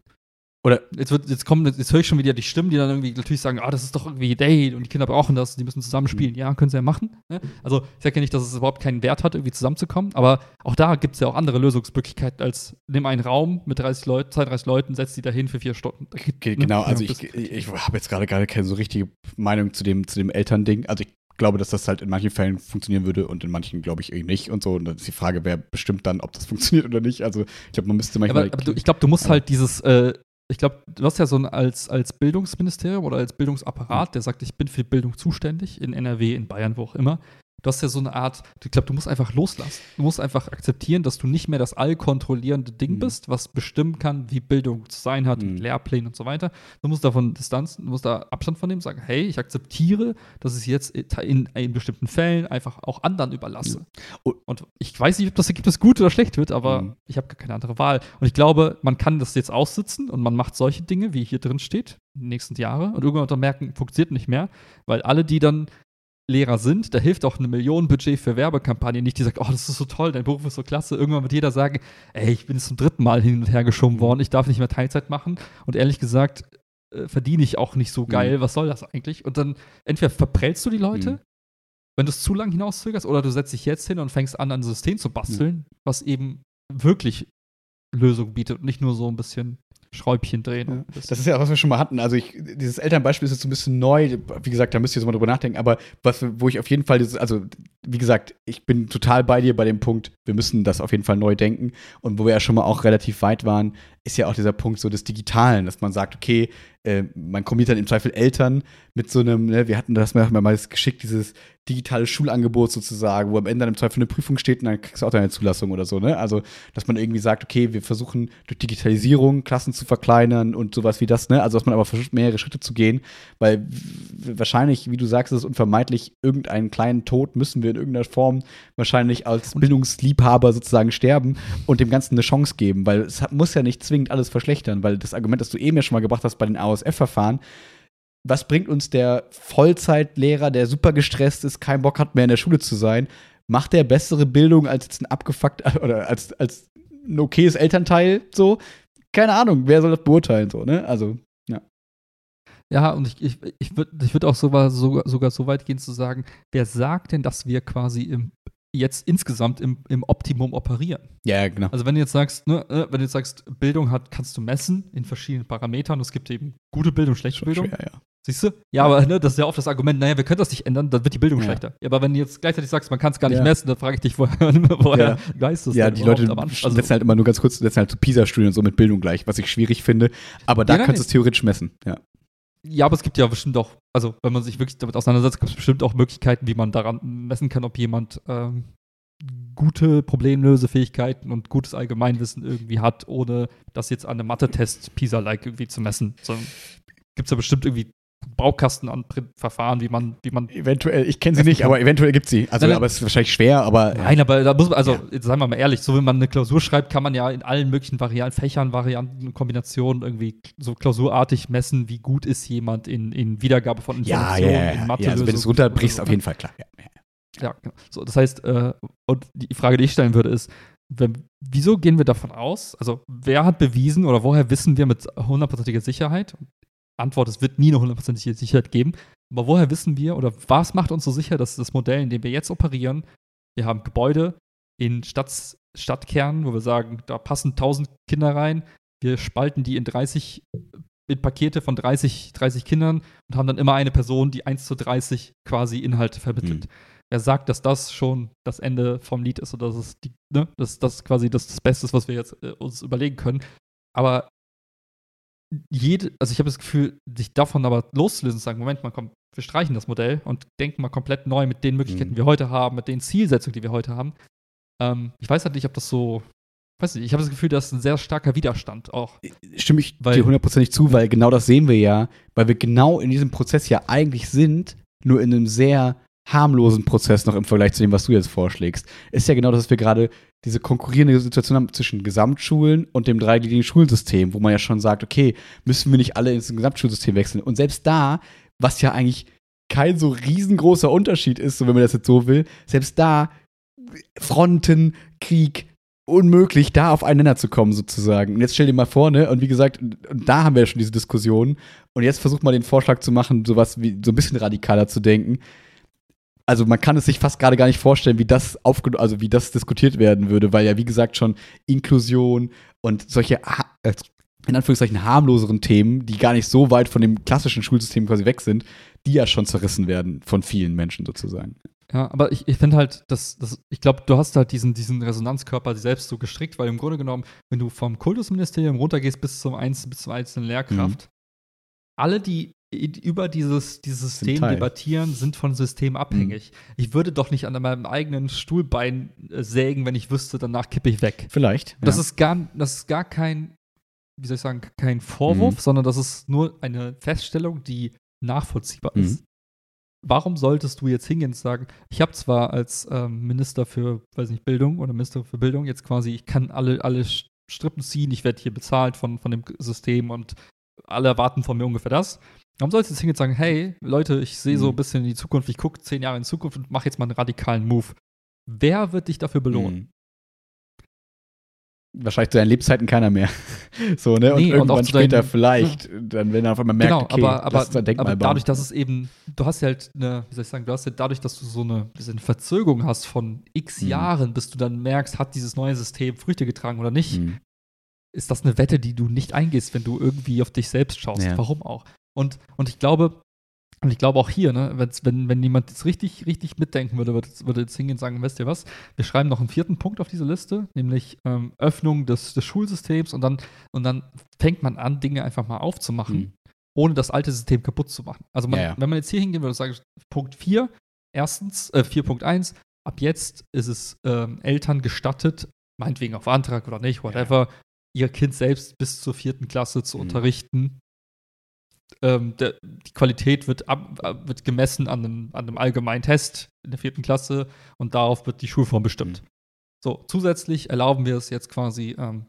Oder jetzt, wird, jetzt, kommen, jetzt höre ich schon wieder die Stimmen, die dann irgendwie natürlich sagen, ah, das ist doch irgendwie Date und die Kinder brauchen das, die müssen zusammen spielen. Ja, können sie ja machen. Ne? Also ich sage ja nicht, dass es überhaupt keinen Wert hat, irgendwie zusammenzukommen, aber auch da gibt es ja auch andere Lösungsmöglichkeiten als nimm einen Raum mit 30 Leuten, 32 Leuten, setz die dahin für vier Stunden. Ge- ne? Genau, also ich, ich habe jetzt gerade gar keine so richtige Meinung zu dem, zu dem Elternding. Also ich glaube, dass das halt in manchen Fällen funktionieren würde und in manchen glaube ich irgendwie nicht und so. Und dann ist die Frage, wer bestimmt dann, ob das funktioniert oder nicht. Also ich glaube, man müsste manchmal. aber, aber du, ich glaube, du musst halt dieses, äh, ich glaube, du hast ja so ein als, als Bildungsministerium oder als Bildungsapparat, der sagt, ich bin für Bildung zuständig, in NRW, in Bayern, wo auch immer. Du hast ja so eine Art, ich glaube, du musst einfach loslassen. Du musst einfach akzeptieren, dass du nicht mehr das allkontrollierende Ding Mhm. bist, was bestimmen kann, wie Bildung zu sein hat, Mhm. mit Lehrplänen und so weiter. Du musst davon Distanz, du musst da Abstand von dem sagen, hey, ich akzeptiere, dass ich es jetzt in, in bestimmten Fällen einfach auch anderen überlasse. Und- Und ich weiß nicht, ob das Ergebnis gut oder schlecht wird, aber Mhm. ich habe gar keine andere Wahl. Und ich glaube, man kann das jetzt aussitzen und man macht solche Dinge, wie hier drin steht, die nächsten Jahre. Und irgendwann merken, funktioniert nicht mehr, weil alle, die dann Lehrer sind, da hilft auch eine Millionenbudget für Werbekampagnen nicht, die sagt, oh, das ist so toll, dein Beruf ist so klasse. Irgendwann wird jeder sagen, ey, ich bin jetzt zum dritten Mal hin und her geschoben worden, ich darf nicht mehr Teilzeit machen. Und ehrlich gesagt, äh, verdiene ich auch nicht so geil, was soll das eigentlich? Und dann entweder verprellst du die Leute, Mhm. wenn du es zu lang hinauszögerst, oder du setzt dich jetzt hin und fängst an, ein System zu basteln, was eben wirklich Lösungen bietet und nicht nur so ein bisschen Schräubchen drehen. Ja. bisschen- Das ist ja, was wir schon mal hatten. Also ich, dieses Elternbeispiel ist jetzt so ein bisschen neu. Wie gesagt, da müsst ihr jetzt mal drüber nachdenken. Aber was, wo ich auf jeden Fall, dieses, also wie gesagt, ich bin total bei dir bei dem Punkt, wir müssen das auf jeden Fall neu denken. Und wo wir ja schon mal auch relativ weit waren, ist ja auch dieser Punkt so des Digitalen, dass man sagt, okay, äh, man kombiniert dann im Zweifel Eltern mit so einem, ne, wir hatten das mal geschickt, dieses digitale Schulangebot sozusagen, wo am Ende dann im Zweifel eine Prüfung steht und dann kriegst du auch deine Zulassung oder so, ne? Also, dass man irgendwie sagt, okay, wir versuchen durch Digitalisierung Klassen zu verkleinern und sowas wie das, ne? Also, dass man aber versucht, mehrere Schritte zu gehen, weil wahrscheinlich, wie du sagst, ist es unvermeidlich, irgendeinen kleinen Tod müssen wir in irgendeiner Form wahrscheinlich als Bildungsliebhaber sozusagen sterben und dem Ganzen eine Chance geben, weil es muss ja nicht zwingend alles verschlechtern, weil das Argument, das du eben ja schon mal gebracht hast bei den AOSF-Verfahren, was bringt uns der Vollzeitlehrer, der super gestresst ist, keinen Bock hat mehr in der Schule zu sein? Macht der bessere Bildung als jetzt ein abgefuckt oder als, als ein okayes Elternteil so? Keine Ahnung, wer soll das beurteilen so, ne? Also, Ja, und ich, ich, ich würde ich würd auch sogar, sogar so weit gehen zu sagen, wer sagt denn, dass wir quasi im, jetzt insgesamt im, im Optimum operieren? ja, genau. Also wenn du jetzt sagst, ne, äh, wenn du jetzt sagst, Bildung hat, kannst du messen in verschiedenen Parametern. Es gibt eben gute Bildung, schlechte Bildung. Schwer, ja. Siehst du? Ja, aber ne, das ist ja oft das Argument, naja, wir können das nicht ändern, dann wird die Bildung Ja. schlechter. Ja, aber wenn du jetzt gleichzeitig sagst, man kann es gar nicht Ja. messen, dann frage ich dich, woher, woher weißt du es Ja, die Leute? Also, setzen halt immer nur ganz kurz, setzen halt so PISA-Studien und so mit Bildung gleich, was ich schwierig finde. Aber da Ja, kannst du es theoretisch messen, ja. Ja, aber es gibt ja bestimmt auch, also wenn man sich wirklich damit auseinandersetzt, gibt es bestimmt auch Möglichkeiten, wie man daran messen kann, ob jemand ähm, gute Problemlösefähigkeiten und gutes Allgemeinwissen irgendwie hat, ohne das jetzt an einem Mathe-Test PISA-like irgendwie zu messen. So, gibt es ja bestimmt irgendwie Baukasten an Prin- Verfahren, wie man, wie man. Eventuell, ich kenne sie nicht, aber eventuell gibt sie. Also, Nein, aber es ist wahrscheinlich schwer, aber. Nein, aber da muss man, also Ja. seien wir mal ehrlich, so wenn man eine Klausur schreibt, kann man ja in allen möglichen Varianten, Fächern, Varianten, Kombinationen irgendwie so klausurartig messen, wie gut ist jemand in, in Wiedergabe von Informationen, ja, ja, in ja. Mathe. ja also wenn du es runterbrichst, auf jeden Fall, klar. Ja, ja. Ja, genau. So, das heißt, äh, und die Frage, die ich stellen würde, ist, wenn, wieso gehen wir davon aus, also wer hat bewiesen oder woher wissen wir mit hundertprozentiger Sicherheit? Antwort, es wird nie eine hundertprozentige Sicherheit geben, aber woher wissen wir oder was macht uns so sicher, dass das Modell, in dem wir jetzt operieren, wir haben Gebäude in Stadt, Stadtkernen, wo wir sagen, da passen 1000 Kinder rein, wir spalten die in 30 in Pakete von 30, 30 Kindern und haben dann immer eine Person, die 1 zu 30 quasi Inhalte vermittelt. Wer sagt, dass das schon das Ende vom Lied ist oder dass es die, ne, dass das quasi das, das Beste ist, was wir jetzt äh, uns überlegen können. Aber jede, also ich habe das Gefühl, sich davon aber loszulösen und zu sagen, Moment mal, komm, wir streichen das Modell und denken mal komplett neu mit den Möglichkeiten, Mhm. die wir heute haben, mit den Zielsetzungen, die wir heute haben. Ähm, ich weiß halt nicht, ob das so, weiß nicht, ich habe das Gefühl, das ist ein sehr starker Widerstand auch. Stimme ich Weil- dir hundertprozentig zu, weil genau das sehen wir ja, weil wir genau in diesem Prozess ja eigentlich sind, nur in einem sehr harmlosen Prozess noch im Vergleich zu dem, was du jetzt vorschlägst. Ist ja genau das, dass wir gerade diese konkurrierende Situation haben zwischen Gesamtschulen und dem dreigliedrigen Schulsystem, wo man ja schon sagt, okay, müssen wir nicht alle ins Gesamtschulsystem wechseln? Und selbst da, was ja eigentlich kein so riesengroßer Unterschied ist, so wenn man das jetzt so will, selbst da Fronten, Krieg, unmöglich, da auf einen Nenner zu kommen, sozusagen. Und jetzt stell dir mal vor, ne, und wie gesagt, da haben wir ja schon diese Diskussion. Und jetzt versucht mal den Vorschlag zu machen, sowas wie so ein bisschen radikaler zu denken. Also man kann es sich fast gerade gar nicht vorstellen, wie das aufge also wie das diskutiert werden würde, weil ja, wie gesagt, schon Inklusion und solche äh, in Anführungszeichen harmloseren Themen, die gar nicht so weit von dem klassischen Schulsystem quasi weg sind, die ja schon zerrissen werden von vielen Menschen sozusagen. Ja, aber ich, ich finde halt, dass, dass ich glaube, du hast halt diesen, diesen Resonanzkörper selbst so gestrickt, weil im Grunde genommen, wenn du vom Kultusministerium runtergehst bis zum, Einz bis zur einzelnen Lehrkraft, alle, die über dieses, dieses System Teil. debattieren, sind von System abhängig. Ich würde doch nicht an meinem eigenen Stuhlbein äh, sägen, wenn ich wüsste, danach kippe ich weg. Vielleicht. Das, ja. ist gar, das ist gar kein, wie soll ich sagen, kein Vorwurf, Mhm. sondern das ist nur eine Feststellung, die nachvollziehbar Mhm. ist. Warum solltest du jetzt hingehen und sagen, ich habe zwar als ähm, Minister für, weiß nicht, Bildung oder Minister für Bildung jetzt quasi, ich kann alle, alle Strippen ziehen, ich werde hier bezahlt von, von dem System und alle erwarten von mir ungefähr das. Warum sollst du jetzt hingehen und sagen, hey, Leute, ich sehe so Mhm. ein bisschen in die Zukunft, ich gucke zehn Jahre in die Zukunft und mache jetzt mal einen radikalen Move. Wer wird dich dafür belohnen? Mhm. Wahrscheinlich zu deinen Lebzeiten keiner mehr. so, ne? Und Nee, und irgendwann deinen- später vielleicht, dann, wenn er auf einmal merkt, genau, okay, aber, aber, das ist ein Denkmal aber bauen. dadurch, dass es eben, du hast ja halt eine, wie soll ich sagen, du hast ja dadurch, dass du so eine, diese Verzögerung hast von x Mhm. Jahren, bis du dann merkst, hat dieses neue System Früchte getragen oder nicht, Mhm. ist das eine Wette, die du nicht eingehst, wenn du irgendwie auf dich selbst schaust. Ja. Warum auch? Und, und ich glaube, und ich glaube auch hier, ne, wenn, wenn jemand jetzt richtig, richtig mitdenken würde, würde, würde jetzt hingehen und sagen, weißt ihr was, wir schreiben noch einen vierten Punkt auf diese Liste, nämlich ähm, Öffnung des, des Schulsystems und dann, und dann fängt man an, Dinge einfach mal aufzumachen Mhm. ohne das alte System kaputt zu machen. Also man, Ja, ja. wenn man jetzt hier hingehen würde und sagen, Punkt 4, erstens, äh, 4.1, ab jetzt ist es ähm, Eltern gestattet, meinetwegen auf Antrag oder nicht, whatever, ihr Kind selbst bis zur vierten Klasse zu Mhm. unterrichten. Ähm, der, die Qualität wird, ab, ab- wird gemessen an einem, an einem allgemeinen Test in der vierten Klasse und darauf wird die Schulform bestimmt. Mhm. So, zusätzlich erlauben wir es jetzt quasi, ähm,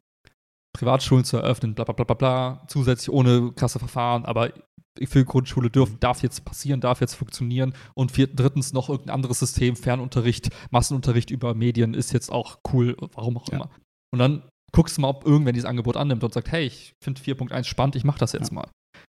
Privatschulen zu eröffnen, bla bla bla bla bla, zusätzlich ohne krasse Verfahren, aber für Grundschule dürfen, darf jetzt passieren, darf jetzt funktionieren und viert, drittens noch irgendein anderes System, Fernunterricht, Massenunterricht über Medien ist jetzt auch cool, warum auch Ja. immer. Und dann guckst du mal, ob irgendwer dieses Angebot annimmt und sagt, hey, ich finde 4.1 spannend, ich mache das jetzt mal.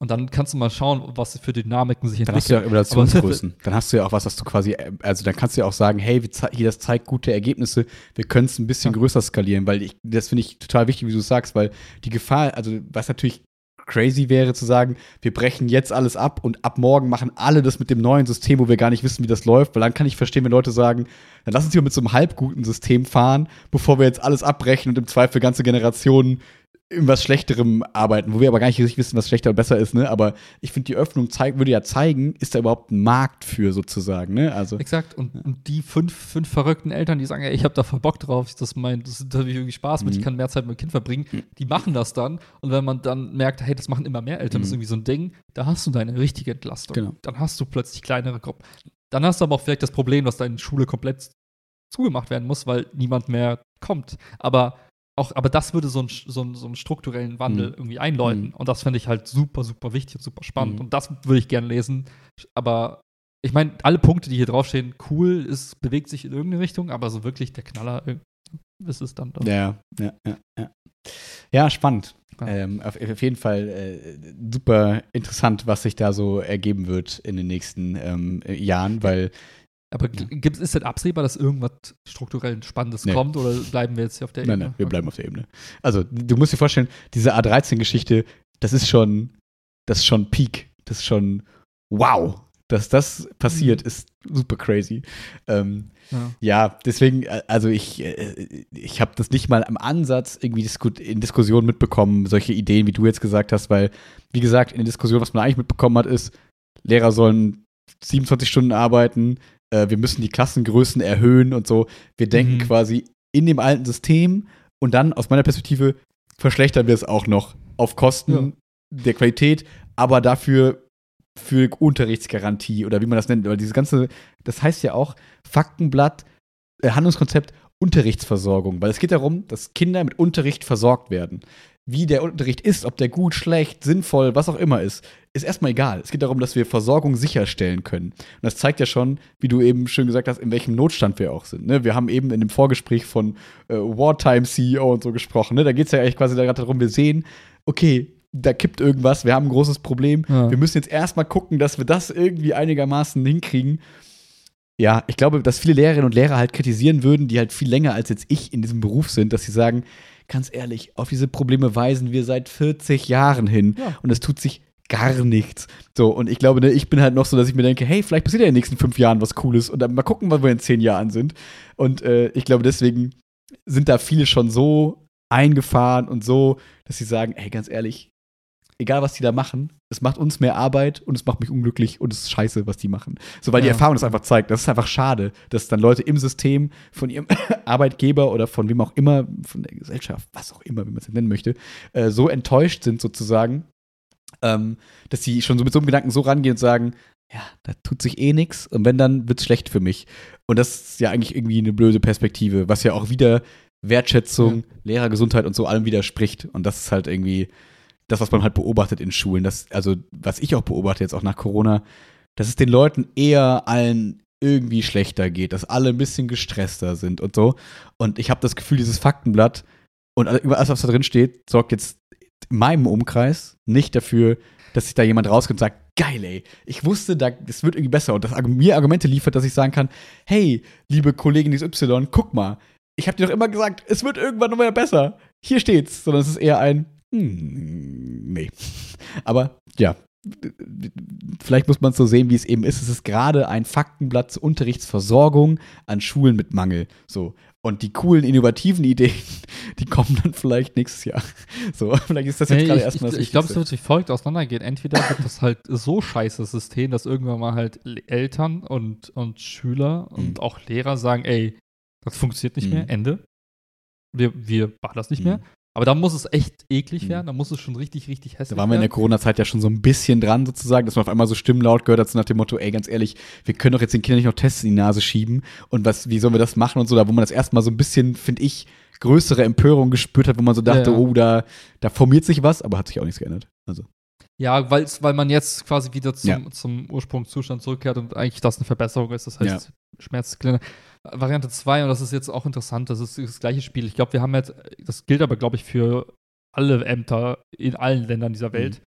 Und dann kannst du mal schauen, was für Dynamiken sich Dann hast du ja entwickeln. Evaluationsgrößen. dann hast du ja auch was, was du quasi, also dann kannst du ja auch sagen, hey, hier, das zeigt gute Ergebnisse, wir können es ein bisschen Ja. größer skalieren, weil ich, das finde ich total wichtig, wie du sagst, weil die Gefahr, also was natürlich crazy wäre zu sagen, wir brechen jetzt alles ab und ab morgen machen alle das mit dem neuen System, wo wir gar nicht wissen, wie das läuft, weil dann kann ich verstehen, wenn Leute sagen, dann lass uns hier mit so einem halbguten System fahren, bevor wir jetzt alles abbrechen und im Zweifel ganze Generationen in was Schlechterem arbeiten, wo wir aber gar nicht richtig wissen, was schlechter und besser ist, ne? Aber ich finde, die Öffnung zeig, würde ja zeigen, ist da überhaupt ein Markt für sozusagen, ne? Also, Exakt. Und, und die fünf, fünf verrückten Eltern, die sagen, ey, ich habe da voll Bock drauf, das, mein, das da hab ich irgendwie Spaß mit, Mhm. ich kann mehr Zeit mit dem Kind verbringen, die machen das dann. Und wenn man dann merkt, hey, das machen immer mehr Eltern, das ist Mhm. irgendwie so ein Ding, da hast du deine richtige Entlastung. Genau. Dann hast du plötzlich kleinere Gruppen. Dann hast du aber auch vielleicht das Problem, dass deine Schule komplett zugemacht werden muss, weil niemand mehr kommt. Aber auch, aber das würde so, ein, so, einen, so einen strukturellen Wandel Mhm. irgendwie einläuten. Mhm. Und das fände ich halt super, super wichtig und super spannend. Mhm. Und das würde ich gerne lesen. Aber ich meine, alle Punkte, die hier draufstehen, cool, es bewegt sich in irgendeine Richtung, aber so wirklich der Knaller äh, ist es dann doch. ja, ja, ja, ja. Ja, spannend. Ja. Ähm, auf, auf jeden Fall äh, super interessant, was sich da so ergeben wird in den nächsten ähm, äh, Jahren, weil Aber gibt's, ist denn absehbar, dass irgendwas strukturell Spannendes Nee. kommt oder bleiben wir jetzt hier auf der Nein, Ebene? nein, wir bleiben auf der Ebene. Also, du musst dir vorstellen, diese A13-Geschichte, das ist schon, das ist schon Peak. Das ist schon wow. Dass das passiert, Mhm. ist super crazy. Ähm, Ja. ja, deswegen, äh, also ich, äh, ich habe das nicht mal am Ansatz irgendwie in Diskussionen mitbekommen, solche Ideen, wie du jetzt gesagt hast, weil, wie gesagt, in der Diskussion, was man eigentlich mitbekommen hat, ist, Lehrer sollen 27 Stunden arbeiten, äh, wir müssen die Klassengrößen erhöhen und so. Wir denken Mhm. quasi in dem alten System und dann aus meiner Perspektive verschlechtern wir es auch noch auf Kosten der Qualität, aber dafür für Unterrichtsgarantie oder wie man das nennt, weil dieses ganze, das heißt ja auch Faktenblatt, äh, Handlungskonzept Unterrichtsversorgung, weil es geht darum, dass Kinder mit Unterricht versorgt werden. Wie der Unterricht ist, ob der gut, schlecht, sinnvoll, was auch immer ist, ist erstmal egal. Es geht darum, dass wir Versorgung sicherstellen können. Und das zeigt ja schon, wie du eben schön gesagt hast, in welchem Notstand wir auch sind. Ne? Wir haben eben in dem Vorgespräch von äh, Wartime CEO und so gesprochen. Ne? Da geht es ja eigentlich quasi gerade darum, wir sehen, okay, da kippt irgendwas, wir haben ein großes Problem. Ja. Wir müssen jetzt erstmal gucken, dass wir das irgendwie einigermaßen hinkriegen. Ja, ich glaube, dass viele Lehrerinnen und Lehrer halt kritisieren würden, die halt viel länger als jetzt ich in diesem Beruf sind, dass sie sagen, ganz ehrlich, auf diese Probleme weisen wir seit 40 Jahren hin Ja. und es tut sich gar nichts. So, und ich glaube, ne, ich bin halt noch so, dass ich mir denke, hey, vielleicht passiert ja in den nächsten fünf Jahren was Cooles und dann mal gucken, was wir in zehn Jahren sind. Und äh, ich glaube, deswegen sind da viele schon so eingefahren und so, dass sie sagen, hey, ganz ehrlich, egal was die da machen, es macht uns mehr Arbeit und es macht mich unglücklich und es ist scheiße, was die machen. So, weil die Ja. Erfahrung das einfach zeigt. Das ist einfach schade, dass dann Leute im System von ihrem Arbeitgeber oder von wem auch immer, von der Gesellschaft, was auch immer, wie man es nennen möchte, äh, so enttäuscht sind sozusagen, ähm, dass sie schon so mit so einem Gedanken so rangehen und sagen, ja, da tut sich eh nichts und wenn, dann wird's schlecht für mich. Und das ist ja eigentlich irgendwie eine blöde Perspektive, was ja auch wieder Wertschätzung, Lehrergesundheit und so allem widerspricht. Und das ist halt irgendwie das, was man halt beobachtet in Schulen. Das, also, was ich auch beobachte jetzt auch nach Corona, dass es den Leuten eher allen irgendwie schlechter geht, dass alle ein bisschen gestresster sind und so. Und ich habe das Gefühl, dieses Faktenblatt und über alles, was da drin steht, sorgt jetzt in meinem Umkreis nicht dafür, dass sich da jemand rauskommt und sagt, geil, ey, ich wusste, da, das wird irgendwie besser und das mir Argumente liefert, dass ich sagen kann, hey, liebe Kollegin XY, guck mal, ich habe dir doch immer gesagt, es wird irgendwann noch mal besser. Hier steht's, sondern es ist eher ein, hm, nee. Aber ja, vielleicht muss man es so sehen, wie es eben ist. Es ist gerade ein Faktenblatt zur Unterrichtsversorgung an Schulen mit Mangel. So. Und die coolen, innovativen Ideen, die kommen dann vielleicht nächstes Jahr. So, vielleicht ist das jetzt Nee, gerade ich erstmal ich, das ich glaube, es wird wie folgt auseinandergehen. Entweder wird das halt so scheiße System, dass irgendwann mal halt Eltern und, und Schüler und auch Lehrer sagen, ey, das funktioniert nicht Mhm. mehr, Ende. Wir, wir machen das nicht mehr. Mhm. Aber da muss es echt eklig Mhm. werden, da muss es schon richtig, richtig hässlich Da waren wir in der werden. Corona-Zeit ja schon so ein bisschen dran, sozusagen, dass man auf einmal so Stimmen laut gehört hat, so nach dem Motto, ey, ganz ehrlich, wir können doch jetzt den Kindern nicht noch Tests in die Nase schieben und was, wie sollen wir das machen und so, da wo man das erstmal so ein bisschen, finde ich, größere Empörung gespürt hat, wo man so dachte, Ja, ja. oh, da, da formiert sich was, aber hat sich auch nichts geändert. Also, Ja, weil's, weil man jetzt quasi wieder zum, Ja. zum Ursprungszustand zurückkehrt und eigentlich das eine Verbesserung ist. Das heißt, Ja. Schmerzkliniker. Variante 2, und das ist jetzt auch interessant, das ist das gleiche Spiel. Ich glaube, wir haben jetzt, das gilt aber, glaube ich, für alle Ämter in allen Ländern dieser Welt.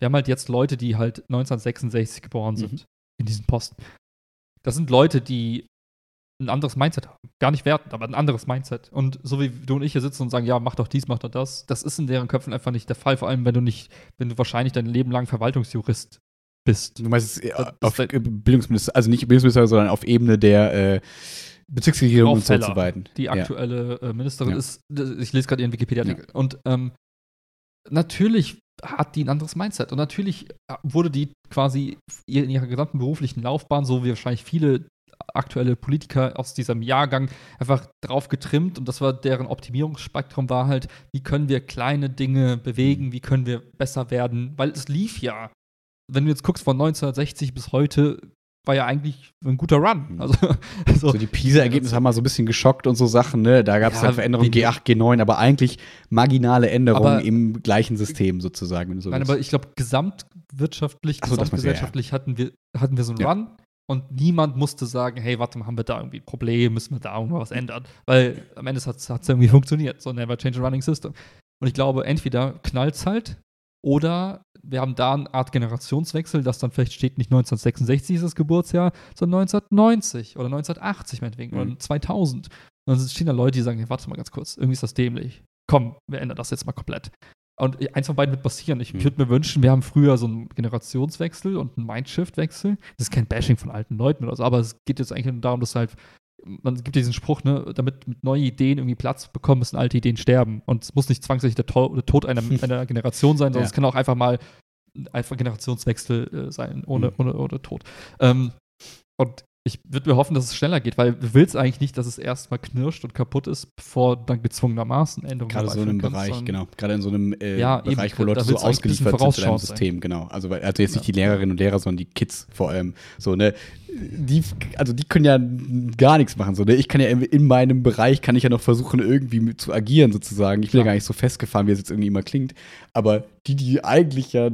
Wir haben halt jetzt Leute, die halt 1966 geboren sind, Mhm. in diesen Posten. Das sind Leute, die ein anderes Mindset haben. Gar nicht wertend, aber ein anderes Mindset. Und so wie du und ich hier sitzen und sagen, ja, mach doch dies, mach doch das, das ist in deren Köpfen einfach nicht der Fall. Vor allem, wenn du nicht, wenn du wahrscheinlich dein Leben lang Verwaltungsjurist bist. du meinst, es, äh, auf Bildungsminister, also nicht Bildungsminister, sondern auf Ebene der äh, Bezirksregierung und so Feller, zu weiten. Die Ja. aktuelle äh, Ministerin Ja. ist, ich lese gerade ihren Wikipedia-Artikel. Und ähm, natürlich hat die ein anderes Mindset. Und natürlich wurde die quasi in ihrer gesamten beruflichen Laufbahn, so wie wahrscheinlich viele aktuelle Politiker aus diesem Jahrgang, einfach drauf getrimmt. Und das war deren Optimierungsspektrum, war halt, wie können wir kleine Dinge bewegen, wie können wir besser werden. Weil es lief ja. Wenn du jetzt guckst, von 1960 bis heute, war ja eigentlich ein guter Run. Mhm. Also, also So die PISA-Ergebnisse haben mal so ein bisschen geschockt und so Sachen, ne? Da gab es Ja, halt Veränderungen wie- G8, G9, aber eigentlich marginale Änderungen Aber- im gleichen System sozusagen. So Nein, aber ich glaube, gesamtwirtschaftlich, so, du, ja, gesamtgesellschaftlich hatten, wir, hatten wir so einen Ja. Run und niemand musste sagen, hey, warte mal, haben wir da irgendwie ein Problem, müssen wir da irgendwas ändern? Weil am Ende hat es irgendwie funktioniert, so never change a running system. Und ich glaube, entweder knallt halt oder wir haben da eine Art Generationswechsel, dass dann vielleicht steht nicht 1966 ist das Geburtsjahr, sondern 1990 oder 1980 meinetwegen Mhm. oder 2000. Und dann stehen da Leute, die sagen, hey, warte mal ganz kurz, irgendwie ist das dämlich. Komm, wir ändern das jetzt mal komplett. Und eins von beiden wird passieren. Ich Mhm. würde mir wünschen, wir haben früher so einen Generationswechsel und einen Mindshift-Wechsel. Das ist kein Bashing von alten Leuten oder so, aber es geht jetzt eigentlich nur darum, dass halt, man gibt diesen Spruch, ne, damit mit neue Ideen irgendwie Platz bekommen, müssen alte Ideen sterben. Und es muss nicht zwangsläufig der, To der Tod einer, einer Generation sein, sondern Ja. es kann auch einfach mal einfach Generationswechsel äh, sein, ohne, Mhm. ohne, ohne Tod. Ähm, und ich würde mir hoffen, dass es schneller geht, weil du willst eigentlich nicht, dass es erstmal knirscht und kaputt ist, bevor dann gezwungenermaßen Änderungen Gerade so in einem kannst, Bereich, genau. Gerade in so einem äh, Ja, eben, Bereich, wo da Leute so ausgeliefert sind zu deinem vorausschauend sein. System, genau. Also, weil- also jetzt nicht Ja. die Lehrerinnen und Lehrer, sondern die Kids vor allem. So, ne? Die, also die können ja gar nichts machen. So, ne? Ich kann ja in, in meinem Bereich kann ich ja noch versuchen, irgendwie zu agieren, sozusagen. Ich bin ja Klar. gar nicht so festgefahren, wie es jetzt irgendwie immer klingt. Aber die, die eigentlich ja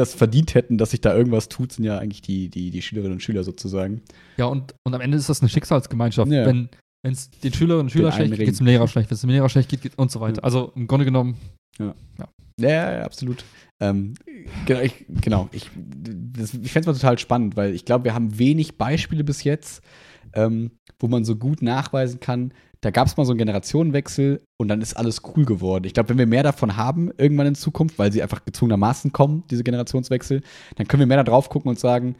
das verdient hätten, dass sich da irgendwas tut, sind ja eigentlich die, die, die Schülerinnen und Schüler sozusagen. Ja, und, und am Ende ist das eine Schicksalsgemeinschaft. Ja. Wenn es den Schülerinnen und Schülern schlecht geht, geht es dem Lehrer schlecht. Wenn es dem Lehrer schlecht geht, geht und so weiter. Ja. Also im Grunde genommen, Ja, ja, absolut. Ähm, genau, ich, genau. Ich, das, ich fände es mal total spannend, weil ich glaube, wir haben wenig Beispiele bis jetzt, ähm, wo man so gut nachweisen kann, da gab es mal so einen Generationenwechsel und dann ist alles cool geworden. Ich glaube, wenn wir mehr davon haben, irgendwann in Zukunft, weil sie einfach gezwungenermaßen kommen, diese Generationswechsel, dann können wir mehr da drauf gucken und sagen,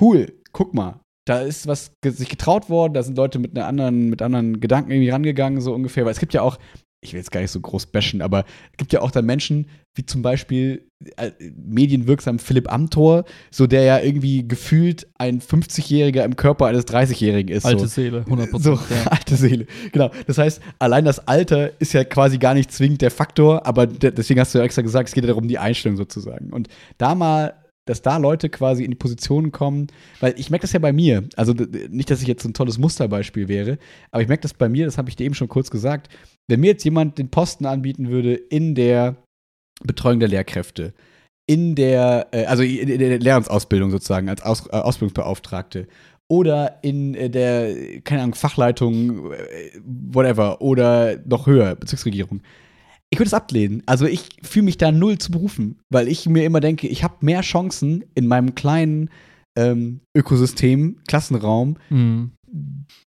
cool, guck mal, da ist was sich getraut worden, da sind Leute mit einer anderen, mit anderen Gedanken irgendwie rangegangen, so ungefähr. Weil es gibt ja auch, ich will jetzt gar nicht so groß bashen, aber es gibt ja auch dann Menschen, wie zum Beispiel äh, medienwirksam Philipp Amthor, so der ja irgendwie gefühlt ein 50-Jähriger im Körper eines 30-Jährigen ist. alte so. Seele, 100%. So, ja. alte Seele. Genau. Das heißt, allein das Alter ist ja quasi gar nicht zwingend der Faktor, aber de deswegen hast du ja extra gesagt, es geht ja darum, die Einstellung sozusagen. Und da mal, dass da Leute quasi in die Positionen kommen, weil ich merke das ja bei mir, also nicht, dass ich jetzt ein tolles Musterbeispiel wäre, aber ich merke das bei mir, das habe ich dir eben schon kurz gesagt, wenn mir jetzt jemand den Posten anbieten würde in der Betreuung der Lehrkräfte, in der, äh, also in der Lehramtsausbildung sozusagen, als Aus, äh, Ausbildungsbeauftragte, oder in äh, der, keine Ahnung, Fachleitung, whatever, oder noch höher, Bezirksregierung. Ich würde es ablehnen. Also ich fühle mich da null zu berufen, weil ich mir immer denke, ich habe mehr Chancen in meinem kleinen ähm, Ökosystem, Klassenraum, Mhm.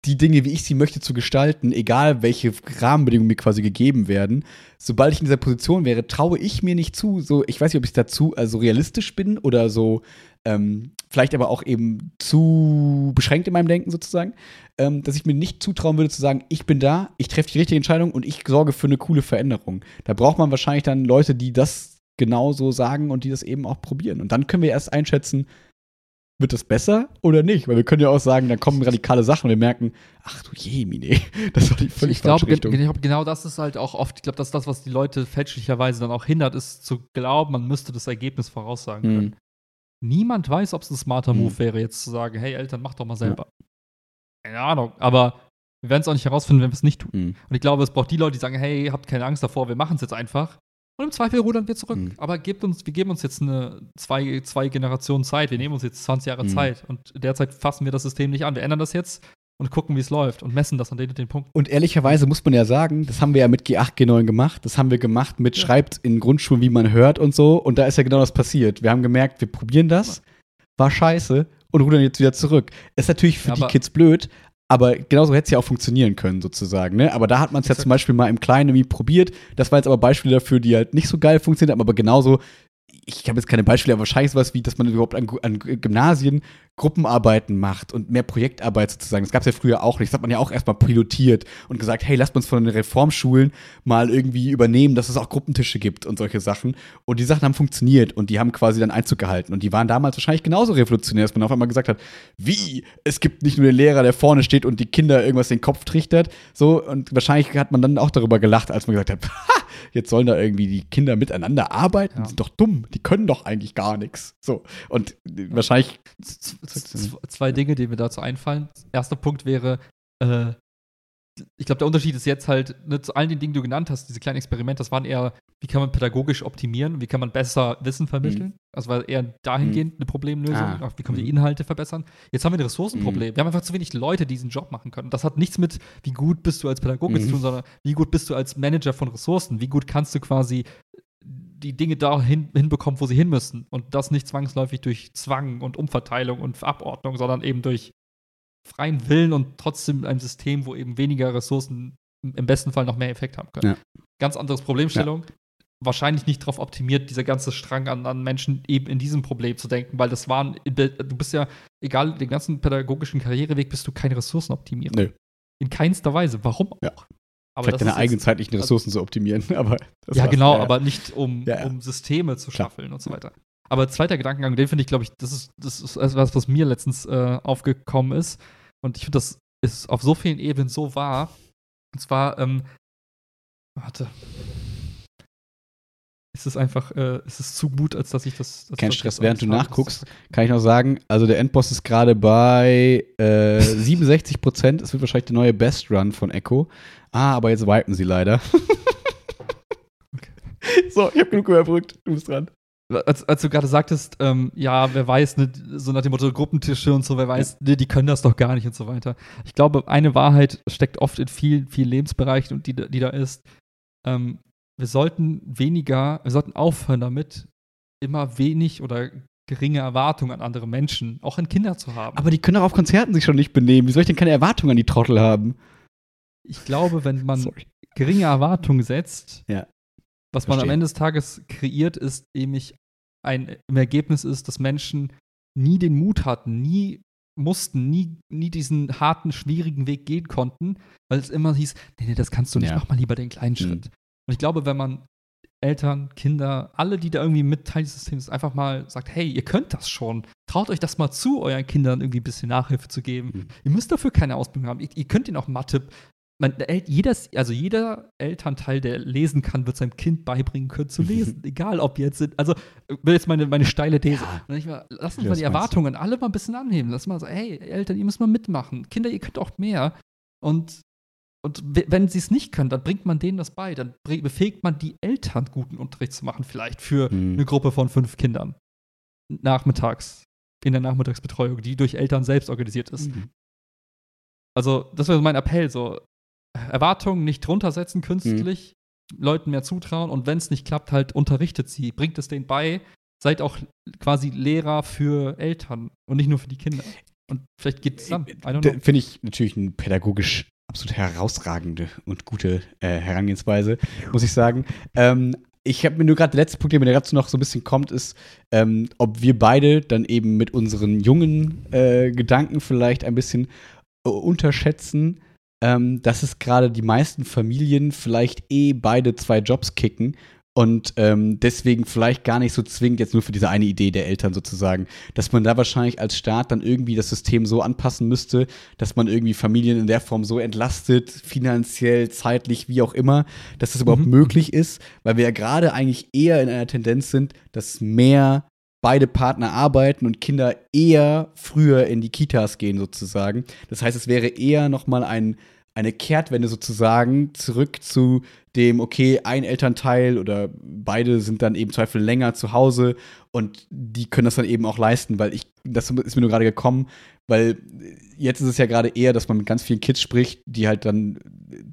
Die Dinge, wie ich sie möchte, zu gestalten, egal welche Rahmenbedingungen mir quasi gegeben werden. Sobald ich in dieser Position wäre, traue ich mir nicht zu, so, ich weiß nicht, ob ich dazu also realistisch bin oder so, ähm, vielleicht aber auch eben zu beschränkt in meinem Denken sozusagen, ähm, dass ich mir nicht zutrauen würde zu sagen, ich bin da, ich treffe die richtige Entscheidung und ich sorge für eine coole Veränderung. Da braucht man wahrscheinlich dann Leute, die das genauso sagen und die das eben auch probieren. Und dann können wir erst einschätzen, wird das besser oder nicht? Weil wir können ja auch sagen, dann kommen radikale Sachen und wir merken, ach du je, Mine, das war die völlig ich glaube, falsche Richtung. gen ich glaub, genau das ist halt auch oft, ich glaube, das ist das, was die Leute fälschlicherweise dann auch hindert, ist zu glauben, man müsste das Ergebnis voraussagen können. Mhm. Niemand weiß, ob es ein smarter Mhm. Move wäre, jetzt zu sagen, hey Eltern, mach doch mal selber. Keine Ahnung, aber wir werden es auch nicht herausfinden, wenn wir es nicht tun. Mhm. Und ich glaube, es braucht die Leute, die sagen, hey, habt keine Angst davor, wir machen es jetzt einfach. Und im Zweifel rudern wir zurück. Mhm. Aber gebt uns, wir geben uns jetzt eine zwei, zwei Generationen Zeit. Wir nehmen uns jetzt 20 Jahre Mhm. Zeit. Und derzeit fassen wir das System nicht an. Wir ändern das jetzt und gucken, wie es läuft und messen das an den und den Punkten. Und ehrlicherweise muss man ja sagen, das haben wir ja mit G8, G9 gemacht. Das haben wir gemacht mit Ja. Schreibt in Grundschulen, wie man hört und so. Und da ist ja genau das passiert. Wir haben gemerkt, wir probieren das, war scheiße und rudern jetzt wieder zurück. Ist natürlich für Ja, die Kids blöd, aber genauso hätte es ja auch funktionieren können, sozusagen. Ne? Aber da hat man es ja zum Beispiel mal im Kleinen irgendwie probiert. Das war jetzt aber Beispiele dafür, die halt nicht so geil funktioniert haben, aber genauso. Ich habe jetzt keine Beispiele, aber wahrscheinlich sowas wie, dass man überhaupt an, an Gymnasien Gruppenarbeiten macht und mehr Projektarbeit sozusagen. Das gab es ja früher auch nicht. Das hat man ja auch erstmal pilotiert und gesagt, hey, lasst uns von den Reformschulen mal irgendwie übernehmen, dass es auch Gruppentische gibt und solche Sachen. Und die Sachen haben funktioniert und die haben quasi dann Einzug gehalten. Und die waren damals wahrscheinlich genauso revolutionär, dass man auf einmal gesagt hat, wie? Es gibt nicht nur den Lehrer, der vorne steht und die Kinder irgendwas den Kopf trichtert. So, und wahrscheinlich hat man dann auch darüber gelacht, als man gesagt hat, ha, jetzt sollen da irgendwie die Kinder miteinander arbeiten. Ja. Die sind doch dumm, die können doch eigentlich gar nichts. So. Und wahrscheinlich Z- z- Zwei Dinge, die mir dazu einfallen. Erster Punkt wäre, äh, ich glaube, der Unterschied ist jetzt halt, ne, zu allen den Dingen, die du genannt hast, diese kleinen Experimente, das waren eher, wie kann man pädagogisch optimieren, wie kann man besser Wissen vermitteln. Das war eher dahingehend eine Problemlösung, Ah. wie können wir die Mhm. Inhalte verbessern. Jetzt haben wir ein Ressourcenproblem. Wir haben einfach zu wenig Leute, die diesen Job machen können. Das hat nichts mit, wie gut bist du als Pädagoge zu Mhm. tun, sondern wie gut bist du als Manager von Ressourcen, wie gut kannst du quasi die Dinge da hin, hinbekommen, wo sie hin müssen. Und das nicht zwangsläufig durch Zwang und Umverteilung und Abordnung, sondern eben durch freien Willen und trotzdem ein System, wo eben weniger Ressourcen im besten Fall noch mehr Effekt haben können. Ja. Ganz anderes Problemstellung. Wahrscheinlich nicht darauf optimiert, dieser ganze Strang an, an Menschen eben in diesem Problem zu denken, weil das waren, du bist ja, egal, den ganzen pädagogischen Karriereweg bist du kein Ressourcenoptimierer. Nö. In keinster Weise. Warum auch? Ja. Aber vielleicht deine eigenen zeitlichen Ressourcen zu optimieren. Aber ja, genau, Ja, ja. aber nicht um, Ja, ja. um Systeme zu schaffeln und so weiter. Aber zweiter Gedankengang, den finde ich, glaube ich, das ist, das ist etwas, was mir letztens äh, aufgekommen ist. Und ich finde, das ist auf so vielen Ebenen so wahr. Und zwar, ähm, warte. Es ist einfach, äh, es ist zu gut, als dass ich das. Dass Kein das Stress, während du nachguckst, kann ich noch sagen, also der Endboss ist gerade bei äh, 67 Prozent. Es wird wahrscheinlich der neue Best Run von Echo. Ah, aber jetzt wipen sie leider. So, ich habe genug überbrückt. Du bist dran. Als, als du gerade sagtest, ähm, ja, wer weiß, ne, so nach dem Motto Gruppentische und so, wer weiß, ne, die können das doch gar nicht und so weiter. Ich glaube, eine Wahrheit steckt oft in vielen, vielen Lebensbereichen und die, die da ist, ähm, wir sollten weniger, wir sollten aufhören damit, immer wenig oder geringe Erwartungen an andere Menschen, auch an Kinder zu haben. Aber die können auch auf Konzerten sich schon nicht benehmen. Wie soll ich denn keine Erwartungen an die Trottel haben? ich glaube, wenn man Sorry. geringe Erwartungen setzt, Ja. Was man am. Ende des Tages kreiert, ist nämlich ein im Ergebnis ist, dass Menschen nie den Mut hatten, nie mussten, nie, nie diesen harten, schwierigen Weg gehen konnten, weil es immer hieß, nee, nee, das kannst du nicht, Ja. mach mal lieber den kleinen Mhm. Schritt. Und ich glaube, wenn man Eltern, Kinder, alle, die da irgendwie mit Teil dieses Systems einfach mal sagt, hey, ihr könnt das schon, traut euch das mal zu, euren Kindern irgendwie ein bisschen Nachhilfe zu geben. Mhm. Ihr müsst dafür keine Ausbildung haben. Ihr, ihr könnt ihnen auch Mathe. Man, jedes, also jeder Elternteil, der lesen kann, wird seinem Kind beibringen können zu lesen. Egal, ob jetzt sind. Also, will jetzt meine, meine steile These. Ja. Mal, lass uns mal die? Erwartungen alle mal ein bisschen anheben. Lass mal so, hey, Eltern, ihr müsst mal mitmachen. Kinder, ihr könnt auch mehr. Und, und wenn sie es nicht können, dann bringt man denen das bei. Dann befähigt man die Eltern, guten Unterricht zu machen, vielleicht für Mhm. eine Gruppe von fünf Kindern. Nachmittags. In der Nachmittagsbetreuung, die durch Eltern selbst organisiert ist. Mhm. Also, das wäre mein Appell, so Erwartungen nicht runtersetzen künstlich, Mhm. Leuten mehr zutrauen und wenn es nicht klappt, halt unterrichtet sie, bringt es denen bei, seid auch quasi Lehrer für Eltern und nicht nur für die Kinder. Und vielleicht geht es dann. Finde ich natürlich eine pädagogisch absolut herausragende und gute äh, Herangehensweise, muss ich sagen. Ähm, ich habe mir nur gerade der letzte Punkt, der mir dazu noch so ein bisschen kommt, ist, ähm, ob wir beide dann eben mit unseren jungen äh, Gedanken vielleicht ein bisschen äh, unterschätzen, ähm, dass es gerade die meisten Familien vielleicht eh beide zwei Jobs kicken und ähm, deswegen vielleicht gar nicht so zwingend jetzt nur für diese eine Idee der Eltern sozusagen, dass man da wahrscheinlich als Staat dann irgendwie das System so anpassen müsste, dass man irgendwie Familien in der Form so entlastet, finanziell, zeitlich, wie auch immer, dass das überhaupt Mhm. möglich ist, weil wir ja gerade eigentlich eher in einer Tendenz sind, dass mehr beide Partner arbeiten und Kinder eher früher in die Kitas gehen sozusagen. Das heißt, es wäre eher noch mal ein, eine Kehrtwende sozusagen zurück zu dem, okay, ein Elternteil oder beide sind dann eben Zweifel länger zu Hause und die können das dann eben auch leisten, weil ich, das ist mir nur gerade gekommen, weil jetzt ist es ja gerade eher, dass man mit ganz vielen Kids spricht, die halt dann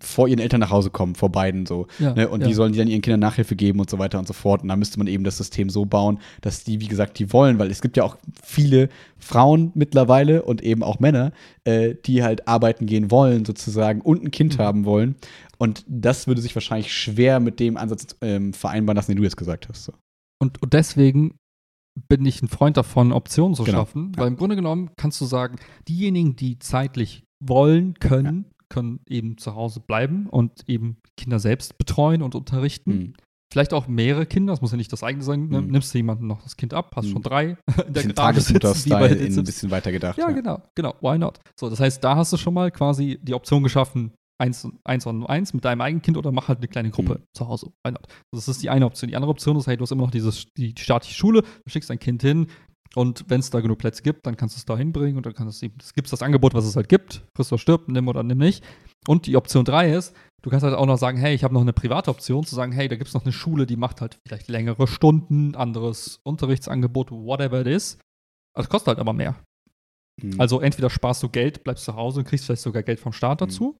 vor ihren Eltern nach Hause kommen, vor beiden so. Ja, Ne? Und ja. die sollen die dann ihren Kindern Nachhilfe geben und so weiter und so fort. Und da müsste man eben das System so bauen, dass die, wie gesagt, die wollen, weil es gibt ja auch viele Frauen mittlerweile und eben auch Männer, äh, die halt arbeiten gehen wollen, sozusagen, und ein Kind Mhm. haben wollen. Und das würde sich wahrscheinlich schwer mit dem Ansatz ähm, vereinbaren lassen, den du jetzt gesagt hast. So. Und, und deswegen bin ich ein Freund davon, Optionen zu Genau. schaffen, Ja. weil im Grunde genommen kannst du sagen, diejenigen, die zeitlich wollen, können, können eben zu Hause bleiben und eben Kinder selbst betreuen und unterrichten. Hm. Vielleicht auch mehrere Kinder, das muss ja nicht das eigene sein. Ne? Mhm. Nimmst du jemandem noch das Kind ab, hast Mhm. schon drei in der Tagesmutter-Style ein bisschen weiter gedacht. Ja, genau, genau. Why not? So, das heißt, da hast du schon mal quasi die Option geschaffen, eins, eins on eins mit deinem eigenen Kind oder mach halt eine kleine Gruppe Mhm. zu Hause. Not? Das ist die eine Option. Die andere Option ist, hey, du hast immer noch dieses, die staatliche Schule, du schickst dein Kind hin und wenn es da genug Plätze gibt, dann kannst du es da hinbringen und dann kannst du es gibt das Angebot, was es halt gibt, friss oder stirb, nimm oder nimm nicht. Und die Option drei ist, du kannst halt auch noch sagen, hey, ich habe noch eine private Option, zu sagen, hey, da gibt es noch eine Schule, die macht halt vielleicht längere Stunden, anderes Unterrichtsangebot, whatever it is. Das kostet halt aber mehr. Hm. Also entweder sparst du Geld, bleibst zu Hause und kriegst vielleicht sogar Geld vom Staat Mhm.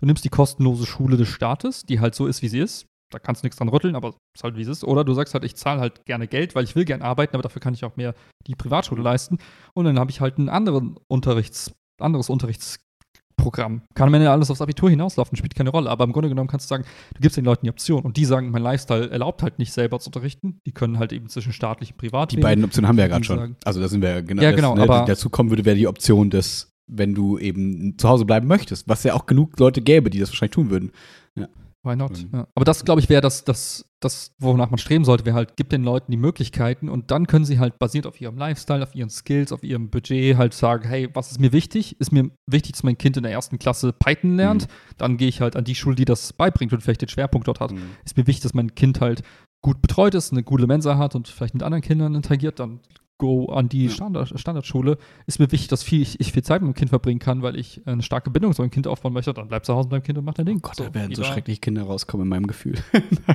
Du nimmst die kostenlose Schule des Staates, die halt so ist, wie sie ist. Da kannst du nichts dran rütteln, aber ist halt, wie es ist. Oder du sagst halt, ich zahle halt gerne Geld, weil ich will gerne arbeiten, aber dafür kann ich auch mehr die Privatschule leisten. Und dann habe ich halt einen anderen Unterrichts, anderes Unterrichtsprogramm. Kann am Ende alles aufs Abitur hinauslaufen, spielt keine Rolle. Aber im Grunde genommen kannst du sagen, du gibst den Leuten die Option. Und die sagen, mein Lifestyle erlaubt halt nicht selber zu unterrichten. Die können halt eben zwischen staatlich und privat Die wählen. beiden Optionen haben wir ja gerade schon. sagen- Also da sind wir ja genau. Ja, das, genau, ne, aber- dazu kommen würde, wäre die Option, dass wenn du eben zu Hause bleiben möchtest, was ja auch genug Leute gäbe, die das wahrscheinlich tun würden. Why Why not? Mhm. Ja. Aber das, glaube ich, wäre das, das, das, wonach man streben sollte, wäre halt, gibt den Leuten die Möglichkeiten und dann können sie halt basierend auf ihrem Lifestyle, auf ihren Skills, auf ihrem Budget halt sagen, hey, was ist mir wichtig? Ist mir wichtig, dass mein Kind in der ersten Klasse Python lernt? Dann gehe ich halt an die Schule, die das beibringt und vielleicht den Schwerpunkt dort hat. Mhm. Ist mir wichtig, dass mein Kind halt gut betreut ist, eine gute Mensa hat und vielleicht mit anderen Kindern interagiert, dann go an die Ja. Standard, Standardschule. Ist mir wichtig, dass viel, ich, ich viel Zeit mit meinem Kind verbringen kann, weil ich eine starke Bindung zu meinem Kind aufbauen möchte, dann bleib zu Hause mit deinem Kind und mach dein Ding. Oh Gott, da werden so schreckliche Kinder rauskommen in meinem Gefühl.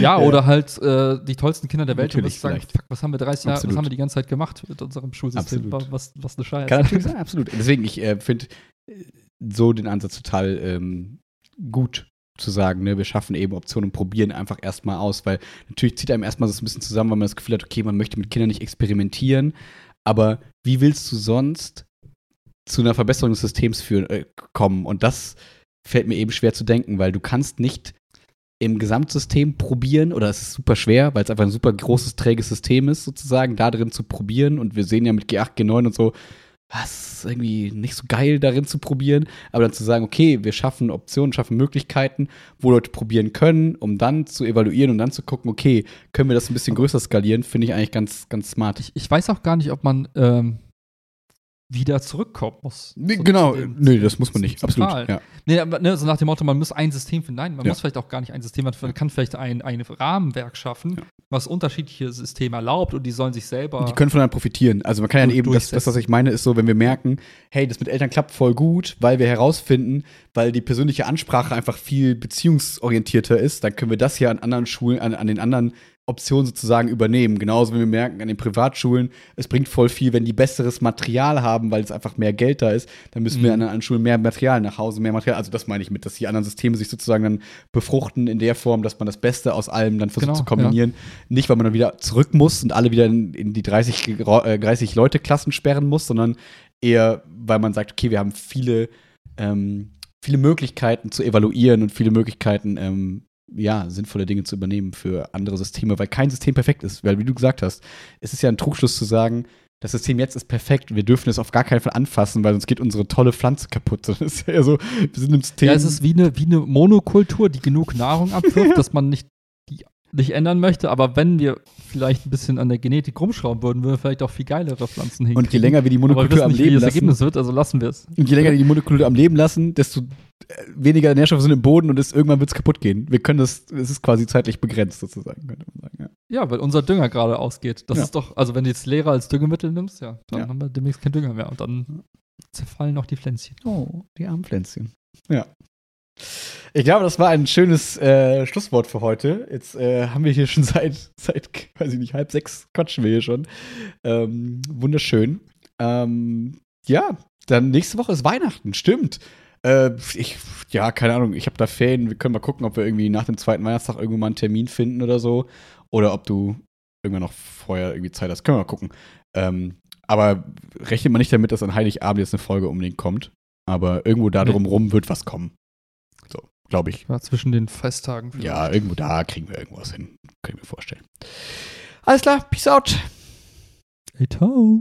Ja, Ja. oder halt äh, die tollsten Kinder der Welt. Natürlich, sagen, fuck, was haben wir 30 Jahre, was haben wir die ganze Zeit gemacht mit unserem Schulsystem? Was, was eine Scheiße. Kann natürlich sein, absolut. Deswegen, ich äh, finde äh, so den Ansatz total ähm, gut zu sagen, ne, wir schaffen eben Optionen und probieren einfach erstmal aus, weil natürlich zieht einem erstmal so ein bisschen zusammen, weil man das Gefühl hat, okay, man möchte mit Kindern nicht experimentieren, aber wie willst du sonst zu einer Verbesserung des Systems führen, äh, kommen? Und das fällt mir eben schwer zu denken, weil du kannst nicht im Gesamtsystem probieren, oder es ist super schwer, weil es einfach ein super großes, träges System ist, sozusagen, da drin zu probieren. Und wir sehen ja mit G8, G9 und so, was irgendwie nicht so geil darin zu probieren, aber dann zu sagen, okay, wir schaffen Optionen, schaffen Möglichkeiten, wo Leute probieren können, um dann zu evaluieren und dann zu gucken, okay, können wir das ein bisschen größer skalieren, finde ich eigentlich ganz, ganz smart. Ich, ich weiß auch gar nicht, ob man ähm, wieder zurückkommen muss. Nee, Zu- genau, dem- nee, das muss man nicht, absolut. Tal. Ja. Nee, aber ne, so nach dem Motto, man muss ein System finden. Nein, man Ja. muss vielleicht auch gar nicht ein System, man kann vielleicht ein, ein Rahmenwerk schaffen, Ja. was unterschiedliche Systeme erlaubt und die sollen sich selber. Die können voneinander profitieren. Also man kann ja eben, das, das, was ich meine, ist so, wenn wir merken, hey, das mit Eltern klappt voll gut, weil wir herausfinden, weil die persönliche Ansprache einfach viel beziehungsorientierter ist, dann können wir das hier an anderen Schulen, an, an den anderen Optionen sozusagen übernehmen. Genauso wie wir merken an den Privatschulen, es bringt voll viel, wenn die besseres Material haben, weil es einfach mehr Geld da ist, dann müssen wir Mhm. an anderen Schulen mehr Material nach Hause, mehr Material. Also das meine ich mit, dass die anderen Systeme sich sozusagen dann befruchten in der Form, dass man das Beste aus allem dann versucht Genau, zu kombinieren. Nicht, weil man dann wieder zurück muss und alle wieder in, in die 30, Gro- äh, 30 Leute Klassen sperren muss, sondern eher, weil man sagt, okay, wir haben viele, ähm, viele Möglichkeiten zu evaluieren und viele Möglichkeiten, ähm, ja, sinnvolle Dinge zu übernehmen für andere Systeme, weil kein System perfekt ist. Weil, wie du gesagt hast, es ist ja ein Trugschluss zu sagen, das System jetzt ist perfekt wir dürfen es auf gar keinen Fall anfassen, weil sonst geht unsere tolle Pflanze kaputt. Das ist ja so, wir sind im System. ja, es ist wie eine, wie eine Monokultur, die genug Nahrung abwirft, dass man nicht, die, nicht ändern möchte. Aber wenn wir vielleicht ein bisschen an der Genetik rumschrauben würden, würden wir vielleicht auch viel geilere Pflanzen hinkriegen. und je länger wir die wir Monokultur am nicht, wie Leben lassen, Ergebnis wird, also lassen wir es. Und je länger die Monokultur am Leben lassen, desto weniger Nährstoffe sind im Boden und es, irgendwann wird es kaputt gehen. Wir können das, es ist quasi zeitlich begrenzt sozusagen, könnte man sagen. Ja. Ja, weil unser Dünger gerade ausgeht. Das Ja. ist doch, also wenn du jetzt Lehrer als Düngemittel nimmst, ja, dann Ja. haben wir demnächst kein Dünger mehr und dann zerfallen noch die Pflänzchen. Oh, die armen Pflänzchen. Ja. Ich glaube, das war ein schönes äh, Schlusswort für heute. Jetzt äh, haben wir hier schon seit, seit, weiß ich nicht, halb sechs quatschen wir hier schon. Ähm, wunderschön. Ähm, ja, dann nächste Woche ist Weihnachten, stimmt. Äh, ich, ja, keine Ahnung, ich habe da Ferien. Wir können mal gucken, ob wir irgendwie nach dem zweiten Weihnachtstag irgendwo mal einen Termin finden oder so. Oder ob du irgendwann noch vorher irgendwie Zeit hast. Können wir mal gucken. Ähm, aber rechnet man nicht damit, dass an Heiligabend jetzt eine Folge unbedingt kommt. Aber irgendwo da Nee. drumrum wird was kommen. So, glaube ich. Ja, zwischen den Festtagen. vielleicht. Ja, irgendwo da kriegen wir irgendwas hin. Kann ich mir vorstellen. Alles klar, peace out. Hey, ciao.